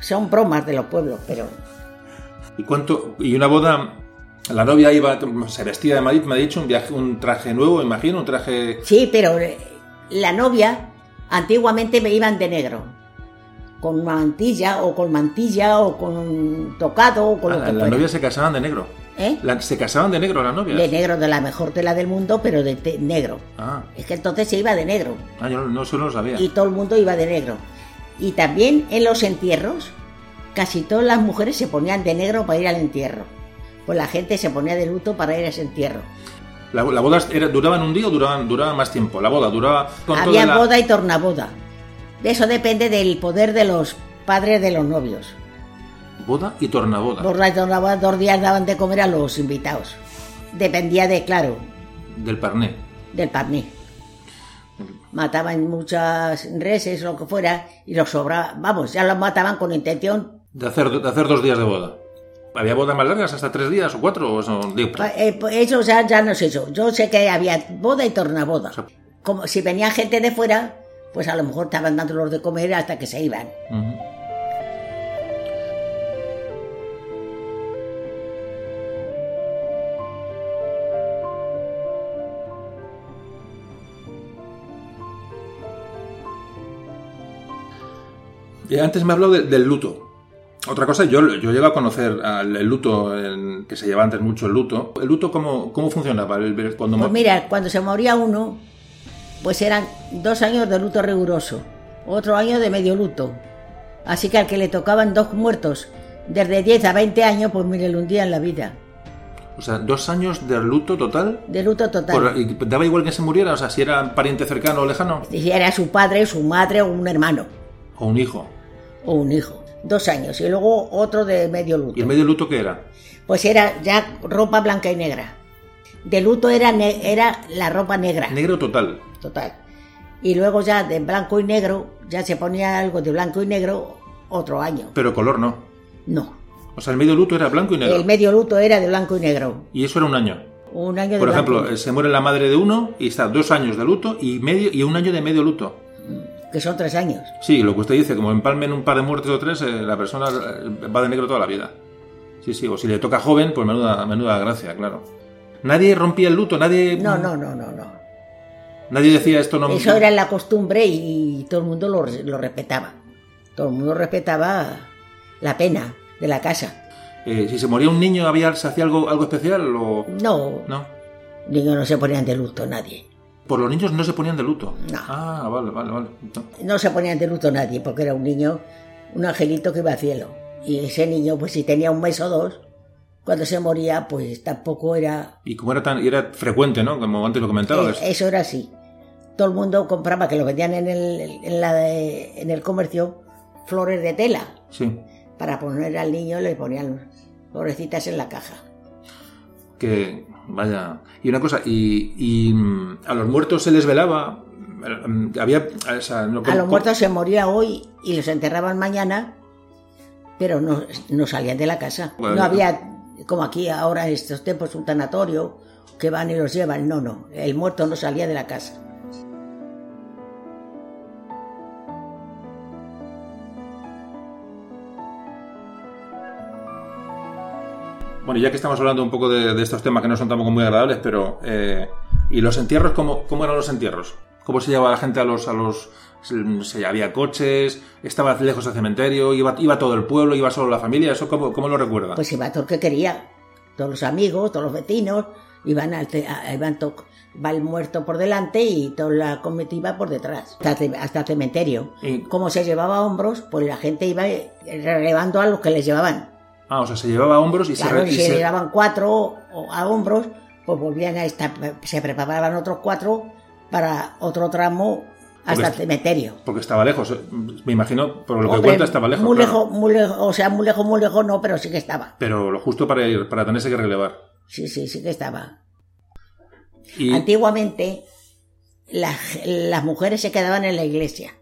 Son bromas de los pueblos, pero ¿Y cuánto? Y una boda... La novia iba, se vestía de Madrid, me ha dicho, un viaje, un traje nuevo, imagino, un traje... sí, pero eh, la novia antiguamente me iban de negro. Con mantilla o con mantilla o con tocado o con Ah, lo que las fuera. novias se casaban de negro. ¿Eh? La- se casaban de negro las novias. De negro, de la mejor tela del mundo, pero de te- negro. Ah, Es que entonces se iba de negro. ah, yo no, no, eso no lo sabía. y todo el mundo iba de negro. Y también en los entierros, casi todas las mujeres se ponían de negro para ir al entierro. Pues la gente se ponía de luto para ir a ese entierro. La, la boda era, duraban un día o duraban, duraban más tiempo. La boda duraba con Había la- boda y tornaboda. Eso depende del poder de los padres de los novios. Boda y tornaboda. Boda y tornaboda dos días daban de comer a los invitados. Dependía de, claro, Del parné. del parné. Mataban muchas reses lo que fuera y los sobraba. Vamos, ya los mataban con intención De hacer, de hacer dos días de boda. ¿Había bodas más largas, hasta tres días o cuatro? O eso, digo, Pa- eh, pues eso ya, ya no sé yo. Yo sé que había boda y tornaboda. Como si venía gente de fuera, pues a lo mejor estaban dándolos de comer hasta que se iban. Y antes me habló de- del luto. Otra cosa, yo, yo llego a conocer al- el luto, en- que se lleva antes mucho el luto. ¿El luto cómo, cómo funcionaba? El- cuando Pues mira, cuando se moría uno, pues eran dos años de luto riguroso, otro año de medio luto. Así que al que le tocaban dos muertos desde 10 a 20 años, pues mire, le hundían la vida. O sea, dos años de luto total. De luto total. Por- y ¿Daba igual que se muriera? O sea, si era pariente cercano o lejano. Si era su padre, su madre o un hermano O un hijo. O un hijo. Dos años. Y luego otro de medio luto. ¿Y el medio luto qué era? Pues era ya ropa blanca y negra. De luto era, ne- era la ropa negra, Negro total. total. Y luego ya de blanco y negro, ya se ponía algo de blanco y negro otro año. Pero color no. No. O sea, el medio luto era blanco y negro. El medio luto era de blanco y negro. Y eso era un año. Un año Por ejemplo, eh, se muere la madre de uno y está dos años de luto y medio y un año de medio luto. Que son tres años. Sí, lo que usted dice, como empalmen un par de muertes o tres, eh, la persona eh, va de negro toda la vida. Sí, sí, o si le toca joven, pues menuda, menuda gracia, claro. Nadie rompía el luto, nadie... No, no, no, no, no. Nadie decía esto no... Eso era la costumbre y todo el mundo lo, lo respetaba. Todo el mundo respetaba la pena de la casa. Eh, si se moría un niño, había, ¿se hacía algo, algo especial o...? No, No. niños no se ponían de luto nadie. Por los niños no se ponían de luto. No. Ah, vale, vale, vale. No. No se ponían de luto nadie porque era un niño, un angelito que iba al cielo. Y ese niño, pues si tenía un mes o dos, cuando se moría, pues tampoco era... Y como era tan... era frecuente, ¿no? Como antes lo comentaba. Eh, eso era así. Todo el mundo compraba, que lo vendían en el, en la de- en el comercio, flores de tela. Sí. Para poner al niño le ponían florecitas en la caja. Que... Vaya... Y una cosa, y, y mm, a los muertos se les velaba... mm, Había... o sea, no- A los muertos se moría hoy y los enterraban mañana, pero no, no salían de la casa. Bueno. No había, como aquí ahora en estos tiempos, un tanatorio que van y los llevan. No, no, el muerto no salía de la casa. Bueno, ya que estamos hablando un poco de, de estos temas que no son tampoco muy agradables, pero... eh, ¿Y los entierros? ¿cómo, ¿Cómo eran los entierros? ¿Cómo se llevaba la gente a los... A los se, había coches, estaba lejos del cementerio, iba, iba todo el pueblo, iba solo la familia, ¿eso cómo, cómo lo recuerda? Pues iba todo el que quería. Todos los amigos, todos los vecinos, iban al iban to- va el muerto por delante y toda la comitiva por detrás, hasta, el hasta el cementerio. Y- Como se llevaba a hombros, pues la gente iba relevando a los que les llevaban. Ah, o sea, se llevaba a hombros y Claro, se... y se- llevaban cuatro a hombros, pues volvían a estar, se preparaban otros cuatro para otro tramo hasta el cementerio. Porque estaba lejos, eh, me imagino, por lo que cuenta estaba lejos. Muy claro. lejos, muy lejos, o sea, muy lejos, muy lejos no, pero sí que estaba. Pero lo justo para ir, para tenerse que relevar. Sí, sí, sí que estaba. Y, Antiguamente, las, las mujeres se quedaban en la iglesia.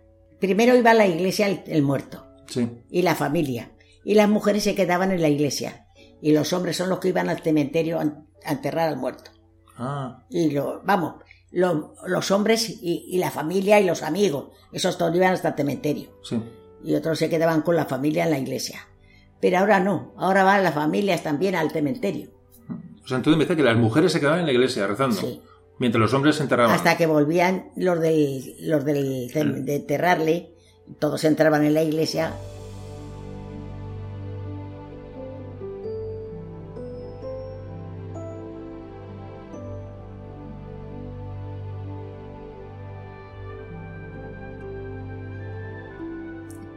Primero iba a la iglesia el, el muerto sí. y la familia. Y las mujeres se quedaban en la iglesia. Y los hombres son los que iban al cementerio a, enterrar al muerto. Ah, Y lo, vamos, lo- los hombres y, y la familia y los amigos, esos todos iban hasta el cementerio. sí. Y otros se quedaban con la familia en la iglesia. Pero ahora no, ahora van las familias también al cementerio. O sea, entonces me que las mujeres se quedaban en la iglesia rezando, Sí. mientras los hombres se enterraban. Hasta que volvían los del, los del de enterrarle, todos entraban en la iglesia.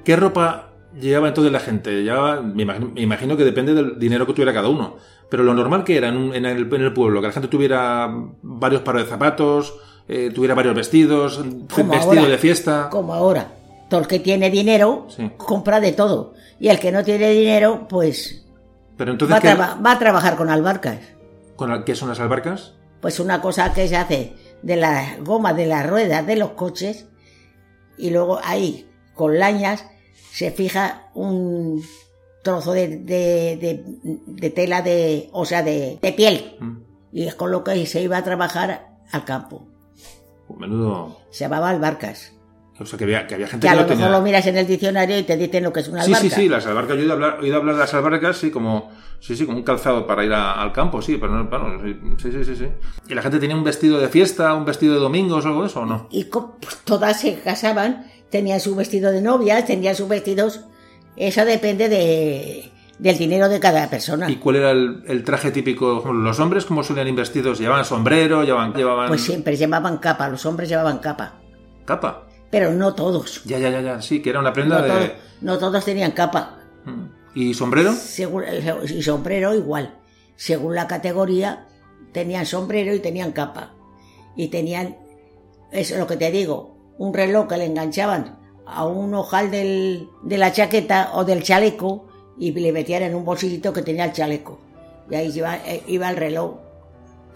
¿Qué ropa llevaba entonces la gente? Llevaba, me, imagino, me imagino que depende del dinero que tuviera cada uno. Pero lo normal que era en, un- en el, en el pueblo, que la gente tuviera varios pares de zapatos, eh, tuviera varios vestidos, vestido ahora. de fiesta. Como ahora. Todo el que tiene dinero Sí. compra de todo. Y el que no tiene dinero, pues Pero va entonces, ¿qué, traba- va a trabajar con albarcas. con la- ¿qué son las albarcas? Pues una cosa que se hace de las gomas de las ruedas de los coches y luego ahí con lañas se fija un trozo de, de- de- de tela de, o sea, de, de piel Mm. y es con lo que se iba a trabajar al campo. Menudo. Se llamaba albarcas. O sea, que había, que había gente Que a que lo mejor tenía. lo miras en el diccionario y te dicen lo que es una Sí, albarca. sí, sí, las albarcas. Yo he oído hablar, he oído hablar de las albarcas, sí, como, sí, sí, como un calzado para ir a- al campo, sí, pero no, bueno, sí, sí, sí, sí. ¿Y la gente tenía un vestido de fiesta, un vestido de domingos o algo de eso o no? y pues, todas se casaban, tenían su vestido de novias, tenían sus vestidos. Eso depende de, del dinero de cada persona. ¿Y cuál era el, el traje típico? Los hombres, ¿cómo solían vestidos? ¿Llevaban sombrero? ¿Llevaban, llevaban Pues siempre llevaban capa, los hombres llevaban capa, capa? pero no todos. Ya, ya, ya, ya, sí, que era una prenda No, de... todos no todos tenían capa. Mm. ¿Y sombrero? Según, y sombrero igual. Según la categoría, tenían sombrero y tenían capa. Y tenían, eso es lo que te digo, un reloj que le enganchaban a un ojal del- de la chaqueta o del chaleco y le metían en un bolsillito que tenía el chaleco. Y ahí iba, eh, iba el reloj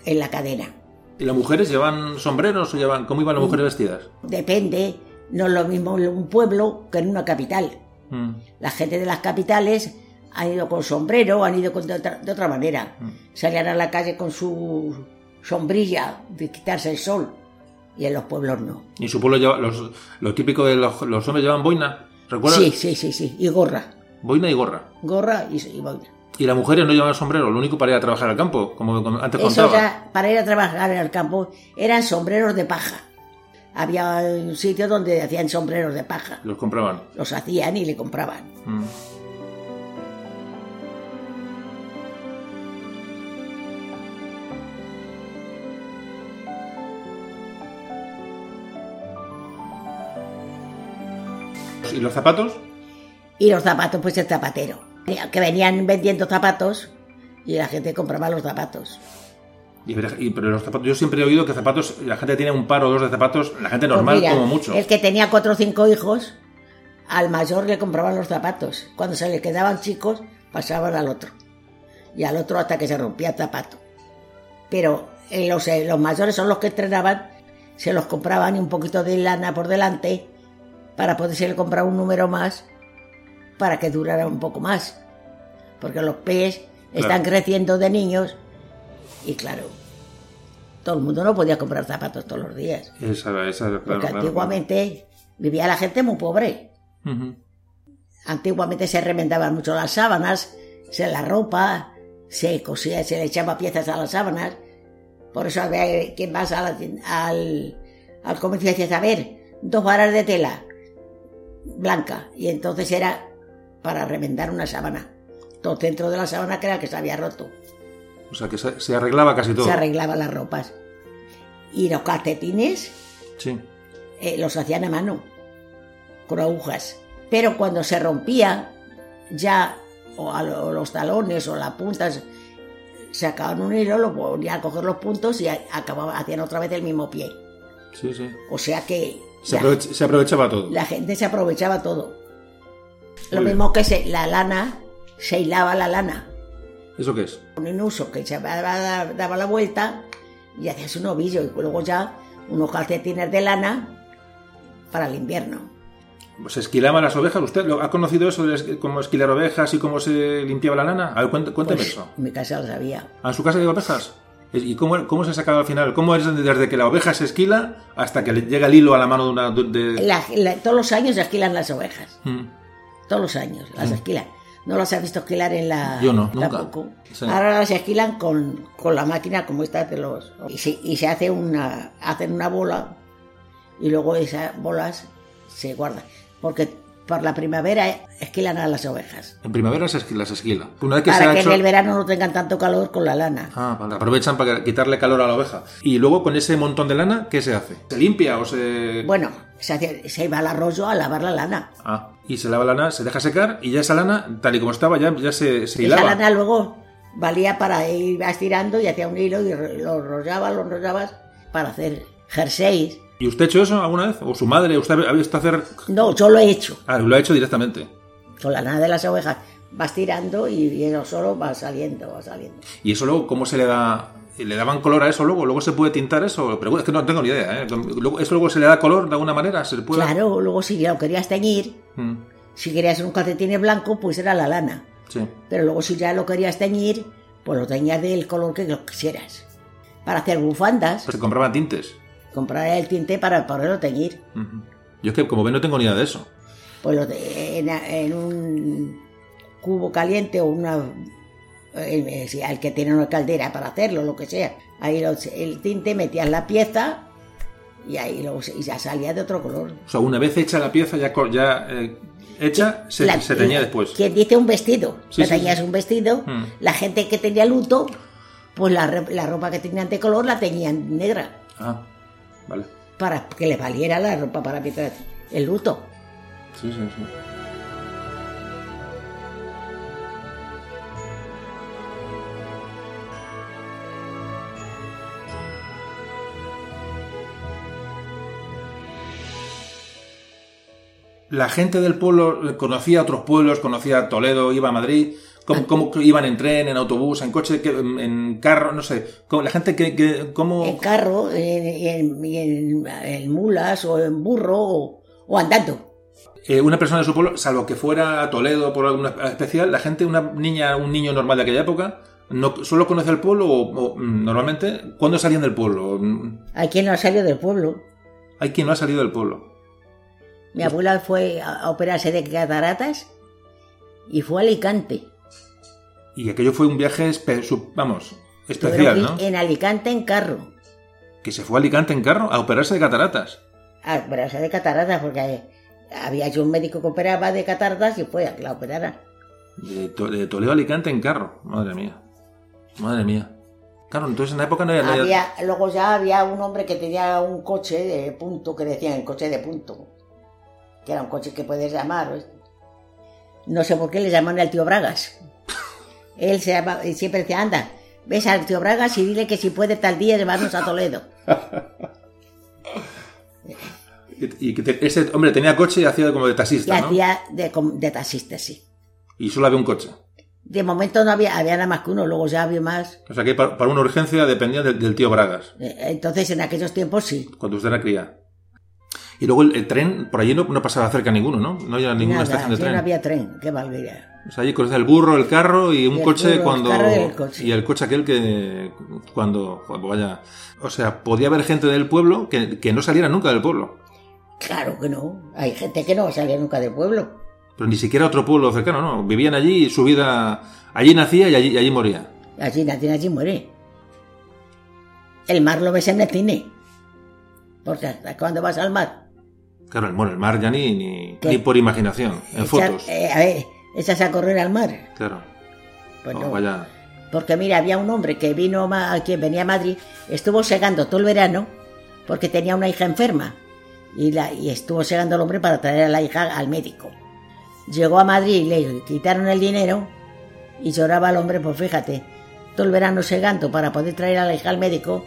en la cadena. ¿Y las mujeres llevan sombreros o llevan... ¿Cómo iban las mujeres vestidas? Depende, no es lo mismo en un pueblo que en una capital. Mm. La gente de las capitales han ido con sombrero, han ido con de, otra, de otra manera. Salían a la calle con su sombrilla de quitarse el sol. Y en los pueblos no. Y su pueblo lleva, los, lo típico de los, los hombres llevan boina, ¿recuerdas? Sí, sí, sí, sí, y gorra, Boina y gorra. gorra y, y boina. Y las mujeres no llevaban sombrero, lo único para ir a trabajar al campo, como antes Eso contaba. para ir a trabajar el campo, eran sombreros de paja. Había un sitio donde hacían sombreros de paja. Los compraban. Los hacían y le compraban. Mm. ¿Y los zapatos? Y los zapatos, pues el zapatero. Que venían vendiendo zapatos y la gente compraba los zapatos. Y, pero los zapatos, yo siempre he oído que zapatos, la gente tiene un par o dos de zapatos, la gente normal Pues mira, como mucho. El que tenía cuatro o cinco hijos, al mayor le compraban los zapatos. Cuando se le quedaban chicos, pasaban al otro. Y al otro hasta que se rompía el zapato. Pero eh, los, eh, los mayores son los que entrenaban, se los compraban y un poquito de lana por delante para poderse comprar un número más para que durara un poco más. Porque los pies están creciendo de niños y claro, todo el mundo no podía comprar zapatos todos los días. Esa, esa, claro, Porque claro, antiguamente vivía la gente muy pobre. Antiguamente se remendaban mucho las sábanas, se la ropa, se cosía, se le echaba piezas a las sábanas. Por eso había quien vas a la tien- al, al comercio y decías, a ver, dos varas de tela blanca. Y entonces era para remendar una sábana. Todo dentro de la sábana que era el que se había roto. O sea que se, se arreglaba casi todo. Se arreglaban las ropas. Y los calcetines Sí. eh, los hacían a mano, con agujas. Pero cuando se rompía, ya o, a lo- los talones o las puntas, sacaban un hilo, lo ponían a coger los puntos y a- acababan, hacían otra vez el mismo pie. Sí, sí. O sea que Se, la, aprovech- se aprovechaba todo. la gente se aprovechaba todo. Lo Muy bien. mismo que se- la lana, se hilaba la lana ¿Eso qué es? un uso que se daba, daba la vuelta y hacías un ovillo y luego ya unos calcetines de lana para el invierno. ¿Se esquilaban las ovejas? ¿Usted lo- ha conocido eso de cómo esquilar ovejas y cómo se limpiaba la lana? A ver, cuént- cuénteme Pues, eso. en mi casa lo sabía. ¿A su casa de ovejas? ¿Y cómo, cómo se sacaba al final? ¿Cómo es desde que la oveja se esquila hasta que le llega el hilo a la mano de una... de- de- La- la- todos los años se esquilan las ovejas. Mm. Todos los años las esquilan. ¿No las has visto esquilar en la...? Yo no, nunca. Sí. Ahora las esquilan con, con la máquina como esta de los... Y se, y se hace una... Hacen una bola y luego esas bolas se guardan. Porque por la primavera esquilan a las ovejas. En primavera se esqui- las esquila. Una vez que para se que hecho... en el verano no tengan tanto calor con la lana. Ah, vale. Aprovechan para quitarle calor a la oveja. Y luego con ese montón de lana, ¿qué se hace? ¿Se limpia o se...? Bueno, se, hace- se iba al arroyo a lavar la lana. Ah, y se lava la lana, se deja secar y ya esa lana, tal y como estaba, ya, ya se, se Esa hilaba. lana luego valía para ir estirando y hacía un hilo y lo enrollabas, lo enrollabas para hacer jerseys. ¿Y usted ha hecho eso alguna vez? ¿O su madre? ¿Usted ha visto hacer...? No, yo lo he hecho. Ah, lo ha hecho directamente. Con la lana de las ovejas vas tirando y eso solo va saliendo, va saliendo. ¿Y eso luego cómo se le da...? ¿Le daban color a eso luego? ¿Luego se puede tintar eso? Pero es que no tengo ni idea, ¿eh? ¿Eso luego se le da color de alguna manera? ¿Se le puede...? Claro, luego si lo querías teñir, Mm, si querías un calcetín blanco, pues era la lana. sí. Pero luego si ya lo querías teñir, pues lo teñías del color que lo quisieras. Para hacer bufandas, Se compraban tintes. Comprar el tinte para poderlo teñir. Yo es que como ve no tengo ni idea de eso. pues lo de- en, en un cubo caliente o una eh, si al que tiene una caldera para hacerlo lo que sea ahí el tinte metías la pieza y ahí lo, y ya salía de otro color O sea, una vez hecha la pieza ya, eh, hecha, se, La- se teñía después. quien dice un vestido Sí, te sí, teñías sí. un vestido Mm. la gente que tenía luto pues la, la ropa que tenían de color la teñían negra Ah, vale. para que le valiera la ropa para pintar el luto Sí, sí, sí. La gente del pueblo conocía otros pueblos, conocía Toledo, iba a Madrid. ¿Cómo, cómo iban en tren, en autobús, en coche, en, en carro? No sé. ¿Cómo- La gente que, que cómo en carro, en, y en, y en- en mulas o en burro o, o andando. Eh, una persona de su pueblo, salvo que fuera a Toledo por alguna especial, la gente, una niña, un niño normal de aquella época, no solo conoce el pueblo o, o, mm, normalmente cuándo salían del pueblo. Hay quien no ha salido del pueblo. Hay quien no ha salido del pueblo. Mi abuela fue a operarse de cataratas y fue a Alicante. Y aquello fue un viaje, vamos, especial, ¿no? En Alicante en carro. Que se fue a Alicante en carro a operarse de cataratas. A operarse de cataratas porque había hecho un médico que operaba de cataratas y fue a que la operara. De, To- de Toledo a Alicante en carro. Madre mía. Madre mía. Claro, entonces en la época no había... no había- luego ya había un hombre que tenía un coche de punto, que decían coche de punto. Que era un coche que puedes llamar. No sé por qué le llaman al tío Bragas. Él se y siempre decía, anda, ves al tío Bragas y dile que si puede tal día llevarnos a Toledo. Y, y que te- hombre tenía coche y hacía como de Y taxista, ¿no? hacía de, taxista, sí. Y solo había un coche. De momento no había, había nada más que uno, luego ya había más. O sea que para, para una urgencia dependía del, del tío Bragas, Eh, Entonces en aquellos tiempos sí. cuando usted era cría. Y luego el, el tren, por allí no, no pasaba cerca ninguno, ¿no? No había ninguna Nada, estación de tren. no había tren, qué barbaridad. O sea, allí cruzaba el burro, el carro y un Y coche burro, cuando... y el coche. y el coche aquel que... Cuando... vaya... O sea, podía haber gente del pueblo que, que no saliera nunca del pueblo. Claro que no. Hay gente que no salía nunca del pueblo. Pero ni siquiera otro pueblo cercano, ¿no? Vivían allí y su vida... Allí nacía y allí, y allí moría. Allí nadie allí muere. El mar lo ves en el cine. Porque hasta cuando vas al mar. Claro, el, bueno, el mar ya ni, ni, ni por imaginación, en echas- fotos. eh, a ver, echas a correr al mar. Claro. Pues No, no. vaya... Porque mira, había un hombre que vino ma- aquí, venía a Madrid, estuvo segando todo el verano porque tenía una hija enferma. Y, la, y estuvo segando el hombre para traer a la hija al médico. Llegó a Madrid y le quitaron el dinero y lloraba el hombre, pues fíjate, todo el verano segando para poder traer a la hija al médico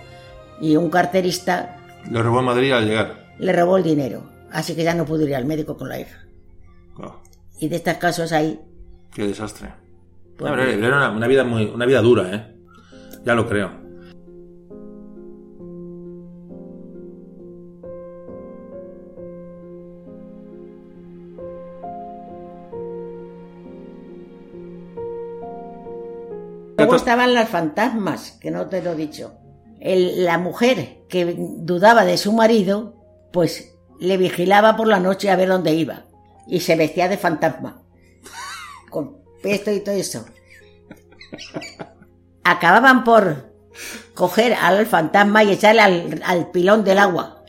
y un carterista Lo robó en Madrid al llegar. le robó el dinero. Así que ya no pudo ir al médico con la hija. Y de estos casos ahí, qué desastre. Pues era una, una vida muy, una vida dura, ¿eh? Ya lo creo. Luego estaban las fantasmas, que no te lo he dicho. El- la mujer que dudaba de su marido, pues le vigilaba por la noche a ver dónde iba. Y se vestía de fantasma. Con esto y todo eso. Acababan por coger al fantasma y echarle al, al pilón del agua.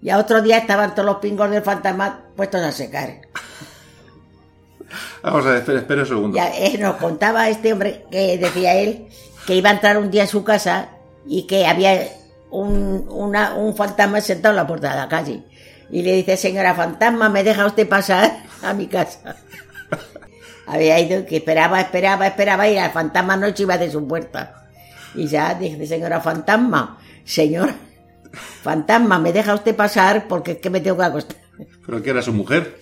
Y a otro día estaban todos los pingos del fantasma puestos a secar. Vamos a ver, espera, espera un segundo. Ya, eh, nos contaba este hombre que decía él que iba a entrar un día a su casa y que había un, una- un fantasma sentado en la puerta de la calle. Y le dice, señora fantasma, ¿me deja usted pasar a mi casa? había ido que esperaba, esperaba, esperaba y el fantasma no iba de su puerta. Y ya dice, señora fantasma, señor fantasma, ¿me deja usted pasar porque es que me tengo que acostar? ¿Pero qué era su mujer?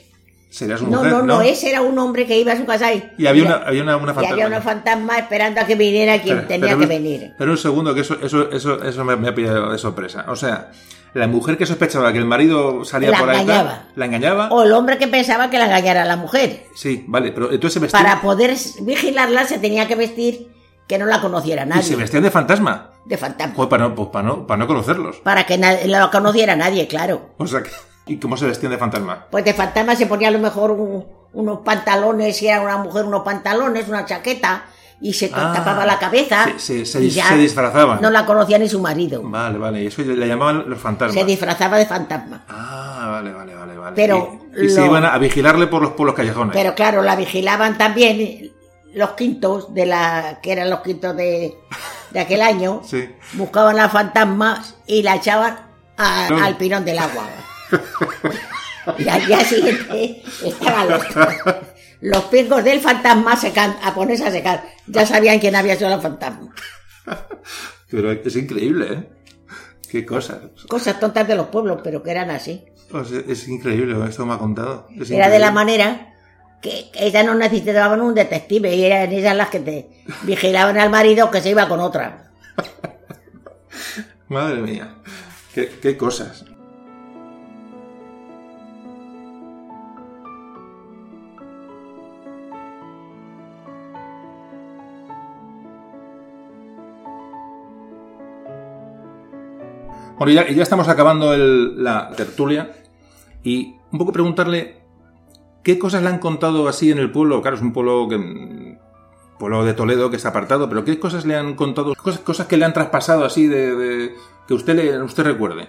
¿Sería su No, mujer? no, no, ese era un hombre que iba a su casa y, Y había una, había una, una y fantasma. había una fantasma esperando a que viniera quien Espera, tenía que venir. Pero un segundo, que eso, eso, eso, eso me, me ha pillado de sorpresa. O sea, la mujer que sospechaba que el marido salía La por ahí. engañaba. la engañaba. O el hombre que pensaba que la engañara a la mujer. Sí, vale, pero entonces se vestían. Para poder vigilarla se tenía que vestir que no la conociera y nadie. se vestían de fantasma. De fantasma. Joder, para no, pues para no, para no conocerlos. Para que nadie la conociera nadie, claro. O sea, que, ¿y cómo se vestían de fantasma? Pues de fantasma se ponía a lo mejor un- unos pantalones, si era una mujer, unos pantalones, una chaqueta, y se Ah, tapaba la cabeza. se- se- y ya. No la conocía ni su marido. Vale, vale, y eso le llamaban los fantasmas. Se disfrazaba de fantasma. Ah, vale, vale, vale, vale. Pero y, y se iban a, a vigilarle por los, por los callejones. Pero claro, la vigilaban también los quintos de la que eran los quintos de, de aquel año. Sí. Buscaban la fantasma y la echaban a- No. al pirón del agua. y al día siguiente estaban los, los pingos del fantasma secan- a ponerse a secar. Ya sabían quién había sido el fantasma. Pero es increíble, ¿eh? Qué cosas. Cosas tontas de los pueblos, pero que eran así. Sea, es increíble, esto me ha contado. Es Era de la manera que ellas no necesitaban un detective y eran ellas las que te vigilaban al marido que se iba con otra. Madre mía. Qué, qué cosas. Bueno, ya, ya estamos acabando el- la tertulia y un poco preguntarle qué cosas le han contado así en el pueblo. Claro, es un pueblo que mm, pueblo de Toledo que está apartado, pero qué cosas le han contado, cosas, cosas que le han traspasado así de, de- que usted le, usted recuerde.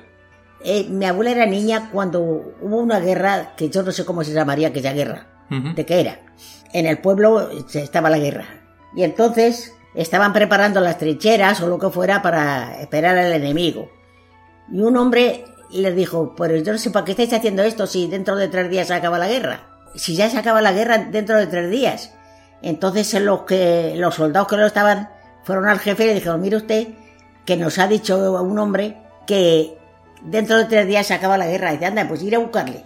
Eh, mi abuela era niña cuando hubo una guerra que yo no sé cómo se llamaría aquella guerra. ¿De qué era? En el pueblo estaba la guerra. Y entonces estaban preparando las trincheras o lo que fuera para esperar al enemigo. Y un hombre les dijo, pero yo no sé para qué estáis haciendo esto si dentro de tres días se acaba la guerra. Si ya se acaba la guerra dentro de tres días. Entonces los, que, los soldados que lo estaban fueron al jefe y le dijeron, mire usted que nos ha dicho un hombre que dentro de tres días se acaba la guerra. Y dice, anda, pues ir a buscarle.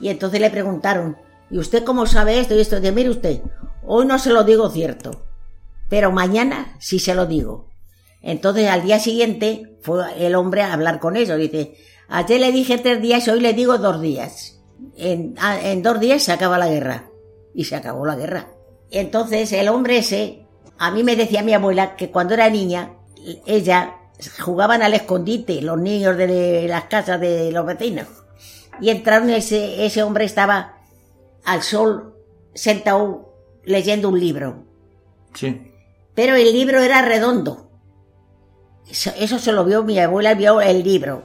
Y entonces le preguntaron, ¿y usted cómo sabe esto y esto? Dice, mire usted, hoy no se lo digo cierto, pero mañana sí se lo digo. Entonces al día siguiente fue el hombre a hablar con ellos. Dice, ayer le dije tres días y hoy le digo dos días. En, a- en dos días se acaba la guerra. Y se acabó la guerra. Entonces el hombre ese, a mí me decía mi abuela que cuando era niña, ella jugaban al escondite, los niños de las casas de los vecinos. Y entraron ese, ese hombre estaba al sol sentado leyendo un libro. Sí. Pero el libro era redondo. Eso, eso se lo vio mi abuela, vio el libro.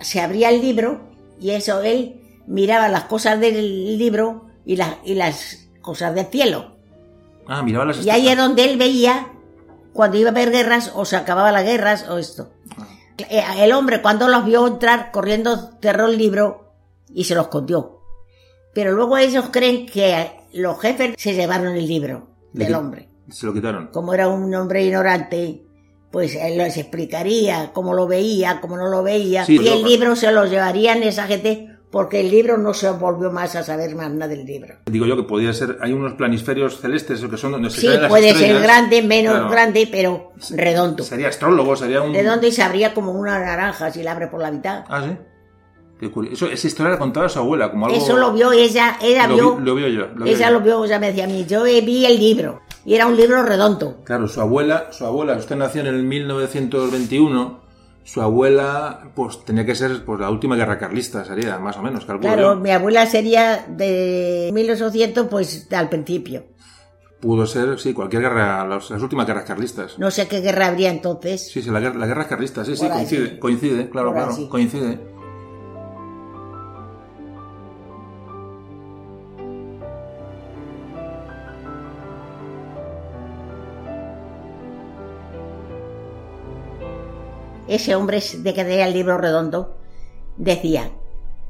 Se abría el libro y eso él miraba las cosas del libro y las, y las cosas del cielo. Ah, miraba las Y ahí es donde él veía cuando iba a haber guerras o se acababan las guerras o esto. Eh, El hombre cuando los vio entrar corriendo cerró el libro y se lo escondió. Pero luego ellos creen que los jefes se llevaron el libro del hombre. Se lo quitaron. Como era un hombre ignorante, pues él les explicaría cómo lo veía, cómo no lo veía. Sí, y el libro se lo llevarían esa gente porque el libro no se volvió más a saber más nada del libro. Digo yo que podía ser, hay unos planisferios celestes que son donde se Sí, caen las puede ser grande, menos Claro. grande, pero redondo. Sería astrólogo, sería un... Redondo y se abría como una naranja si la abre por la mitad. Ah, sí. Qué curioso. Eso, esa historia la contaba su abuela, como algo... Eso lo vio ella, ella lo, vio, vi- lo vio yo. lo vio ella yo. lo vio, ella me decía a mí, yo vi el libro y era un libro redondo. Claro, su abuela, su abuela, usted nació en el 1921, su abuela, pues tenía que ser pues la última guerra carlista, sería, más o menos, calculo Claro, yo. mi abuela sería de 1800, pues al principio. Pudo ser, sí, cualquier guerra, las, las últimas guerras carlistas. No sé qué guerra habría entonces. Sí, sí, la guerra, la guerra carlista, sí, sí, Por coincide, coincide, claro, Por claro, coincide. Ese hombre de que tenía el libro redondo decía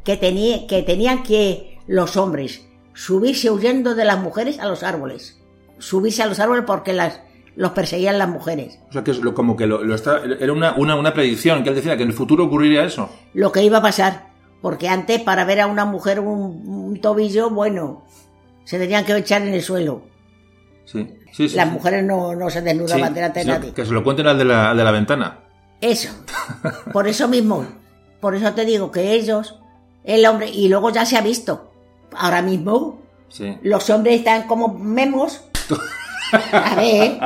que, tenía, que tenían que los hombres subirse huyendo de las mujeres a los árboles. Subirse a los árboles porque las, los perseguían las mujeres. O sea, que es lo, como que lo, lo está, era una, una, una predicción, que él decía que en el futuro ocurriría eso. Lo que iba a pasar. Porque antes para ver a una mujer un, un tobillo, bueno, se tenían que echar en el suelo. Sí, sí, sí. Las sí. mujeres no, no se desnudaban delante de nadie. Que se lo cuenten al de la, al de la ventana. Eso. Por eso mismo. Por eso te digo que ellos, el hombre, y luego ya se ha visto. Ahora mismo, Sí. los hombres están como memos. A ver,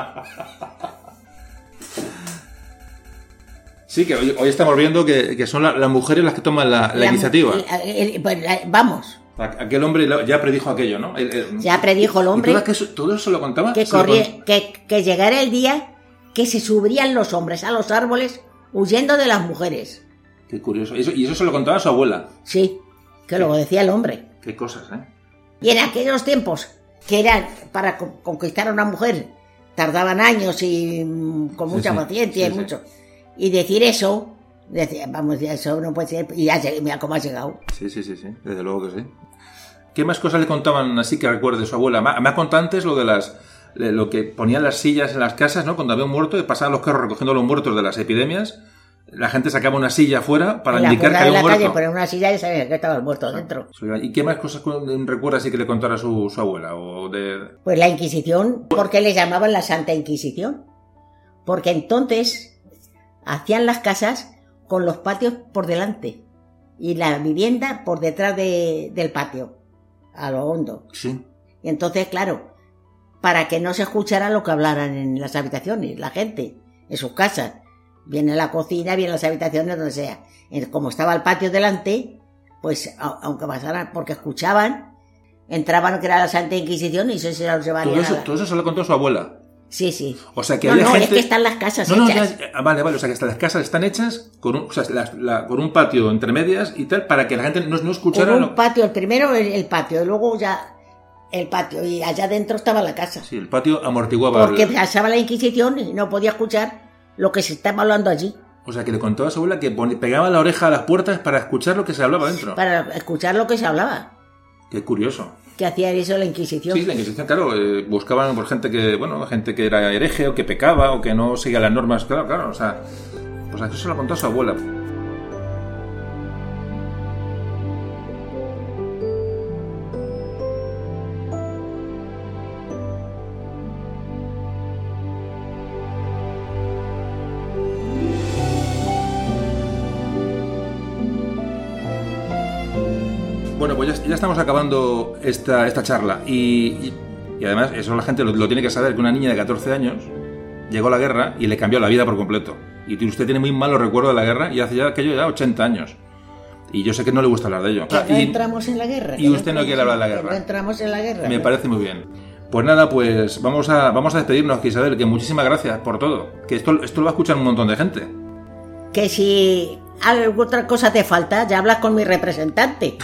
Sí, que hoy, hoy estamos viendo que, que son la- las mujeres las que toman la, la la- iniciativa. el- pues, vamos, Aquel hombre ya predijo aquello, ¿no? Ya predijo el ¿Y hombre todo, aquello- todo eso lo contaba? que, lo corría- que, que llegara el día que se subirían los hombres a los árboles huyendo de las mujeres. Qué curioso. Y eso, y eso se lo contaba a su abuela. Sí, que lo decía el hombre. Qué cosas, ¿eh? Y en aquellos tiempos, que eran para co- conquistar a una mujer, tardaban años y mm, con mucha sí, paciencia sí, y mucho. Y decir eso, decía, vamos, eso no puede ser. Y ya mira cómo ha llegado. Sí, sí, sí, sí. Desde luego que sí. ¿Qué más cosas le contaban así que recuerde su abuela? Me ha contado antes lo de las lo que ponían las sillas en las casas, ¿no? Cuando había un muerto, y pasaban los carros recogiendo los muertos de las epidemias. La gente sacaba una silla afuera para la indicar que había la un calle, muerto. poner una silla y sabía que estaba el muerto dentro. ¿Y qué más cosas cu- recuerda así que le contara su, su abuela? O de... Pues la Inquisición, ¿por qué le llamaban la Santa Inquisición? Porque entonces hacían las casas con los patios por delante y la vivienda por detrás de- del patio, a lo hondo. Sí. Y entonces, claro, para que no se escuchara lo que hablaran en las habitaciones, la gente, en sus casas. Viene la cocina, viene las habitaciones, donde sea. Como estaba el patio delante, pues aunque pasaran, porque escuchaban, entraban que era la Santa Inquisición y eso se los llevarían Todo a la- todo eso se lo contó su abuela. Sí, sí. O sea que no, había no, gente... es que están las casas No, no, hechas. ah, vale, vale, o sea que las casas están hechas con un, o sea, la- la- con un patio entre medias y tal, para que la gente no, no escuchara... Lo- un patio, el primero el, el patio, y luego ya el patio, y allá adentro estaba la casa. Sí, el patio amortiguaba... Porque pasaba la Inquisición y no podía escuchar lo que se estaba hablando allí, O sea que le contó a su abuela que pegaba la oreja a las puertas para escuchar lo que se hablaba dentro. para escuchar lo que se hablaba. Qué curioso. Que hacía eso la Inquisición. Sí, la Inquisición, claro, eh, buscaban por gente que, bueno, gente que era hereje o que pecaba o que no seguía las normas, claro, claro, o sea, pues eso se lo contó a su abuela. Estamos acabando esta, esta charla y, y- y además eso la gente lo, lo tiene que saber, que una niña de 14 años llegó a la guerra y le cambió la vida por completo. Y usted tiene muy malos recuerdos de la guerra y hace ya aquello ya 80 años. Y yo sé que no le gusta hablar de ello. Que no Y entramos en la guerra. y usted no quiere hablar de la guerra. No entramos en la guerra. me parece muy bien. Pues nada, pues vamos a, vamos a despedirnos, Isabel, que muchísimas gracias por todo. Que esto, esto lo va a escuchar un montón de gente. Que si algo otra cosa te falta, ya hablas con mi representante.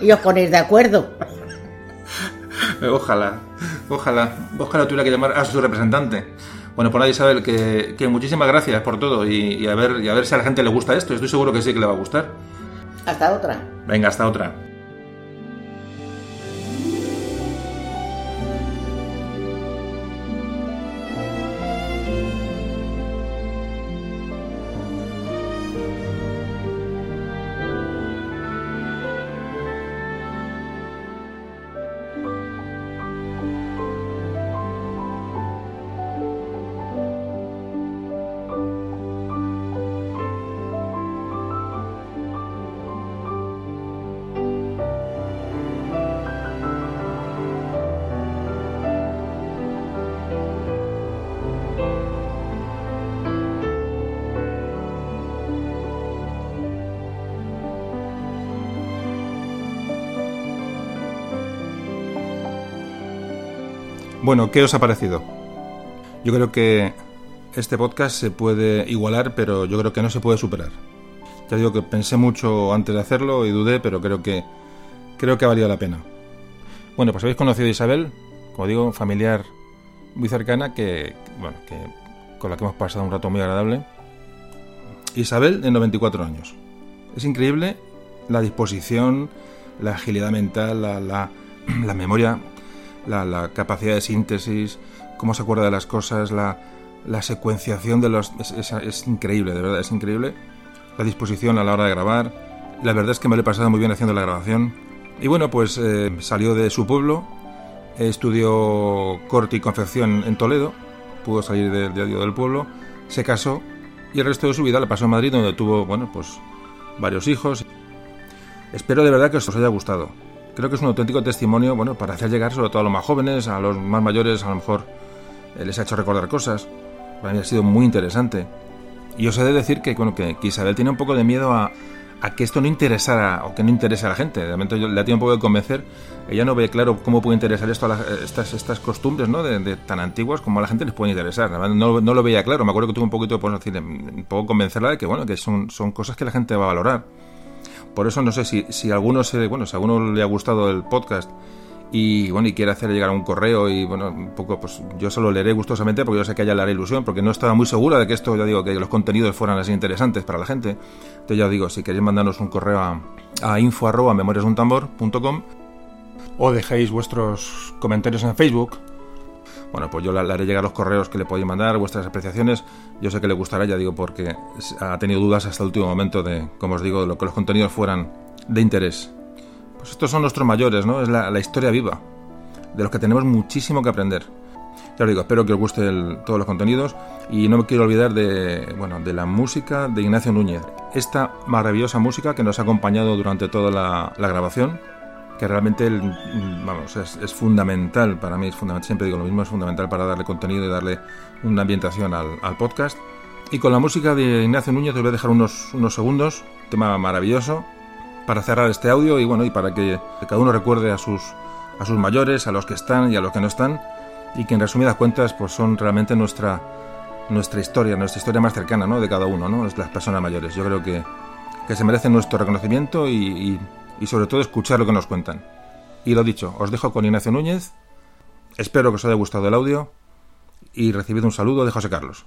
y os ponéis de acuerdo. Ojalá, ojalá, ojalá tuviera que llamar a su representante. Bueno, por nada, Isabel, que, que muchísimas gracias por todo y, y a ver, y a ver si a la gente le gusta esto. Estoy seguro que sí que le va a gustar. Hasta otra. Venga, hasta otra. Bueno, ¿qué os ha parecido? Yo creo que este podcast se puede igualar, pero yo creo que no se puede superar. Ya digo que pensé mucho antes de hacerlo y dudé, pero creo que creo que ha valido la pena. Bueno, pues habéis conocido a Isabel, como digo, familiar muy cercana que bueno, que con la que hemos pasado un rato muy agradable. Isabel de 94 años. Es increíble la disposición, la agilidad mental, la, la, la memoria, la, capacidad de síntesis, cómo se acuerda de las cosas, la, secuenciación de los... Es, increíble, de verdad, es increíble. La disposición a la hora de grabar. La verdad es que me lo he pasado muy bien haciendo la grabación. Y bueno, pues eh, salió de su pueblo, estudió corte y confección en Toledo, pudo salir del diario del pueblo, se casó y el resto de su vida la pasó en Madrid, donde tuvo, bueno, pues varios hijos. Espero de verdad que os haya gustado. Creo que es un auténtico testimonio, bueno, para hacer llegar sobre todo a los más jóvenes, a los más mayores, a lo mejor eh, les ha hecho recordar cosas. Para mí ha sido muy interesante. Y os he de decir que, bueno, que, Isabel tiene un poco de miedo a, a, que esto no interesara o que no interese a la gente. De momento yo la tengo un poco de convencer. Ella no ve claro cómo puede interesar esto a estas, estas costumbres ¿no? De, de, tan antiguas como a la gente les puede interesar. No, no, lo veía claro. Me acuerdo que tuve un poquito, pues, decir, un poco convencerla de que, bueno, que son, son cosas que la gente va a valorar. Por eso no sé si, si alguno bueno, si a alguno le ha gustado el podcast y bueno y quiere hacer llegar un correo y bueno un poco pues yo se lo leeré gustosamente porque yo sé que a ella le hará ilusión porque no estaba muy segura de que esto ya digo que los contenidos fueran así interesantes para la gente. Entonces ya os digo si queréis mandarnos un correo a, a info arroba o dejéis vuestros comentarios en Facebook bueno, pues yo le haré llegar los correos que le podéis mandar, vuestras apreciaciones. Yo sé que le gustará, ya digo, porque ha tenido dudas hasta el último momento de, como os digo, de lo que los contenidos fueran de interés. Pues estos son nuestros mayores, ¿no? Es la, historia viva, de los que tenemos muchísimo que aprender. Ya os digo, espero que os guste todos los contenidos y no me quiero olvidar de, bueno, de la música de Ignacio Núñez. Esta maravillosa música que nos ha acompañado durante toda la grabación que realmente vamos, es, es, fundamental para mí, es fundamental, siempre digo lo mismo, es fundamental para darle contenido y darle una ambientación al, al, podcast. Y con la música de Ignacio Núñez os voy a dejar unos, unos segundos, tema maravilloso, para cerrar este audio y bueno, y para que cada uno recuerde a sus, a sus mayores, a los que están y a los que no están, y que en resumidas cuentas pues son realmente nuestra, nuestra historia, nuestra historia más cercana ¿no? de cada uno, ¿no? las personas mayores. Yo creo que, que se merecen nuestro reconocimiento y, y, y sobre todo escuchar lo que nos cuentan. Y lo dicho, os dejo con Ignacio Núñez, espero que os haya gustado el audio y recibid un saludo de José Carlos.